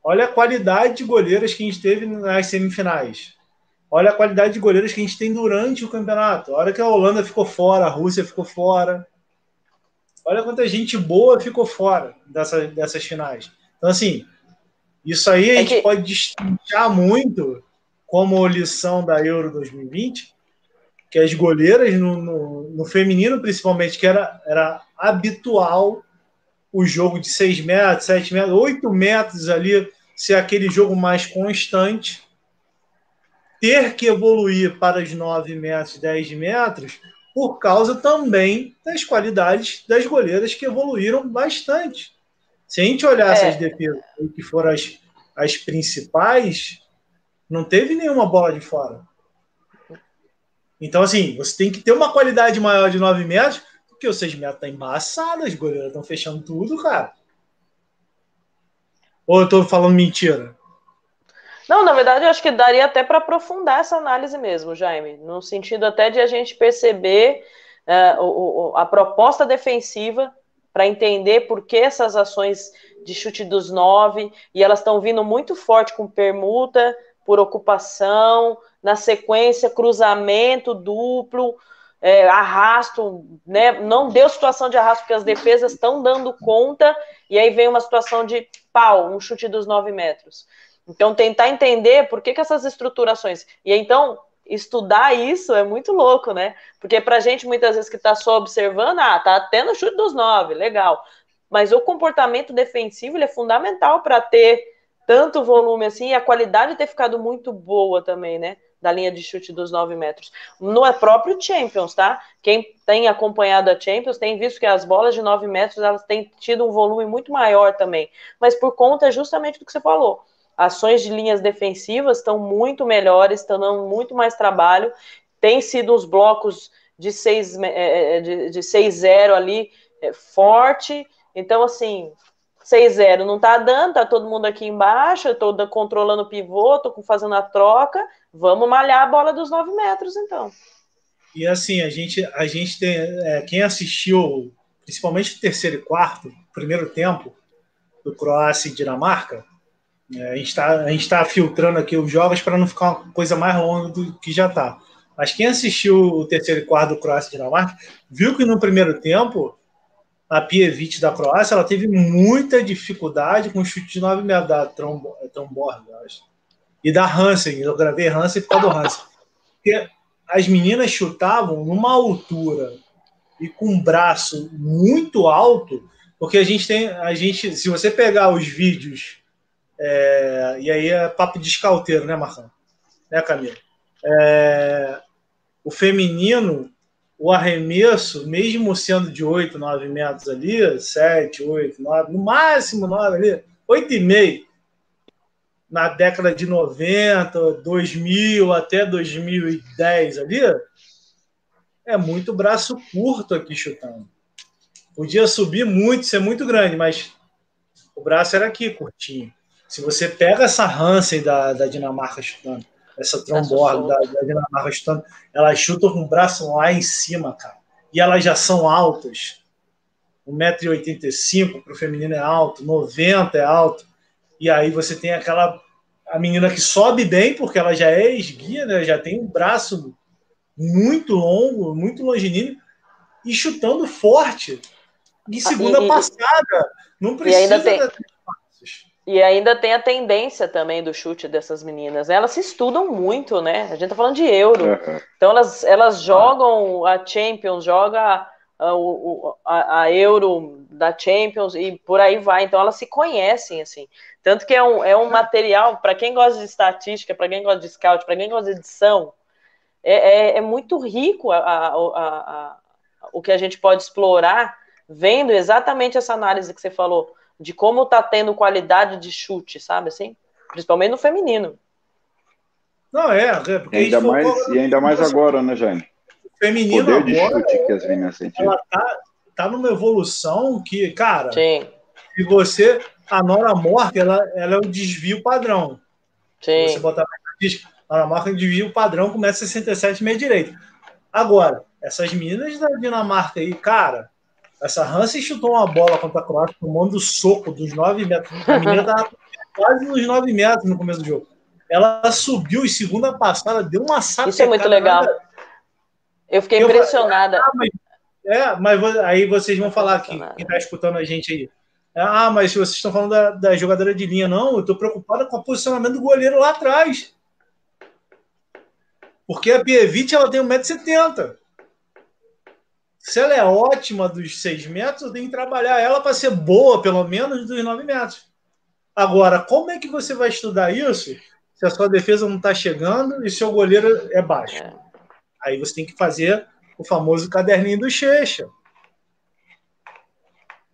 Speaker 1: Olha a qualidade de goleiros que a gente teve nas semifinais. Olha a qualidade de goleiros que a gente tem durante o campeonato. A hora que a Holanda ficou fora, a Rússia ficou fora. Olha quanta gente boa ficou fora dessa, dessas finais. Então, assim, isso aí a é gente que... pode destacar muito como lição da Euro 2020, que as goleiras, no, no, no feminino principalmente, que era, era habitual o jogo de 6 metros, 7 metros, 8 metros ali, ser aquele jogo mais constante, ter que evoluir para os 9 metros, 10 metros, por causa também das qualidades das goleiras que evoluíram bastante. Se a gente olhar é. essas defesas que foram as, as principais, não teve nenhuma bola de fora. Então, assim, você tem que ter uma qualidade maior de 9 metros porque o 6 metros tá embaçado, as goleiras estão fechando tudo, cara. Ou eu tô falando mentira?
Speaker 2: Não, na verdade, eu acho que daria até para aprofundar essa análise mesmo, Jaime, no sentido até de a gente perceber uh, o, o, a proposta defensiva para entender por que essas ações de chute dos nove, e elas estão vindo muito forte com permuta, por ocupação, na sequência, cruzamento duplo, é, arrasto, né? Não deu situação de arrasto, porque as defesas estão dando conta, e aí vem uma situação de pau, um chute dos nove metros. Então, tentar entender por que, que essas estruturações. E então, estudar isso é muito louco, né? Porque pra gente, muitas vezes, que está só observando, ah, tá tendo chute dos nove, legal. Mas o comportamento defensivo é fundamental para ter tanto volume assim e a qualidade ter ficado muito boa também, né? Da linha de chute dos 9 metros. No é próprio Champions, tá? Quem tem acompanhado a Champions tem visto que as bolas de 9 metros elas têm tido um volume muito maior também. Mas por conta justamente do que você falou. Ações de linhas defensivas estão muito melhores, estão dando muito mais trabalho. Tem sido os blocos de 6-0 é, é, de, de ali é, forte. Então, assim, 6-0 não tá dando, tá todo mundo aqui embaixo, eu tô controlando o pivô, tô fazendo a troca, vamos malhar a bola dos 9 metros, então.
Speaker 1: E assim, a gente, a gente tem. É, quem assistiu, principalmente o terceiro e quarto, primeiro tempo, do Croácia e Dinamarca, é, a gente está tá filtrando aqui os jogos para não ficar uma coisa mais longa do que já está. Mas quem assistiu o terceiro e quarto do Croácia e Dinamarca, viu que no primeiro tempo a Pievic da Croácia, ela teve muita dificuldade com o chute de 9 metros da Tromborg, acho. E da Hansen, eu gravei Hansen por causa do Hansen. Porque as meninas chutavam numa altura e com um braço muito alto, porque a gente tem, a gente, se você pegar os vídeos, é, e aí é papo de escalteiro, né, Marcão? Né, Camila? É, o feminino o arremesso, mesmo sendo de 8, 9 metros ali, 7, 8, 9, no máximo 9 ali, 8,5, na década de 90, 2000 até 2010 ali, é muito braço curto aqui chutando. Podia subir muito, ser muito grande, mas o braço era aqui, curtinho. Se você pega essa Hansen da, da Dinamarca chutando, essa tromborda da, da Dinamarca chutando. Elas chutam com o braço lá em cima, cara. E elas já são altas. 1,85m para o feminino é alto, 90 é alto. E aí você tem aquela a menina que sobe bem, porque ela já é esguia, né? Já tem um braço muito longo, muito longínquo, e chutando forte. Em segunda e, passada. Não precisa.
Speaker 2: E ainda, tem, e ainda tem a tendência também do chute dessas meninas. Né? Elas se estudam muito, né? A gente tá falando de euro. Então elas, elas jogam a Champions, joga a, a, Euro da Champions e por aí vai. Então elas se conhecem, assim. Tanto que é um, é um material, para quem gosta de estatística, para quem gosta de scout, para quem gosta de edição, é, é, é muito rico a, a, a, o que a gente pode explorar vendo exatamente essa análise que você falou, de como tá tendo qualidade de chute, sabe assim? Principalmente no feminino.
Speaker 1: Não, é, é
Speaker 3: porque ainda mais, e ainda mais agora, né, Jaime?
Speaker 1: Feminino poder de agora, chute que as meninas Ela tá, tá numa evolução que, cara, Sim. e você, a Nora Morte, ela, ela é o desvio padrão. Sim. Você botar na Nora Morte é o desvio padrão, começa 67 meia direita. Agora, essas meninas da Dinamarca aí, cara, essa Hansen chutou uma bola contra a Croácia, tomando soco dos 9 metros. A menina tava quase nos 9 metros no começo do jogo. Ela subiu e segunda passada, deu uma sapecada.
Speaker 2: Isso é muito legal. Eu fiquei eu impressionada.
Speaker 1: Falei, ah, mas, é, mas aí vocês vão falar aqui, quem está escutando a gente aí. Ah, mas vocês estão falando da, da jogadora de linha. Não, eu estou preocupada com o posicionamento do goleiro lá atrás. Porque a Pievich, ela tem 1,70m. Se ela é ótima dos 6 metros, tem que trabalhar ela para ser boa, pelo menos, dos 9 metros. Agora, como é que você vai estudar isso se a sua defesa não está chegando e seu goleiro é baixo? É. Aí você tem que fazer o famoso caderninho do Checha.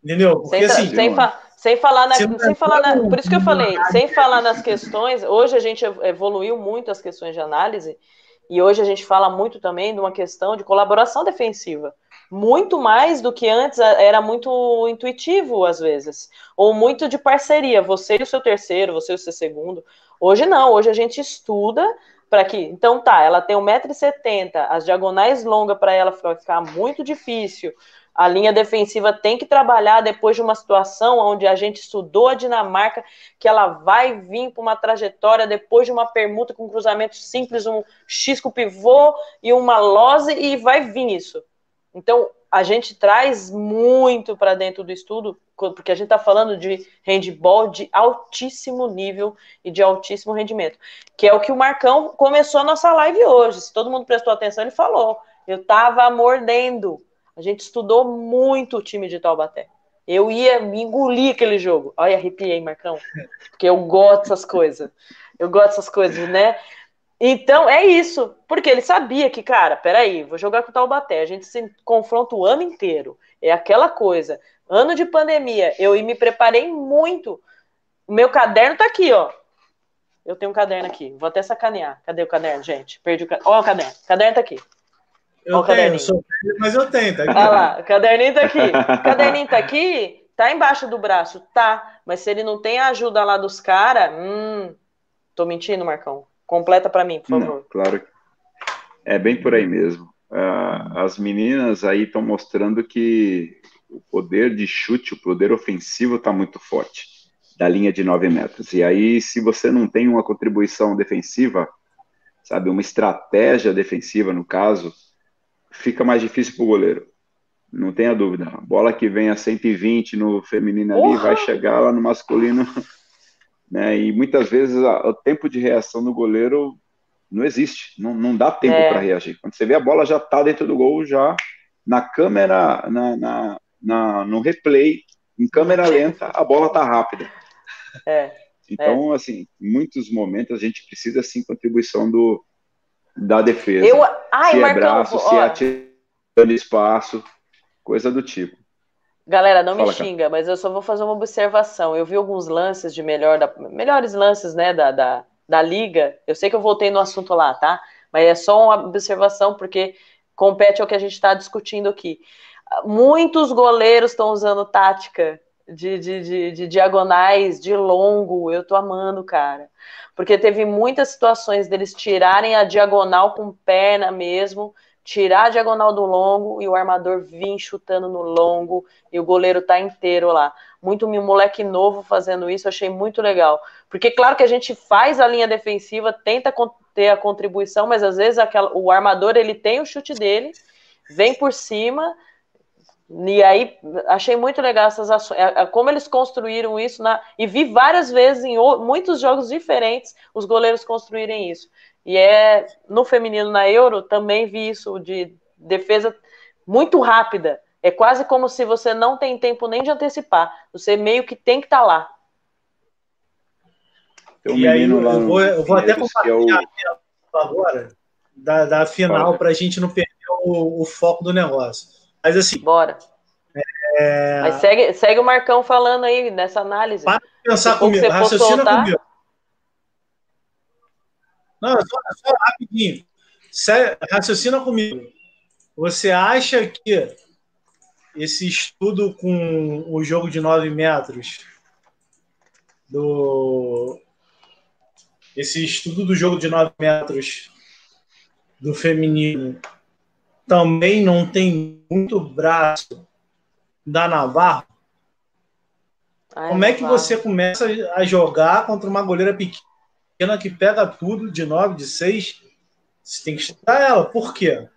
Speaker 1: Entendeu?
Speaker 2: Porque sem, assim. Sem, fa sem falar na, sem falar na, por isso que eu falei, sem falar nas questões, hoje a gente evoluiu muito as questões de análise e hoje a gente fala muito também de uma questão de colaboração defensiva. Muito mais do que antes era muito intuitivo, às vezes. Ou muito de parceria, você e o seu terceiro, você e o seu segundo. Hoje não, hoje a gente estuda para que. Então tá, ela tem 1,70m, as diagonais longas para ela ficar muito difícil. A linha defensiva tem que trabalhar depois de uma situação onde a gente estudou a Dinamarca, que ela vai vir para uma trajetória depois de uma permuta com cruzamento simples, um X com pivô e uma lose, e vai vir isso. Então, a gente traz muito para dentro do estudo, porque a gente está falando de handball de altíssimo nível e de altíssimo rendimento, que é o que o Marcão começou a nossa live hoje. Se todo mundo prestou atenção, ele falou. Eu estava mordendo a gente estudou muito o time de Taubaté. Eu ia me engolir aquele jogo. Olha, arrepiei, Marcão. Porque eu gosto dessas coisas. Eu gosto dessas coisas, né? Então, é isso. Porque ele sabia que, cara, peraí, vou jogar com o Taubaté. A gente se confronta o ano inteiro. É aquela coisa. Ano de pandemia, eu me preparei muito. O meu caderno tá aqui, ó. Eu tenho um caderno aqui. Vou até sacanear. Cadê o caderno, gente? Perdi o caderno. Ó, o caderno. O caderno tá aqui.
Speaker 1: Eu Ó, tenho, sou mas eu tenho, tá aqui.
Speaker 2: Olha lá, o caderninho tá aqui. O caderninho tá aqui, tá embaixo do braço, tá. Mas se ele não tem a ajuda lá dos caras, hum, tô mentindo, Marcão. Completa para mim, por favor. Não,
Speaker 3: claro. É bem por aí mesmo. Uh, as meninas aí estão mostrando que o poder de chute, o poder ofensivo está muito forte, da linha de 9 metros. E aí, se você não tem uma contribuição defensiva, sabe, uma estratégia defensiva, no caso, fica mais difícil para o goleiro. Não tenha dúvida. A bola que vem a 120 no feminino ali vai chegar lá no masculino. Né? E muitas vezes a, o tempo de reação do goleiro não existe. Não, não dá tempo é. para reagir. Quando você vê a bola já está dentro do gol, já na câmera, na, na, na, no replay, em câmera lenta, a bola está rápida. É. Então, é. assim, em muitos momentos a gente precisa sim contribuição do, da defesa. Eu, ai, se é Marcão, braço, se é atirando espaço, coisa do tipo.
Speaker 2: Galera, não Fala, me xinga, cara. mas eu só vou fazer uma observação. Eu vi alguns lances de melhor da, melhores lances, né, da, da, da liga. Eu sei que eu voltei no assunto lá, tá? Mas é só uma observação porque compete ao que a gente está discutindo aqui. Muitos goleiros estão usando tática de, de, de, de, diagonais, de longo, eu tô amando, cara. Porque teve muitas situações deles tirarem a diagonal com perna mesmo, tirar a diagonal do longo e o armador vir chutando no longo e o goleiro tá inteiro lá. Muito moleque novo fazendo isso, achei muito legal. Porque claro que a gente faz a linha defensiva, tenta ter a contribuição, mas às vezes aquela, o armador ele tem o chute dele, vem por cima e aí achei muito legal essas ações, é, é, como eles construíram isso na, e vi várias vezes em muitos jogos diferentes os goleiros construírem isso. E é no feminino na Euro também vi isso de defesa muito rápida. É quase como se você não tem tempo nem de antecipar. Você meio que tem que estar tá lá.
Speaker 1: Um e aí eu vou, eu vou até compartilhar é o... agora da, da final para a gente não perder o, o foco do negócio. Mas assim.
Speaker 2: Bora. É... Mas segue, segue o Marcão falando aí nessa análise.
Speaker 1: Para pensar comigo, raciocina soltar... comigo. Não, só, só rapidinho. Raciocina comigo. Você acha que esse estudo com o jogo de 9 metros do esse estudo do jogo de 9 metros do feminino também não tem muito braço da Navarro, Ai, como é que Navarro. você começa a jogar contra uma goleira pequena que pega tudo de 9, de 6? Você tem que estudar ela. Por quê?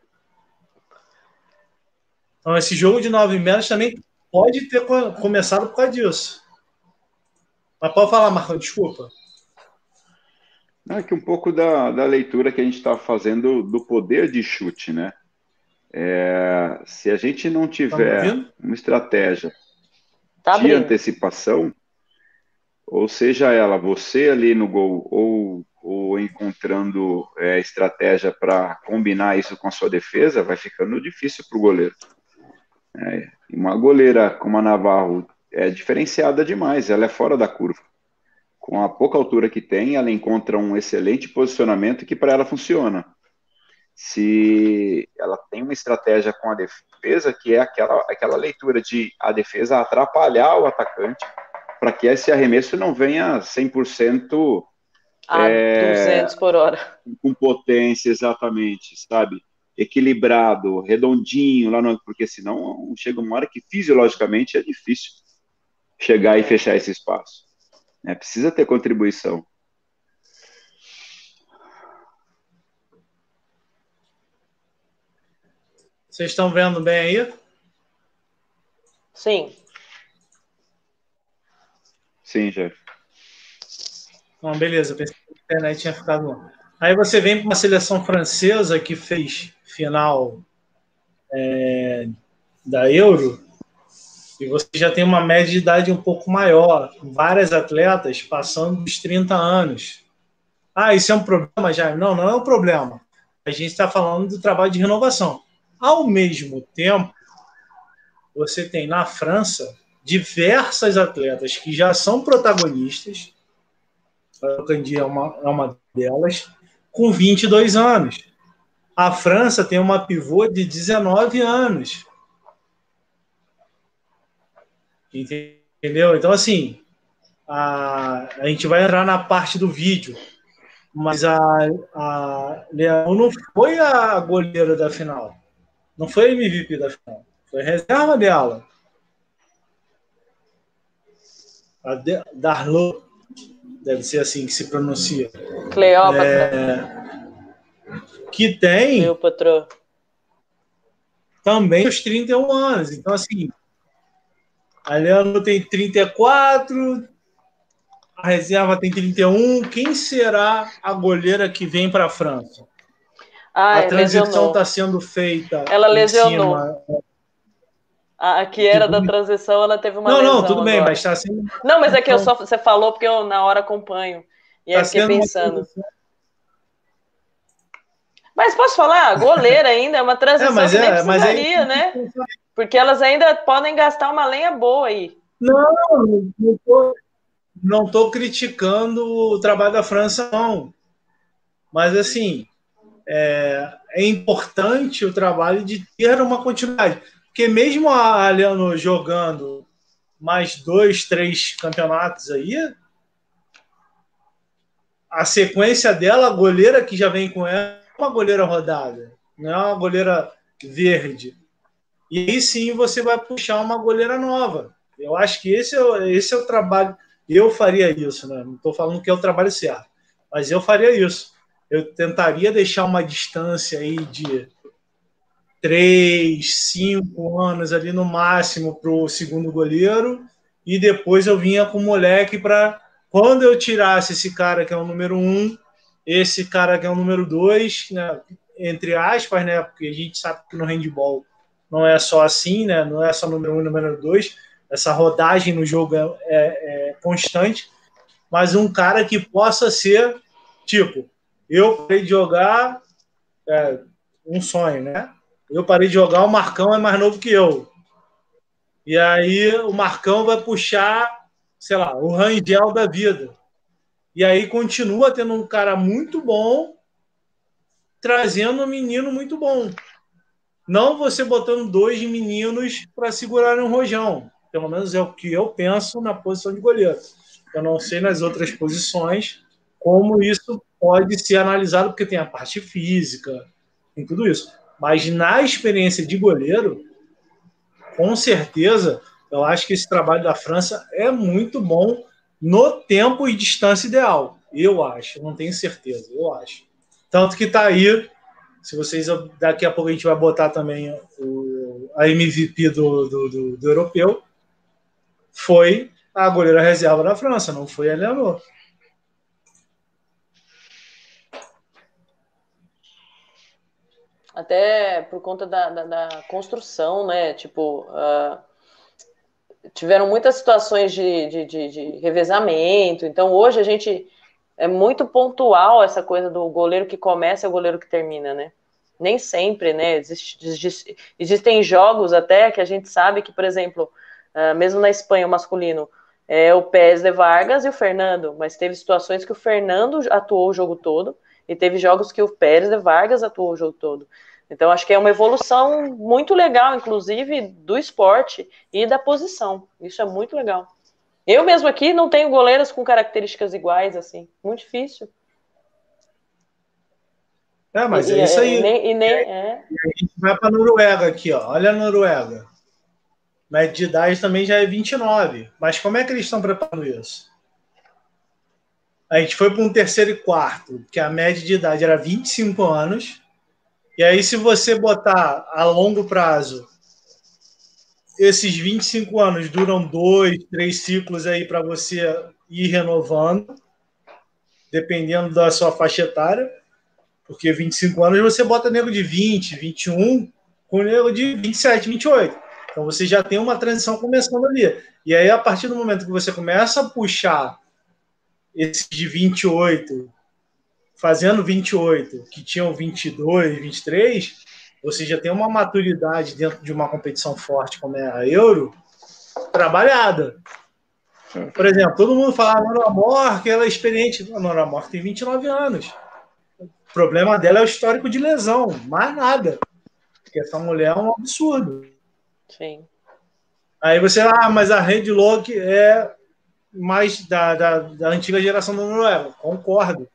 Speaker 1: Então, esse jogo de 9 metros também pode ter começado por causa disso. Mas pode falar, Marcão, desculpa.
Speaker 3: É que um pouco da, da leitura que a gente está fazendo do poder de chute, né? É, se a gente não tiver uma estratégia tá de antecipação, ou seja ela, você ali no gol, ou, ou encontrando é, estratégia para combinar isso com a sua defesa, vai ficando difícil para o goleiro. É, uma goleira como a Navarro é diferenciada demais, ela é fora da curva. Com a pouca altura que tem, ela encontra um excelente posicionamento que para ela funciona se ela tem uma estratégia com a defesa, que é aquela, aquela leitura de a defesa atrapalhar o atacante, para que esse arremesso não venha 100%
Speaker 2: a é, 200 por hora.
Speaker 3: Com potência, exatamente, sabe? Equilibrado, redondinho, lá no, porque senão chega uma hora que fisiologicamente é difícil chegar e fechar esse espaço. É, precisa ter contribuição.
Speaker 1: Vocês estão vendo bem aí?
Speaker 2: Sim.
Speaker 3: Sim, Jeff.
Speaker 1: Bom, beleza, pensei que a internet tinha ficado. Aí você vem para uma seleção francesa que fez final é, da Euro e você já tem uma média de idade um pouco maior, várias atletas passando dos 30 anos. Ah, isso é um problema, já? Não, não é um problema. A gente está falando do trabalho de renovação. Ao mesmo tempo, você tem na França diversas atletas que já são protagonistas, a Candy é uma, é uma delas, com 22 anos. A França tem uma pivô de 19 anos. Entendeu? Então, assim, a, a gente vai entrar na parte do vídeo, mas a, a Leão não foi a goleira da final. Não foi MVP da final. Foi reserva dela. A de Darlo, deve ser assim que se pronuncia.
Speaker 2: Cleópatra.
Speaker 1: É, que tem.
Speaker 2: Cleópatra.
Speaker 1: Também os 31 anos. Então, assim. A Leandro tem 34, a reserva tem 31. Quem será a goleira que vem para a França?
Speaker 2: Ah,
Speaker 1: a transição está sendo feita.
Speaker 2: Ela lesionou. Cima. A que era da transição, ela teve uma
Speaker 1: não. Não, tudo agora. bem, mas está sendo.
Speaker 2: Não, mas é que eu só, você falou porque eu na hora acompanho. E tá aí fiquei pensando. Mas posso falar? Goleira ainda, é uma transição é, mas que nem é, precisaria, mas é... né? Porque elas ainda podem gastar uma lenha boa aí.
Speaker 1: Não, não tô, não tô criticando o trabalho da França, não. Mas assim, é, é importante o trabalho de ter uma continuidade. Porque mesmo a Aliano jogando mais dois, três campeonatos aí, a sequência dela, a goleira que já vem com ela, é uma goleira rodada, não é uma goleira verde. E aí sim você vai puxar uma goleira nova. Eu acho que esse é, esse é o trabalho. Eu faria isso, né? Não estou falando que é o trabalho certo, mas eu faria isso. Eu tentaria deixar uma distância aí de três, cinco anos ali no máximo para o segundo goleiro. E depois eu vinha com o moleque para quando eu tirasse esse cara que é o número um, esse cara que é o número dois, né, entre aspas, né, porque a gente sabe que no handball não é só assim, né, não é só número um e número dois, essa rodagem no jogo é, é, é constante, mas um cara que possa ser tipo, eu parei de jogar é, um sonho, né? Eu parei de jogar, o Marcão é mais novo que eu. E aí o Marcão vai puxar, sei lá, o Rangel da vida. E aí continua tendo um cara muito bom, trazendo um menino muito bom. Não você botando dois meninos para segurar um rojão. Pelo menos é o que eu penso na posição de goleiro. Eu não sei nas outras posições como isso pode ser analisado, porque tem a parte física, tem tudo isso. Mas na experiência de goleiro, com certeza, eu acho que esse trabalho da França é muito bom no tempo e distância ideal. Eu acho, não tenho certeza, eu acho. Tanto que está aí, se vocês daqui a pouco a gente vai botar também o, a MVP do, do, do, do europeu, foi a goleira reserva da França, não foi a Leonor.
Speaker 2: Até por conta da, da, da construção, né? Tipo, uh, tiveram muitas situações de, de, de, de, revezamento. Então, hoje a gente é muito pontual essa coisa do goleiro que começa e o goleiro que termina, né? Nem sempre, né? Existe, existe, existem jogos até que a gente sabe que, por exemplo, uh, mesmo na Espanha, o masculino é o Pérez de Vargas e o Fernando, mas teve situações que o Fernando atuou o jogo todo e teve jogos que o Pérez de Vargas atuou o jogo todo. Então, acho que é uma evolução muito legal, inclusive, do esporte e da posição. Isso é muito legal. Eu mesmo aqui não tenho goleiras com características iguais, assim. Muito difícil.
Speaker 1: É, mas e, é isso aí. E, nem, e nem, é. a gente vai para a Noruega aqui, ó. Olha a Noruega. Média de idade também já é 29. Mas como é que eles estão preparando isso? A gente foi para um terceiro e quarto, que a média de idade era 25 anos e aí, se você botar a longo prazo, esses 25 anos duram dois, três ciclos aí para você ir renovando, dependendo da sua faixa etária, porque 25 anos você bota nego de 20, 21, com nego de 27, 28. Então você já tem uma transição começando ali. E aí, a partir do momento que você começa a puxar esses de 28 fazendo 28, que tinham 22, 23, você já tem uma maturidade dentro de uma competição forte como é a Euro, trabalhada. Por exemplo, todo mundo fala a Nora Mor, que ela é experiente. A Nora Mor tem 29 anos. O problema dela é o histórico de lesão, mais nada. Porque essa mulher é um absurdo.
Speaker 2: Sim.
Speaker 1: Aí você, ah, mas a Red Log é mais da, da, da antiga geração da Noruega. Concordo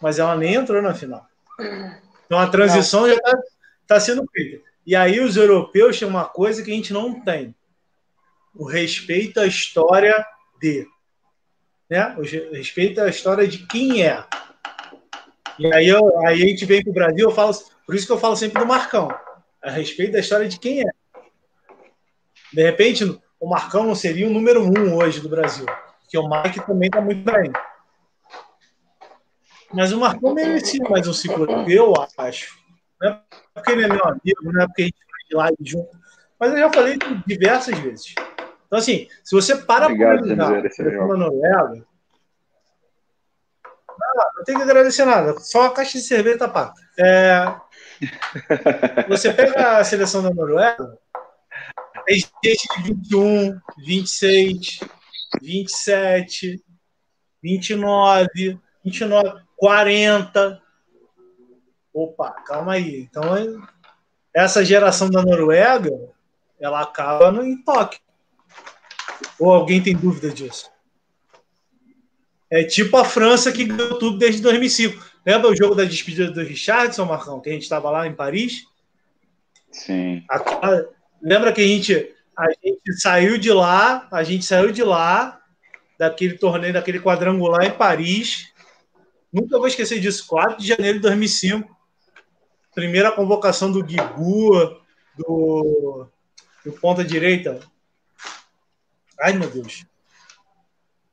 Speaker 1: mas ela nem entrou na final. Então a transição não. já está tá sendo feita. E aí os europeus têm uma coisa que a gente não tem: o respeito à história de. Né? O respeito à história de quem é. E aí, eu, aí a gente vem para o Brasil, eu falo, por isso que eu falo sempre do Marcão, a respeito da história de quem é. De repente, o Marcão não seria o número um hoje do Brasil, porque o Mike também está muito bem. Mas o Marcão merecia mais um ciclo, eu acho. Não é porque ele é meu amigo, não é porque a gente vai lá junto. Mas eu já falei diversas vezes. Então, assim, se você para
Speaker 3: Obrigado, para analisar
Speaker 1: a Noruega, não, não tem que agradecer nada, só a caixa de cerveja tá paga. É, você pega a seleção da Noruega, tem gente de 21, 26, 27, 29, 29. 40. Opa, calma aí. Então, essa geração da Noruega, ela acaba no, em Tóquio. Ou alguém tem dúvida disso? É tipo a França que ganhou tudo desde 2005. Lembra o jogo da despedida do Richardson, Marcão, que a gente estava lá em Paris?
Speaker 3: Sim.
Speaker 1: Lembra que a gente, a gente saiu de lá, a gente saiu de lá, daquele torneio, daquele quadrangular em Paris. Nunca vou esquecer disso, 4 de janeiro de 2005. Primeira convocação do Guigu, do, do ponta direita. Ai, meu Deus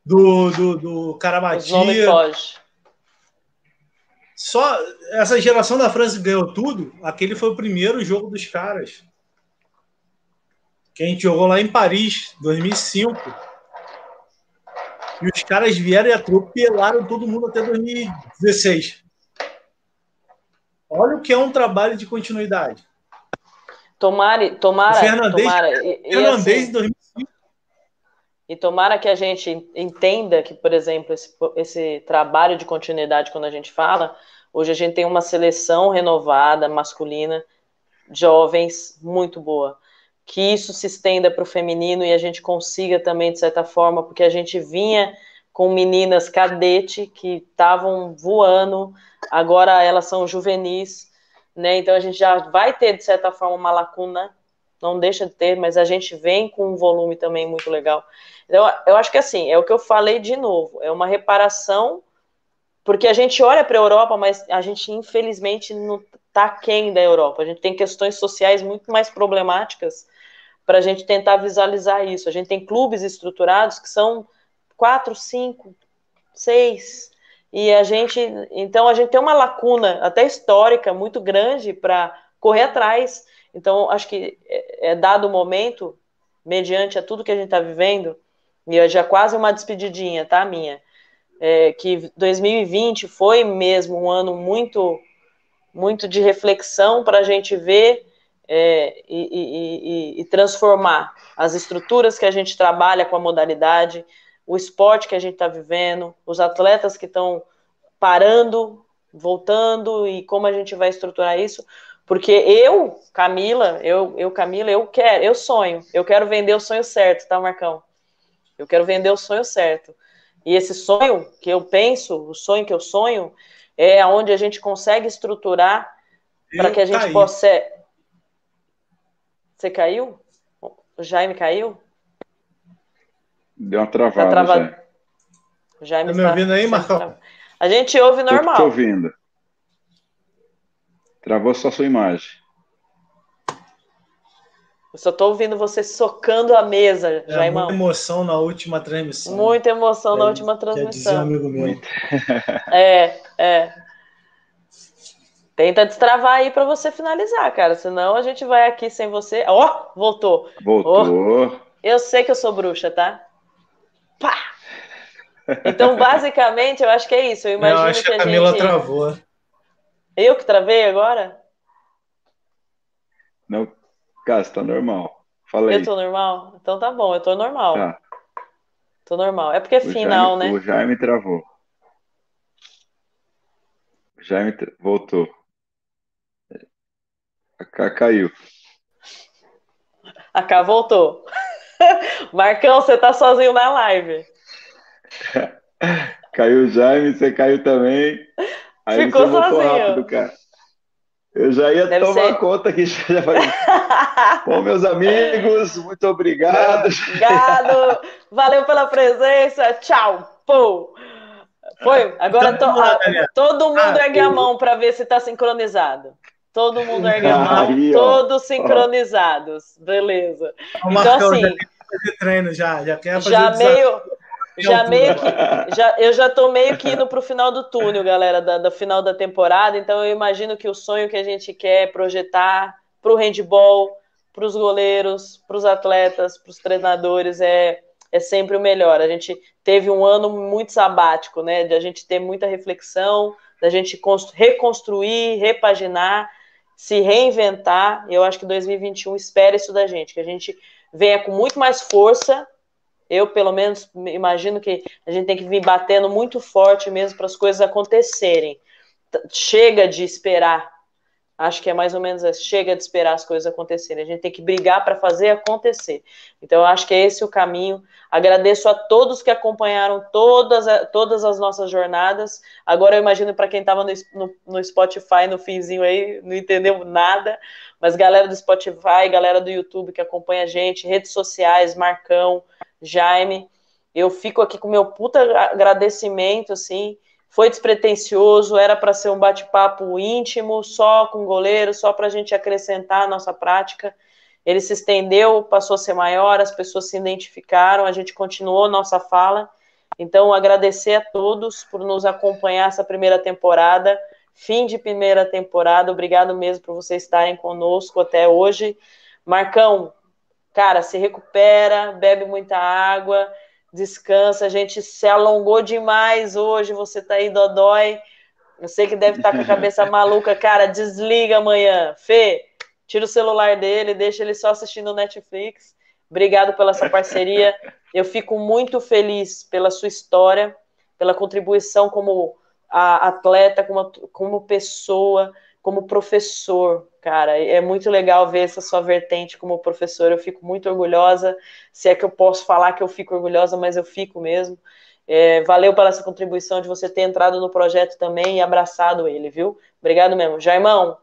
Speaker 1: do, do, do Caramatia. Só essa geração da França ganhou tudo. Aquele foi o primeiro jogo dos caras. Que a gente jogou lá em Paris, 2005. E os caras vieram e atropelaram todo mundo até 2016. Olha o que é um trabalho de continuidade.
Speaker 2: Tomara, tomara,
Speaker 1: o Fernandes,
Speaker 2: tomara.
Speaker 1: E, Fernandes assim, em 2005
Speaker 2: e tomara que a gente entenda que, por exemplo, esse, esse trabalho de continuidade, quando a gente fala, hoje a gente tem uma seleção renovada, masculina, jovens, muito boa. Que isso se estenda para o feminino e a gente consiga também, de certa forma, porque a gente vinha com meninas cadete que estavam voando, agora elas são juvenis, né? Então a gente já vai ter, de certa forma, uma lacuna, não deixa de ter, mas a gente vem com um volume também muito legal. Eu, eu acho que assim, é o que eu falei de novo, é uma reparação, porque a gente olha para a Europa, mas a gente infelizmente não está quem da Europa. A gente tem questões sociais muito mais problemáticas para a gente tentar visualizar isso. A gente tem clubes estruturados que são quatro, cinco, seis, e a gente, então a gente tem uma lacuna até histórica muito grande para correr atrás. Então acho que é, é dado o momento, mediante a tudo que a gente está vivendo, e já quase uma despedidinha, tá, minha? É, que 2020 foi mesmo um ano muito, muito de reflexão para a gente ver é, e, e, e, transformar as estruturas que a gente trabalha com a modalidade, o esporte que a gente está vivendo, os atletas que estão parando, voltando e como a gente vai estruturar isso. Porque eu, Camila, eu, eu Camila, eu quero, eu sonho, eu quero vender o sonho certo, tá, Marcão? Eu quero vender o sonho certo. E esse sonho que eu penso, o sonho que eu sonho, é onde a gente consegue estruturar para que a gente caí. possa. Você caiu? O Jaime caiu?
Speaker 3: Deu uma travada. Tá travado.
Speaker 1: Jaime tá me ouvindo aí, Marcão?
Speaker 2: A gente ouve normal.
Speaker 3: Estou ouvindo. Travou só sua imagem.
Speaker 2: Eu só tô ouvindo você socando a mesa, é,
Speaker 1: Jaimão. Muita emoção na última transmissão.
Speaker 2: Muita emoção é, na última transmissão.
Speaker 1: um amigo meu.
Speaker 2: É, é. Tenta destravar aí para você finalizar, cara. Senão a gente vai aqui sem você. Ó, oh, voltou.
Speaker 3: Voltou. Oh,
Speaker 2: eu sei que eu sou bruxa, tá? Pá! Então, basicamente, eu acho que é isso. Eu imagino eu acho que a,
Speaker 1: a Camila gente... travou.
Speaker 2: Eu que travei agora?
Speaker 3: Não, Cássio, tá normal. Falei.
Speaker 2: Eu tô normal? Então tá bom, eu tô normal. Tá. Tô normal. É porque é o final,
Speaker 3: Jaime,
Speaker 2: né?
Speaker 3: O Jaime travou. O Jaime voltou. A K caiu.
Speaker 2: A K voltou. Marcão, você tá sozinho na live.
Speaker 3: caiu o Jaime, você caiu também. Aí
Speaker 2: Ficou você sozinho.
Speaker 3: rápido, cara. Eu já ia Deve tomar ser... conta aqui. Já falei. Bom, meus amigos, muito obrigado.
Speaker 2: Obrigado. Valeu pela presença. Tchau. Pô. Foi. Agora to... ah, todo mundo ergue a mão para ver se está sincronizado. Todo mundo Aí, todos sincronizados. Beleza. Então, assim. Já
Speaker 1: fazer treino já, já quer fazer
Speaker 2: já meio já meio que, já, eu já tô meio que indo para o final do túnel, galera, da, da, final da temporada. Então eu imagino que o sonho que a gente quer projetar para o handball, para os goleiros, para os atletas, para os treinadores é, é sempre o melhor. A gente teve um ano muito sabático, né? De a gente ter muita reflexão, da gente reconstruir, repaginar, se reinventar. Eu acho que 2021 espera isso da gente, que a gente venha com muito mais força eu, pelo menos, imagino que a gente tem que vir batendo muito forte mesmo para as coisas acontecerem. Chega de esperar Acho que é mais ou menos assim, chega de esperar as coisas acontecerem. A gente tem que brigar para fazer acontecer. Então, eu acho que é esse o caminho. Agradeço a todos que acompanharam todas, todas as nossas jornadas. Agora eu imagino para quem estava no, no, no, Spotify, no finzinho aí, não entendeu nada. Mas galera do Spotify, galera do YouTube que acompanha a gente, redes sociais, Marcão, Jaime, eu fico aqui com meu puta agradecimento, assim foi despretensioso, era para ser um bate-papo íntimo, só com goleiro, só para a gente acrescentar a nossa prática. Ele se estendeu, passou a ser maior, as pessoas se identificaram, a gente continuou nossa fala. Então, agradecer a todos por nos acompanhar essa primeira temporada, fim de primeira temporada. Obrigado mesmo por vocês estarem conosco até hoje. Marcão, cara, se recupera, bebe muita água descansa. A gente se alongou demais hoje. Você tá aí, Dodói. Eu sei que deve estar tá com a cabeça maluca. Cara, desliga amanhã. Fê, tira o celular dele, deixa ele só assistindo Netflix. Obrigado pela essa parceria. Eu fico muito feliz pela sua história, pela contribuição como atleta, como, como pessoa, como professor, cara. É muito legal ver essa sua vertente como professor. Eu fico muito orgulhosa. Se é que eu posso falar que eu fico orgulhosa, mas eu fico mesmo. É, valeu pela essa contribuição de você ter entrado no projeto também e abraçado ele, viu? Obrigado mesmo. Jaimão,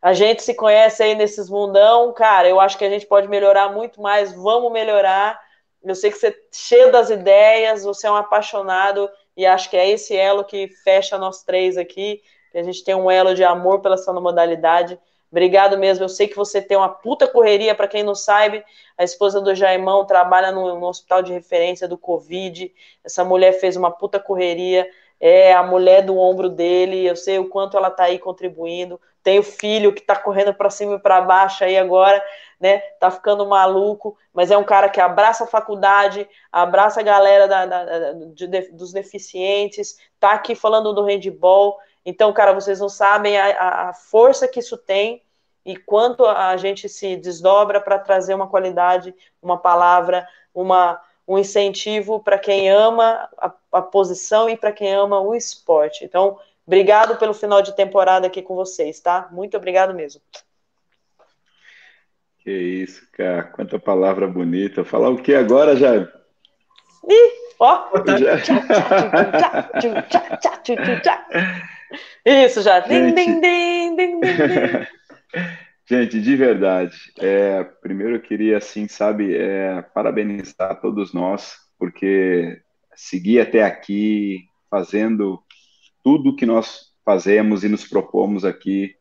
Speaker 2: a gente se conhece aí nesses mundão, cara. Eu acho que a gente pode melhorar muito mais. Vamos melhorar. Eu sei que você é cheio das ideias, você é um apaixonado e acho que é esse elo que fecha nós três aqui a gente tem um elo de amor pela sua modalidade. Obrigado mesmo. Eu sei que você tem uma puta correria. Para quem não sabe, a esposa do Jaimão trabalha no, no, hospital de referência do Covid. Essa mulher fez uma puta correria. É a mulher do ombro dele. Eu sei o quanto ela tá aí contribuindo. Tem o filho que tá correndo para cima e para baixo aí agora, né? Tá ficando maluco. Mas é um cara que abraça a faculdade, abraça a galera da, da, da de, dos deficientes. Tá aqui falando do handball. Então, cara, vocês não sabem a, a força que isso tem e quanto a gente se desdobra para trazer uma qualidade, uma palavra, uma, um incentivo para quem ama a, a posição e para quem ama o esporte. Então, obrigado pelo final de temporada aqui com vocês, tá? Muito obrigado mesmo.
Speaker 3: Que isso, cara. Quanta palavra bonita. Falar o que agora, já?
Speaker 2: Ih, ó. Já... Isso já. Gente, din, din, din,
Speaker 3: Gente, de verdade, é, primeiro eu queria, assim, sabe, é, parabenizar todos nós, porque seguir até aqui, fazendo tudo que nós fazemos e nos propomos aqui,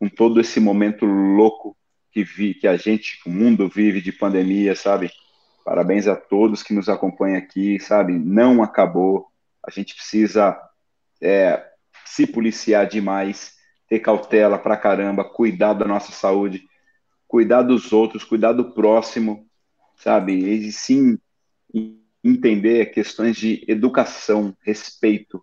Speaker 3: com todo esse momento louco que, vi, que a gente, o mundo vive de pandemia, sabe? Parabéns a todos que nos acompanham aqui, sabe? Não acabou, a gente precisa é, se policiar demais, ter cautela pra caramba, cuidar da nossa saúde, cuidar dos outros, cuidar do próximo, sabe? E sim entender questões de educação, respeito.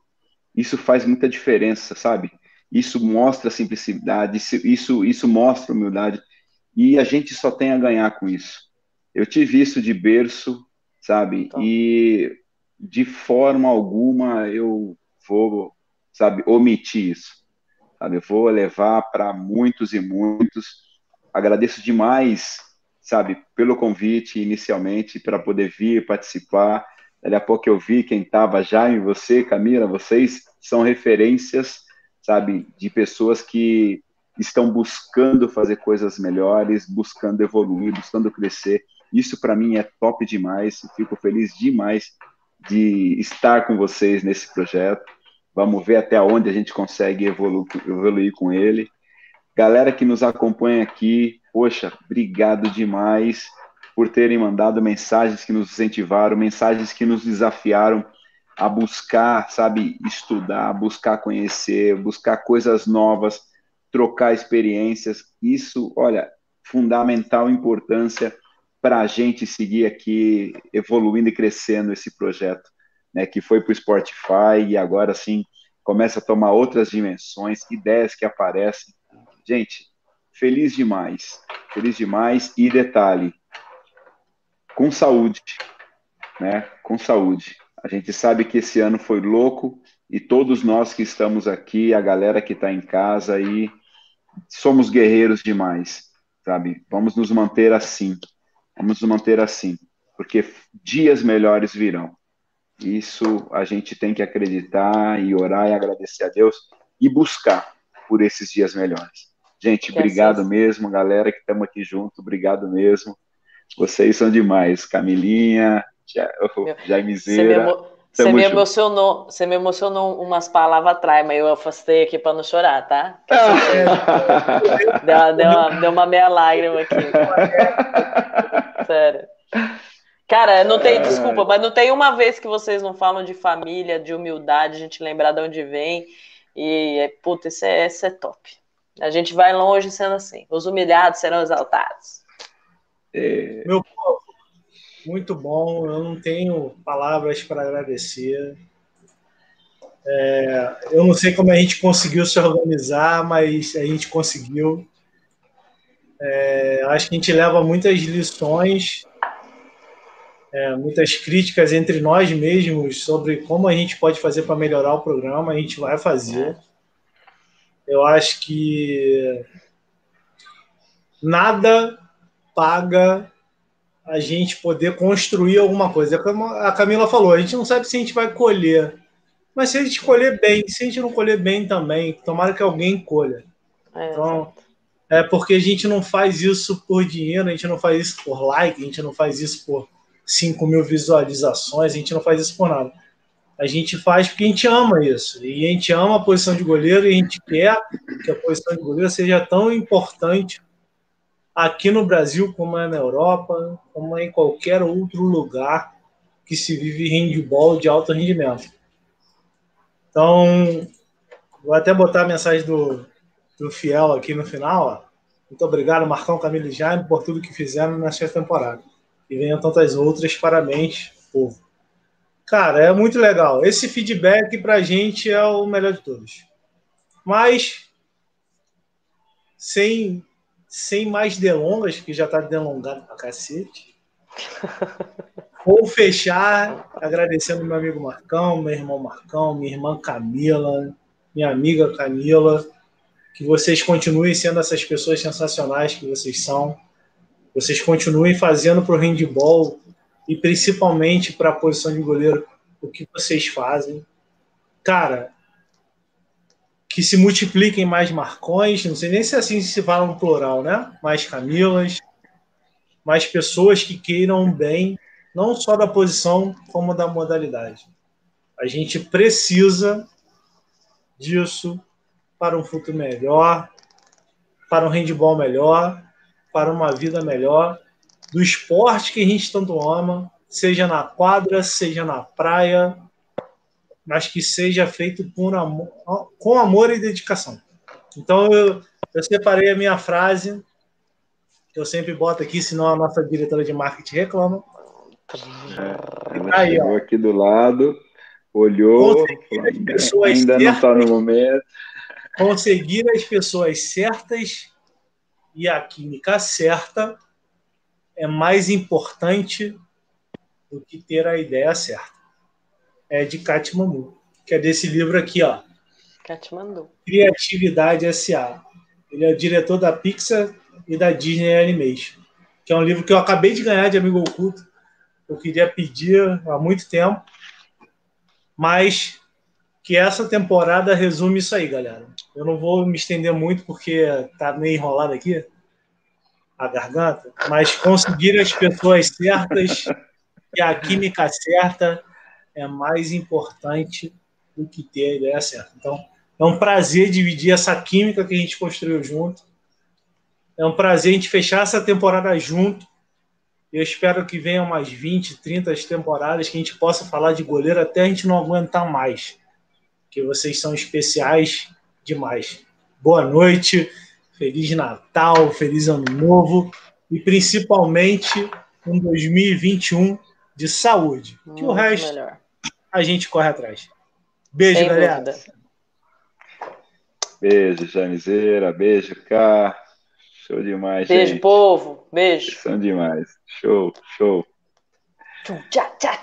Speaker 3: Isso faz muita diferença, sabe? Isso mostra simplicidade, isso, isso mostra humildade. E a gente só tem a ganhar com isso. Eu tive isso de berço, sabe? Então. E de forma alguma eu vou sabe, omitir isso. Sabe? Eu vou levar para muitos e muitos. Agradeço demais, sabe, pelo convite inicialmente para poder vir participar. Daqui a pouco eu vi quem estava já em você, Camila, vocês são referências, sabe, de pessoas que estão buscando fazer coisas melhores, buscando evoluir, buscando crescer. Isso para mim é top demais. Fico feliz demais de estar com vocês nesse projeto. Vamos ver até onde a gente consegue evolu evoluir com ele. Galera que nos acompanha aqui, poxa, obrigado demais por terem mandado mensagens que nos incentivaram, mensagens que nos desafiaram a buscar, sabe, estudar, buscar conhecer, buscar coisas novas, trocar experiências. Isso, olha, fundamental importância para a gente seguir aqui evoluindo e crescendo esse projeto né, que foi para o Spotify e agora sim começa a tomar outras dimensões, ideias que aparecem. Gente, feliz demais, feliz demais e detalhe, com saúde, né? Com saúde. A gente sabe que esse ano foi louco e todos nós que estamos aqui, a galera que está em casa aí, somos guerreiros demais, sabe? Vamos nos manter assim. Vamos nos manter assim, porque dias melhores virão. Isso a gente tem que acreditar e orar e agradecer a Deus e buscar por esses dias melhores. Gente, que obrigado assim. mesmo, galera que estamos aqui junto, obrigado mesmo. Vocês são demais, Camilinha, Jaimezeira.
Speaker 2: Você me, emocionou, você me emocionou umas palavras atrás, mas eu afastei aqui para não chorar, tá? deu, deu, uma, deu uma meia lágrima aqui. Sério. Cara, não tem desculpa, mas não tem uma vez que vocês não falam de família, de humildade, a gente lembrar de onde vem. E, puta, isso é, isso é top. A gente vai longe sendo assim. Os humilhados serão exaltados.
Speaker 1: É... Meu povo, muito bom. Eu não tenho palavras para agradecer. É, eu não sei como a gente conseguiu se organizar, mas a gente conseguiu. É, acho que a gente leva muitas lições é, muitas críticas entre nós mesmos sobre como a gente pode fazer para melhorar o programa, a gente vai fazer. Eu acho que nada paga a gente poder construir alguma coisa. Como a Camila falou, a gente não sabe se a gente vai colher. Mas se a gente colher bem, se a gente não colher bem também, tomara que alguém colha. É, então, é porque a gente não faz isso por dinheiro, a gente não faz isso por like, a gente não faz isso por 5 mil visualizações, a gente não faz isso por nada. A gente faz porque a gente ama isso. E a gente ama a posição de goleiro e a gente quer que a posição de goleiro seja tão importante aqui no Brasil como é na Europa, como é em qualquer outro lugar que se vive handball de alto rendimento. Então, vou até botar a mensagem do, do Fiel aqui no final. Ó. Muito obrigado, Marcão, Camilo e Jaime, por tudo que fizeram nessa temporada e venham tantas outras. Parabéns, povo. Cara, é muito legal. Esse feedback para a gente é o melhor de todos. Mas, sem, sem mais delongas, que já está delongado pra cacete, vou fechar agradecendo meu amigo Marcão, meu irmão Marcão, minha irmã Camila, minha amiga Camila. Que vocês continuem sendo essas pessoas sensacionais que vocês são vocês continuem fazendo para o handball e principalmente para a posição de goleiro o que vocês fazem. Cara, que se multipliquem mais Marcões, não sei nem se é assim se fala no plural, né? Mais Camilas, mais pessoas que queiram bem, não só da posição, como da modalidade. A gente precisa disso para um futuro melhor, para um handball melhor, para uma vida melhor, do esporte que a gente tanto ama, seja na quadra, seja na praia, mas que seja feito por amor, com amor e dedicação. Então eu, eu separei a minha frase, que eu sempre boto aqui, senão a nossa diretora de marketing reclama.
Speaker 3: É, ela Aí, chegou ó. aqui do lado, olhou, ainda não está no momento.
Speaker 1: Conseguir as pessoas certas e a química certa é mais importante do que ter a ideia certa. É de Katmandu, que é desse livro aqui, ó.
Speaker 2: Katmandu.
Speaker 1: Criatividade S.A. Ele é o diretor da Pixar e da Disney Animation, que é um livro que eu acabei de ganhar de amigo oculto. Eu queria pedir há muito tempo, mas que essa temporada resume isso aí, galera. Eu não vou me estender muito porque tá meio enrolado aqui a garganta, mas conseguir as pessoas certas e a química certa é mais importante do que ter a ideia certa. Então, é um prazer dividir essa química que a gente construiu junto. É um prazer a gente fechar essa temporada junto. Eu espero que venham mais 20, 30 temporadas que a gente possa falar de goleiro até a gente não aguentar mais que vocês são especiais demais. Boa noite, Feliz Natal, Feliz Ano Novo e principalmente um 2021 de saúde. Muito que o resto melhor. a gente corre atrás. Beijo, Sem galera. Dúvida.
Speaker 3: Beijo, Janizeira. Beijo, Cá. Show demais,
Speaker 2: Beijo,
Speaker 3: gente.
Speaker 2: povo. Beijo.
Speaker 3: São demais. Show, show. Tchau, tchau, tchau.